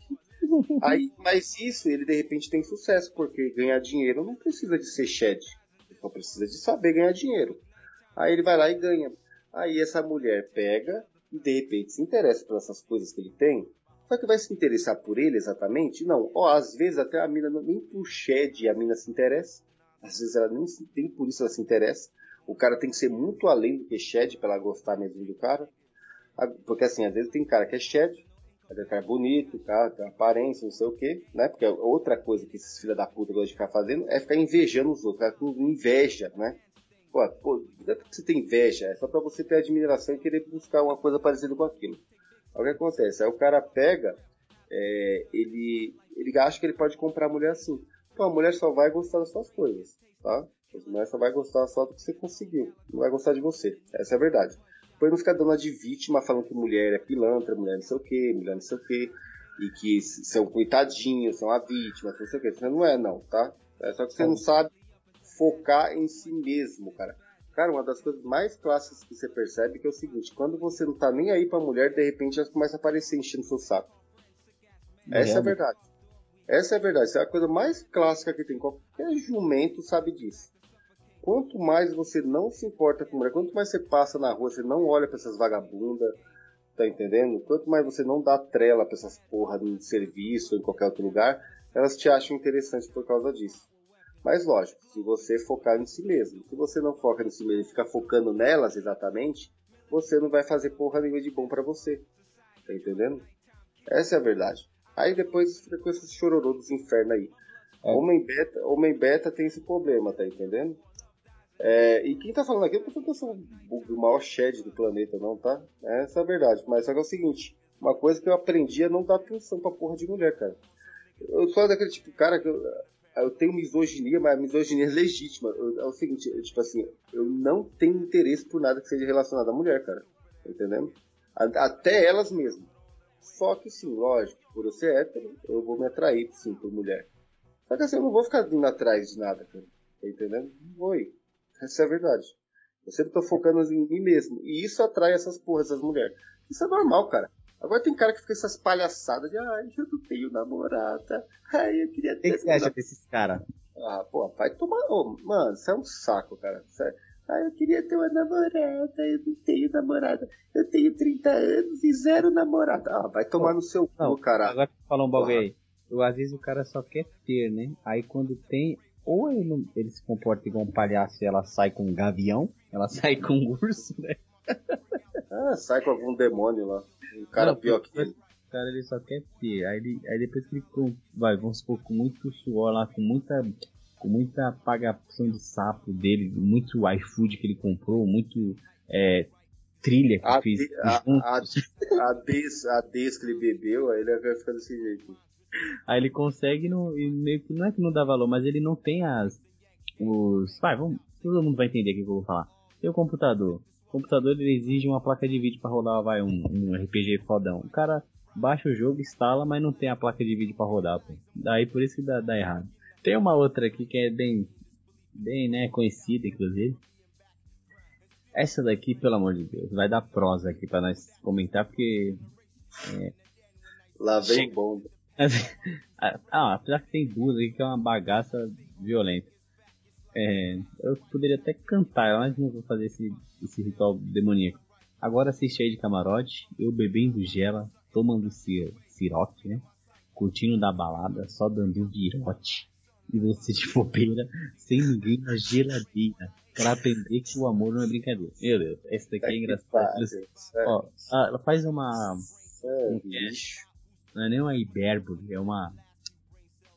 Aí, mas isso ele de repente tem sucesso, porque ganhar dinheiro não precisa de ser shed, ele só precisa de saber ganhar dinheiro. Aí ele vai lá e ganha. Aí essa mulher pega, e de repente se interessa por essas coisas que ele tem, só que vai se interessar por ele exatamente? Não. Ó, às vezes até a mina nem por shed a mina se interessa. Às vezes ela nem tem por isso ela se interessa. O cara tem que ser muito além do que shed para ela gostar mesmo do cara. Porque assim, às vezes tem cara que é shed, Ele ficar bonito, tá? Tem aparência, não sei o quê, né? Porque outra coisa que esses filha da puta gostam de ficar fazendo é ficar invejando os outros, com inveja, né? Pô, pô, não é porque você tem inveja, é só pra você ter admiração e querer buscar uma coisa parecida com aquilo. Aí o que acontece? Aí o cara pega, é, ele, ele acha que ele pode comprar a mulher assim. Pô, a mulher só vai gostar das suas coisas, tá? A mulher só vai gostar só do que você conseguiu, não vai gostar de você. Essa é a verdade. Depois não ficar dando a de vítima falando que mulher é pilantra, mulher não sei o que, mulher não sei o que, e que são coitadinhos, são a vítima, não sei o que. Você não é, não, tá? É só que você não sabe focar em si mesmo, cara. Cara, uma das coisas mais clássicas que você percebe que é o seguinte: quando você não tá nem aí pra mulher, de repente ela começa a aparecer enchendo seu saco. Essa é a verdade. Essa é a verdade. Essa é a coisa mais clássica que tem. Qualquer jumento sabe disso quanto mais você não se importa com mulher, quanto mais você passa na rua, você não olha para essas vagabundas, tá entendendo? Quanto mais você não dá trela para essas porra de serviço ou em qualquer outro lugar, elas te acham interessante por causa disso. Mas lógico, se você focar em si mesmo, se você não foca em si mesmo e ficar focando nelas exatamente, você não vai fazer porra nenhuma de bom para você. Tá entendendo? Essa é a verdade. Aí depois fica com chororô dos infernos aí. É. Homem beta, homem beta tem esse problema, tá entendendo? É, e quem tá falando aqui, eu tô sou o maior shed do planeta, não, tá? Essa é a verdade. Mas só que é o seguinte: uma coisa que eu aprendi é não dar atenção pra porra de mulher, cara. Eu sou daquele tipo, cara, que eu, eu tenho misoginia, mas a misoginia é legítima. Eu, é o seguinte, eu, tipo assim, eu não tenho interesse por nada que seja relacionado à mulher, cara. Tá entendendo? Até elas mesmas. Só que sim, lógico, por eu ser hétero, eu vou me atrair, sim, por mulher. Só que assim, eu não vou ficar indo atrás de nada, cara. Tá entendendo? Não vou ir. Essa é a verdade. Eu sempre tô focando em mim mesmo. E isso atrai essas porras, essas mulheres. Isso é normal, cara. Agora tem cara que fica essas palhaçadas de ai, eu não tenho namorada. Ai, eu queria ter.
O que você acha desses caras?
Ah, pô, vai tomar. Oh, mano, isso é um saco, cara. É... Ah, eu queria ter uma namorada, eu não tenho namorada. Eu tenho 30 anos e zero namorada. Ah, vai tomar no seu cu, cara.
Agora falou um bagulho aí. Eu, às vezes o cara só quer ter, né? Aí quando tem, ou ele, não, ele se comporta igual um palhaço e ela sai com um gavião, ela sai com um urso, né?
ah, sai com algum demônio lá. Um cara não, pior que ele.
O cara ele só quer ter. Aí, ele, aí depois que ele vai, vamos supor, com muito suor lá, com muita com muita apagação de sapo dele, muito iFood que ele comprou, muito é, trilha que a fez. De,
a, a, a, des, a des que ele bebeu, aí ele vai ficar desse jeito.
Aí ele consegue no, e meio que não é que não dá valor, mas ele não tem as os, vai, vamos, todo mundo vai entender o que eu vou falar. Tem o computador. O computador ele exige uma placa de vídeo para rodar, vai um, um RPG fodão. O cara baixa o jogo, instala, mas não tem a placa de vídeo para rodar, pô. Daí por isso que dá, dá errado. Tem uma outra aqui que é bem bem, né, conhecida inclusive. Essa daqui, pelo amor de Deus, vai dar prosa aqui para nós comentar porque
é, Lá vem bomba.
ah, apesar que tem duas aqui que é uma bagaça violenta. É, eu poderia até cantar, mas não vou fazer esse, esse ritual demoníaco. Agora assisti aí de camarote, eu bebendo gela, tomando cir cirote, né? Curtindo da balada, só dando virote. E você de bobeira, sem ninguém na geladeira. Pra aprender que o amor não é brincadeira. Meu Deus, essa daqui é engraçada. Ó, ah, ela faz uma.
É, um lixo
não é nem uma hipérbole, é uma.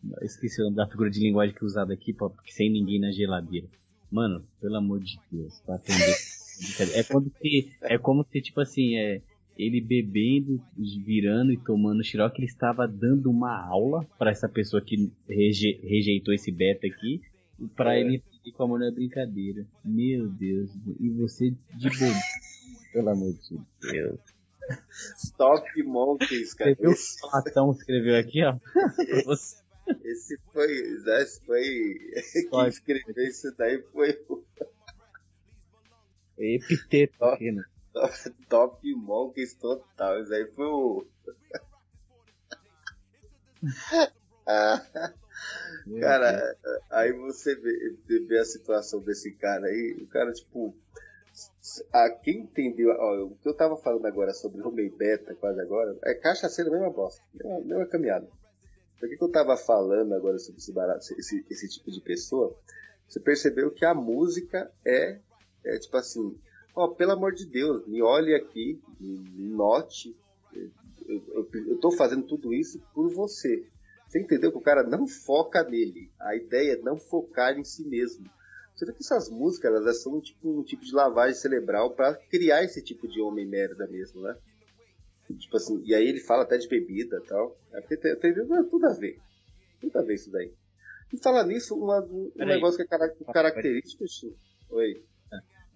Eu esqueci o nome da figura de linguagem que é usada aqui, pra, sem ninguém na geladeira. Mano, pelo amor de Deus, pra atender. é quando que. É como se, tipo assim, é. Ele bebendo, virando e tomando xerox, ele estava dando uma aula para essa pessoa que reje, rejeitou esse beta aqui, para é. ele entender como não é brincadeira. Meu Deus, e você de bobo. Pelo amor de Deus.
Stop Monkeys, cara.
Você viu o Platão escreveu aqui, ó?
Esse foi. Esse foi. Quem escreveu isso daí foi o.
Epiteto aqui, né?
Top, top Monkeys total. Isso aí foi o. cara, aí você vê, vê a situação desse cara aí, o cara, tipo, a quem entendeu, ó, o que eu tava falando agora sobre Homem Beta, quase agora, é cachaceiro mesma bosta, mesma, mesma caminhada. Por que, que eu tava falando agora sobre esse, barato, esse, esse tipo de pessoa? Você percebeu que a música é, é tipo assim, ó, pelo amor de Deus, me olhe aqui, me note, eu, eu, eu tô fazendo tudo isso por você. Você entendeu que o cara não foca nele. A ideia é não focar em si mesmo. Vê que essas músicas, elas são tipo, um tipo de lavagem cerebral para criar esse tipo de homem merda mesmo, né? Tipo assim, e aí ele fala até de bebida e tal. É porque tem, tem, tudo a ver. Tudo a ver isso daí. E falar nisso, uma, um Peraí. negócio que é cara, característico, Oi.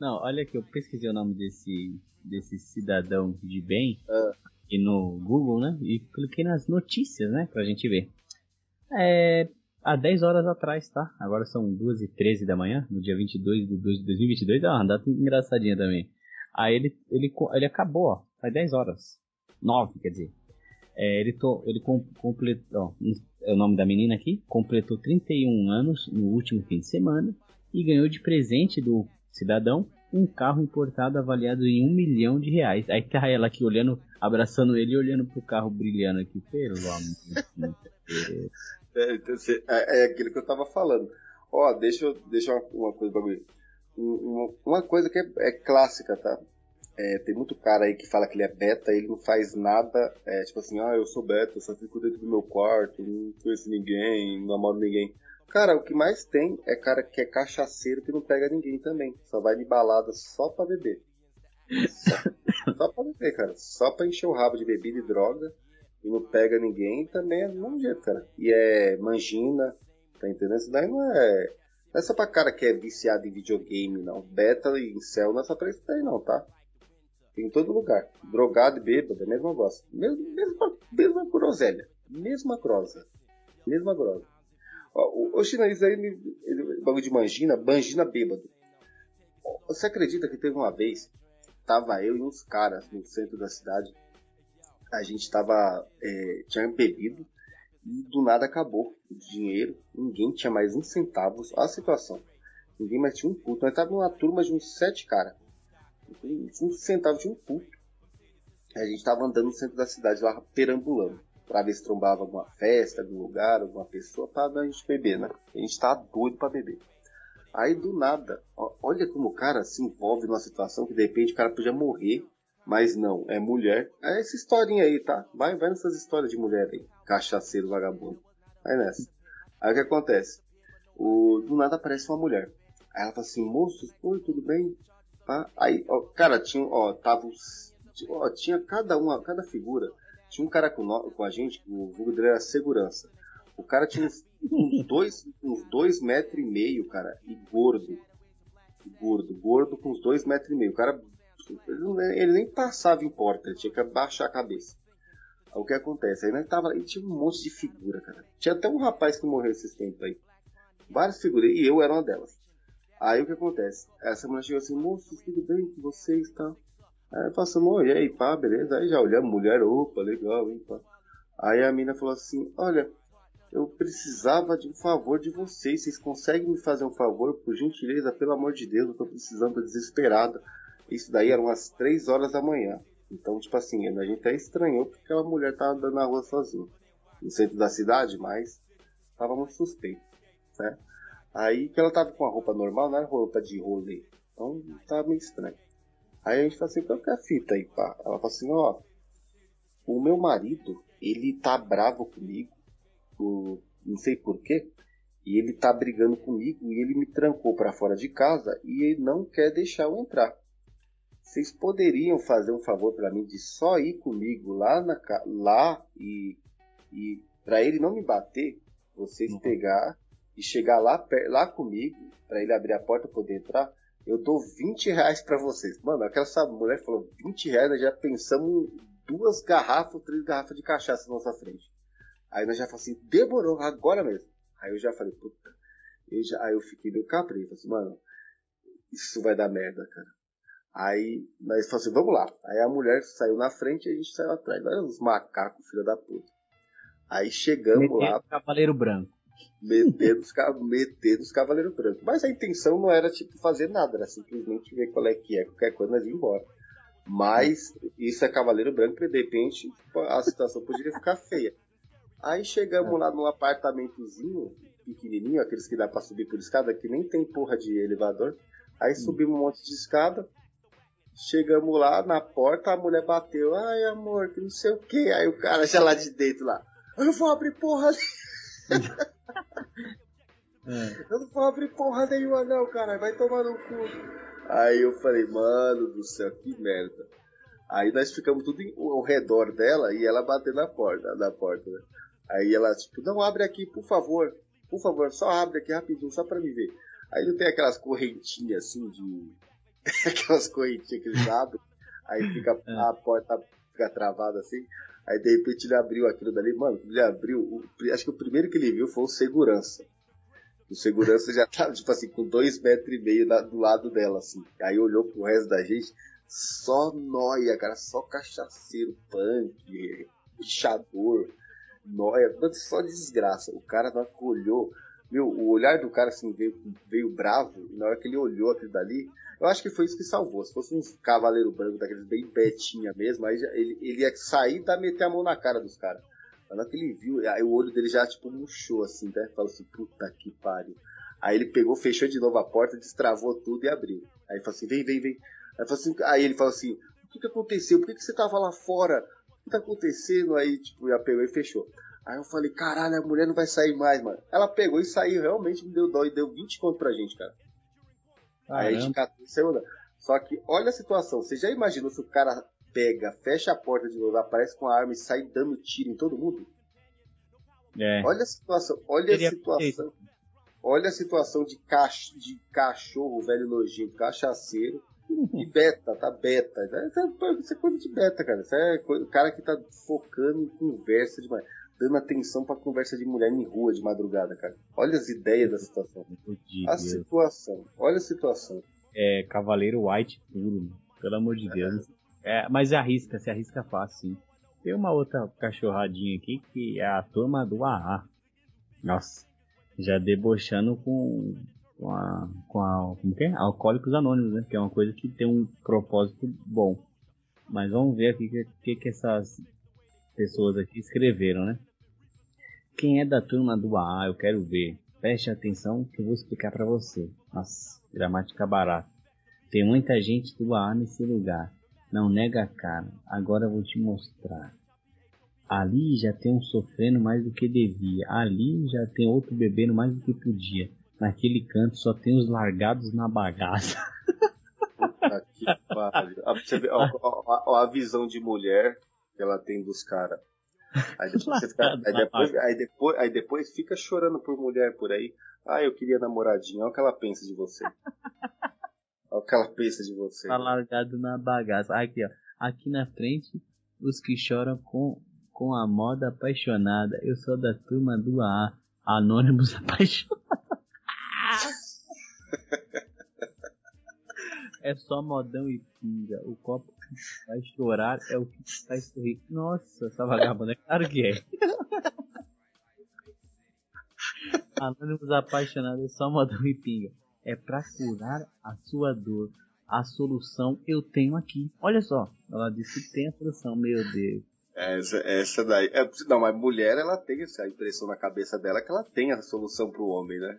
Não, olha que eu pesquisei o nome desse, desse cidadão de bem ah. aqui no Google, né? E cliquei nas notícias, né? Pra gente ver. É, há 10 horas atrás, tá? Agora são 2 e 13 da manhã, no dia 22 de 2022. É uma data engraçadinha também. Aí ele, ele, ele acabou, ó. Faz 10 horas. 9, quer dizer. É, ele, to, ele com, completou, é o nome da menina aqui, completou 31 anos no último fim de semana e ganhou de presente do cidadão um carro importado avaliado em um milhão de reais. Aí tá ela aqui olhando, abraçando ele e olhando pro carro brilhando aqui. Pelo amor
de então, é, é, aquilo que eu tava falando. Ó, deixa eu deixa uma, uma coisa mim. Uma, uma coisa que é, é clássica, tá? É, tem muito cara aí que fala que ele é beta, ele não faz nada, é, tipo assim, ah, eu sou beta, só fico dentro do meu quarto, não conheço ninguém, não namoro ninguém. Cara, o que mais tem é cara que é cachaceiro que não pega ninguém também. Só vai de balada só pra beber. Só, só pra beber, cara. Só pra encher o rabo de bebida e droga. E não pega ninguém também é do mesmo jeito, cara. E é mangina, tá entendendo? Isso daí não é. Não é só pra cara que é viciado em videogame, não. Beta e céu não é só pra isso daí, não, tá? Tem em todo lugar. Drogado e bêbado, é mesmo negócio. Mesma, mesma, mesma groselha. Mesma grosa. Mesma grosa. O, o chinês aí, ele, ele, bagulho de mangina, mangina bêbado. Você acredita que teve uma vez, tava eu e uns caras no centro da cidade, a gente tava, é, tinha bebido e do nada acabou o dinheiro, ninguém tinha mais um centavo, olha a situação. Ninguém mais tinha um puto. Nós tava numa turma de uns sete caras. Um centavo de um puto. A gente tava andando no centro da cidade lá, perambulando para ver se trombava alguma festa, algum lugar, alguma pessoa, para a gente beber, né? A gente tá doido para beber. Aí do nada, olha como o cara se envolve numa situação que de repente o cara podia morrer, mas não, é mulher. É essa historinha aí, tá? Vai, vai nessas histórias de mulher aí, cachaceiro vagabundo. Vai nessa. Aí o que acontece? O, do nada aparece uma mulher. Aí ela fala assim, moço, oi, tudo bem? Tá? Aí, ó, cara, tinha, ó, tava, ó, tinha cada uma, cada figura tinha um cara com, com a gente, o vulgo dele era segurança. O cara tinha uns, uns, dois, uns dois metros e meio, cara, e gordo. Gordo, gordo com uns dois metros e meio. O cara, ele, ele nem passava em porta, ele tinha que abaixar a cabeça. O que acontece? Aí tava, aí tinha um monte de figura, cara. Tinha até um rapaz que morreu esses tempos aí. Várias figuras, e eu era uma delas. Aí o que acontece? Essa mulher chegou assim, moço, tudo bem com vocês, tá? Aí passamos, e aí, pá, beleza. Aí já olhamos, mulher, opa, legal, hein, pá. Aí a mina falou assim, olha, eu precisava de um favor de vocês. Vocês conseguem me fazer um favor, por gentileza, pelo amor de Deus, eu tô precisando, tô desesperada. Isso daí eram umas 3 horas da manhã. Então, tipo assim, a gente até estranhou porque aquela mulher tava andando na rua sozinha. No centro da cidade, mas tava muito suspeito, né? Aí que ela tava com a roupa normal, não era roupa de rolê. Então tava meio estranho. Aí a gente fala assim, qual que é a fita aí, pá? Ela fala assim, ó, o meu marido, ele tá bravo comigo, por, não sei porquê, e ele tá brigando comigo e ele me trancou para fora de casa e ele não quer deixar eu entrar. Vocês poderiam fazer um favor para mim de só ir comigo lá na lá e, e para ele não me bater, vocês uhum. pegar e chegar lá lá comigo para ele abrir a porta poder entrar eu dou 20 reais pra vocês. Mano, aquela mulher falou 20 reais, nós já pensamos duas garrafas, três garrafas de cachaça na nossa frente. Aí nós já falamos assim, demorou, agora mesmo. Aí eu já falei, puta. Eu já, aí eu fiquei meio capricho, assim, mano, isso vai dar merda, cara. Aí nós falamos assim, vamos lá. Aí a mulher saiu na frente e a gente saiu atrás. Olha os macacos, filha da puta. Aí chegamos Metendo lá.
Cavaleiro Branco
meter dos, meter dos Cavaleiros Brancos. Mas a intenção não era tipo fazer nada, era simplesmente ver qual é que é, qualquer coisa nós ir embora. Mas isso é Cavaleiro Branco e de repente tipo, a situação poderia ficar feia. Aí chegamos lá num apartamentozinho pequenininho, aqueles que dá para subir por escada, que nem tem porra de elevador. Aí subimos um monte de escada. Chegamos lá na porta, a mulher bateu. Ai, amor, que não sei o que. Aí o cara já lá de dentro lá. Eu vou abrir porra é. Eu não vou abrir porra nenhuma, não, cara. Vai tomar no cu. Aí eu falei, mano do céu, que merda. Aí nós ficamos tudo ao redor dela e ela batendo na porta, na porta, né? Aí ela, tipo, não abre aqui, por favor. Por favor, só abre aqui rapidinho, só pra me ver. Aí não tem aquelas correntinhas assim de. aquelas correntinhas que eles abrem. Aí fica é. a porta fica travada assim. Aí de repente ele abriu aquilo dali. Mano, ele abriu. O, acho que o primeiro que ele viu foi o segurança. O segurança já tava, tipo assim, com dois metros e meio do lado dela, assim. Aí olhou pro resto da gente, só noia, cara, só cachaceiro, punk, pichador, noia, só desgraça. O cara não acolheu. Meu, o olhar do cara assim veio, veio bravo, e na hora que ele olhou aquilo dali, eu acho que foi isso que salvou. Se fosse um cavaleiro branco daqueles bem betinha mesmo, aí ele, ele ia sair e dar meter a mão na cara dos caras. Na hora que ele viu, aí o olho dele já, tipo, murchou, assim, né? Falou assim, puta que pariu. Aí ele pegou, fechou de novo a porta, destravou tudo e abriu. Aí falou assim, vem, vem, vem. Aí, assim, aí ele falou assim, o que que aconteceu? Por que, que você tava lá fora? O que tá acontecendo? Aí, tipo, já pegou e fechou. Aí eu falei, caralho, a mulher não vai sair mais, mano. Ela pegou e saiu, realmente me deu dó e deu 20 conto pra gente, cara. Caramba. Aí a gente catou saiu Só que olha a situação, você já imaginou se o cara pega, fecha a porta de novo, aparece com a arma e sai dando tiro em todo mundo? É. Olha a situação, olha Seria a situação. Olha a situação de, cach de cachorro velho nojento, cachaceiro e beta, tá beta. Isso é coisa de beta, cara. Isso é o cara que tá focando em conversa demais. Dando atenção pra conversa de mulher em rua de madrugada, cara. Olha as ideias da situação. A situação. Olha a situação.
É, Cavaleiro White puro, pelo amor de Deus. É, mas arrisca, se arrisca fácil, sim. Tem uma outra cachorradinha aqui que é a turma do AA. Nossa, já debochando com, com a. com a. como que é? Alcoólicos Anônimos, né? Que é uma coisa que tem um propósito bom. Mas vamos ver aqui o que, que, que essas pessoas aqui escreveram, né? Quem é da turma do AA, eu quero ver. Preste atenção que eu vou explicar para você. Nossa, gramática barata. Tem muita gente do AA nesse lugar. Não nega a cara, agora vou te mostrar. Ali já tem um sofrendo mais do que devia. Ali já tem outro bebendo mais do que podia. Naquele canto só tem os largados na bagaça.
Puta que pariu. Ó, ó, ó, a visão de mulher que ela tem dos caras. Aí depois, fica, aí, depois, aí, depois, aí depois fica chorando por mulher por aí. Ah, eu queria namoradinha. Olha o que ela pensa de você. Olha o que ela pensa de você.
Tá largado na bagaça. Aqui, ó. Aqui na frente, os que choram com, com a moda apaixonada. Eu sou da turma do A. Anônimos apaixonados. é só modão e pinga. O copo que vai chorar é o que vai sorrir. Nossa, essa vagabunda é claro que é. Anônimos apaixonados é só e pinga é para curar a sua dor. A solução eu tenho aqui. Olha só, ela disse que tem a solução, meu Deus.
Essa, essa daí. É, não, mas mulher, ela tem essa impressão na cabeça dela que ela tem a solução pro homem, né?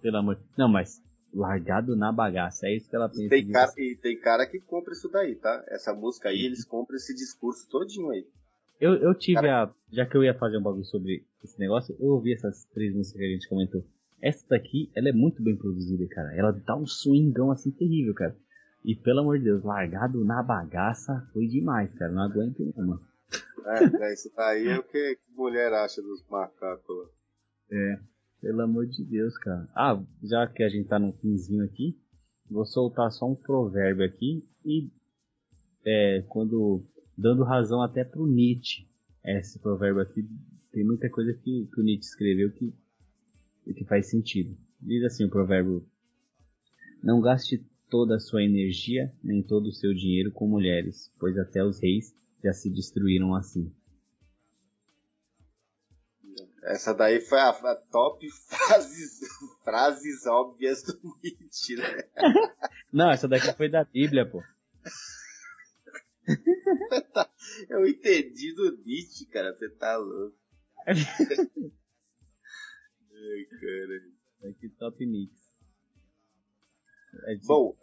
Pelo amor. Não, mas largado na bagaça, é isso que ela pensa.
E tem, cara, e tem cara que compra isso daí, tá? Essa música aí, eles compram esse discurso todinho aí.
Eu, eu tive cara... a. Já que eu ia fazer um bagulho sobre esse negócio, eu ouvi essas três músicas que a gente comentou. Essa daqui, ela é muito bem produzida, cara. Ela dá um swingão assim terrível, cara. E pelo amor de Deus, largado na bagaça foi demais, cara. Não aguento não, mano.
É, é isso daí é o que mulher acha dos macacos.
É, pelo amor de Deus, cara. Ah, já que a gente tá no finzinho aqui, vou soltar só um provérbio aqui e é, quando dando razão até pro Nietzsche. Esse provérbio aqui tem muita coisa que, que o Nietzsche escreveu que que faz sentido. Diz assim o provérbio: Não gaste toda a sua energia, nem todo o seu dinheiro com mulheres, pois até os reis já se destruíram assim.
Essa daí foi a, a top frases, frases óbvias do Nietzsche, né?
Não, essa daqui foi da Bíblia, pô.
Eu entendi do Nietzsche, cara, você tá louco. Ai, cara.
Que top mix.
É de... Bom,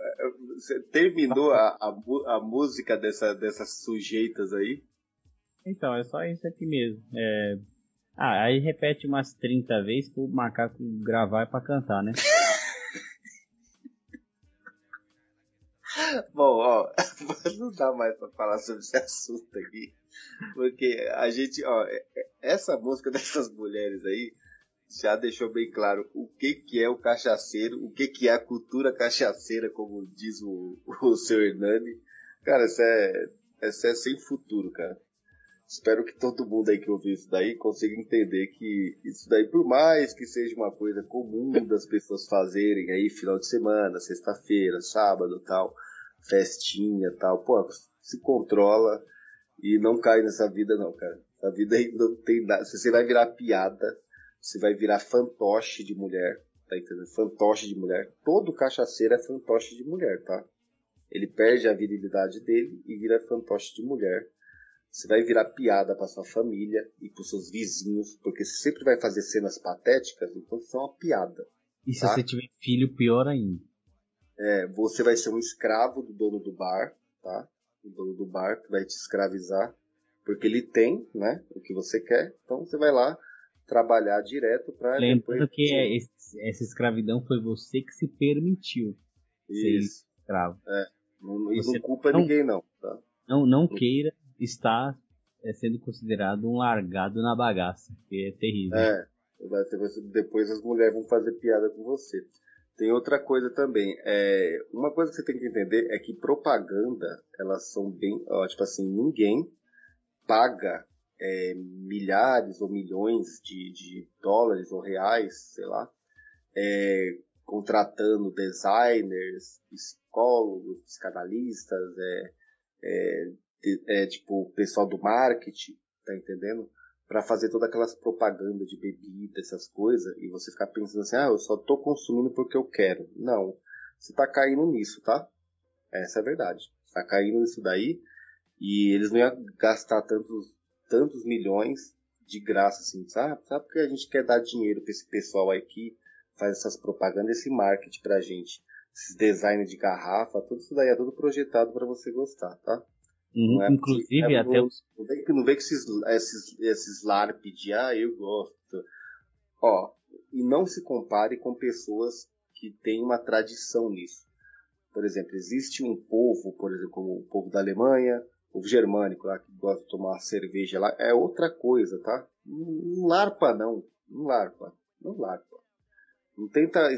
você terminou a, a, a, música dessa, dessas sujeitas aí?
Então, é só isso aqui mesmo. É... Ah, aí repete umas 30 vezes pro macaco gravar e pra cantar, né?
Bom, ó, não dá mais pra falar sobre esse assunto aqui. Porque a gente, ó, é, é, essa música dessas mulheres aí já deixou bem claro o que, que é o cachaceiro, o que, que é a cultura cachaceira, como diz o, o seu Hernani. Cara, isso é, isso é sem futuro, cara. Espero que todo mundo aí que ouviu isso daí consiga entender que isso daí, por mais que seja uma coisa comum das pessoas fazerem aí final de semana, sexta-feira, sábado tal, festinha tal, pô, se controla e não cai nessa vida não, cara. A vida aí não tem nada. Você vai virar piada, você vai virar fantoche de mulher, tá entendendo? Fantoche de mulher. Todo cachaceiro é fantoche de mulher, tá? Ele perde a virilidade dele e vira fantoche de mulher você vai virar piada para sua família e para seus vizinhos, porque você sempre vai fazer cenas patéticas, então você é uma piada.
E se tá? você tiver filho, pior ainda.
É, você vai ser um escravo do dono do bar, tá? O dono do bar que vai te escravizar, porque ele tem, né, o que você quer. Então você vai lá trabalhar direto para
Lembrando depois... que é, esse, essa escravidão foi você que se permitiu Isso. ser escravo.
É. Não, e não culpa não, ninguém não, tá?
Não, não queira está é, sendo considerado um largado na bagaça, que é terrível.
É, depois as mulheres vão fazer piada com você. Tem outra coisa também. É, uma coisa que você tem que entender é que propaganda, elas são bem. Ó, tipo assim, ninguém paga é, milhares ou milhões de, de, dólares ou reais, sei lá, é, contratando designers, psicólogos, psicanalistas, é, é tipo, o pessoal do marketing, tá entendendo? Para fazer todas aquelas propagandas de bebida, essas coisas, e você ficar pensando assim, ah, eu só tô consumindo porque eu quero. Não. Você tá caindo nisso, tá? Essa é a verdade. Você tá caindo nisso daí, e eles não iam gastar tantos, tantos milhões de graça, assim, sabe? Sabe porque a gente quer dar dinheiro para esse pessoal aí que faz essas propagandas, esse marketing pra gente. Esses design de garrafa, tudo isso daí é tudo projetado para você gostar, tá?
Uhum, é, inclusive, é, até os.
Não vem, não vem com esses, esses, esses LARP de, ah, eu gosto. Ó, e não se compare com pessoas que têm uma tradição nisso. Por exemplo, existe um povo, por exemplo, como o povo da Alemanha, o povo germânico lá, que gosta de tomar cerveja lá, é outra coisa, tá? Não larpa não, não larpa, não larpa. Não tenta é,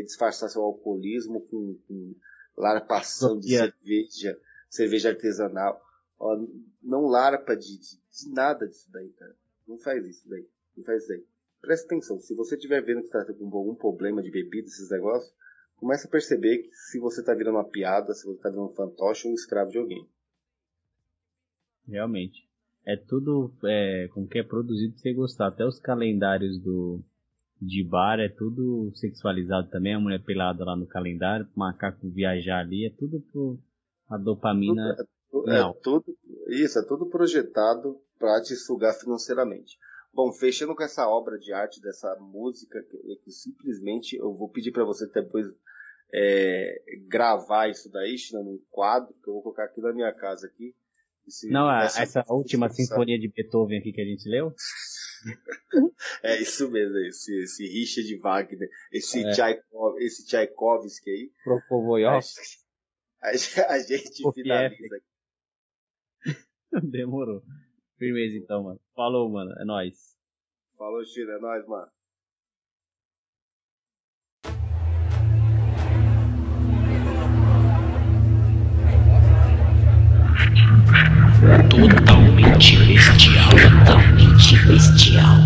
é, disfarçar seu alcoolismo com, com larpação de cerveja cerveja artesanal. Ó, não larpa de, de, de, nada disso daí, cara. Não faz isso daí. Não faz isso daí. Presta atenção, se você estiver vendo que está com algum problema de bebida, esses negócios, comece a perceber que se você está virando uma piada, se você está virando um fantoche ou um escravo de alguém.
Realmente. É tudo é, como que é produzido pra você gostar. Até os calendários do de bar é tudo sexualizado também. A mulher pelada lá no calendário, o macaco viajar ali, é tudo pro, a dopamina.
Tudo, é, é, tudo, isso, é tudo projetado para te sugar financeiramente. Bom, fechando com essa obra de arte, dessa música, que, que simplesmente eu vou pedir para você depois é, gravar isso daí, China, num quadro, que eu vou colocar aqui na minha casa aqui.
Esse, Não, essa, essa última sinfonia de Beethoven aqui que a gente leu?
é isso mesmo, esse, esse Richard Wagner, esse, é. Tchaikov, esse Tchaikovsky aí.
Prokofiev.
A, gente finaliza aqui.
Demorou. Firmeza então, mano. Falou, mano. É nóis.
Falou, Chile. É nóis, mano.
Totalmente bestial. Totalmente bestial.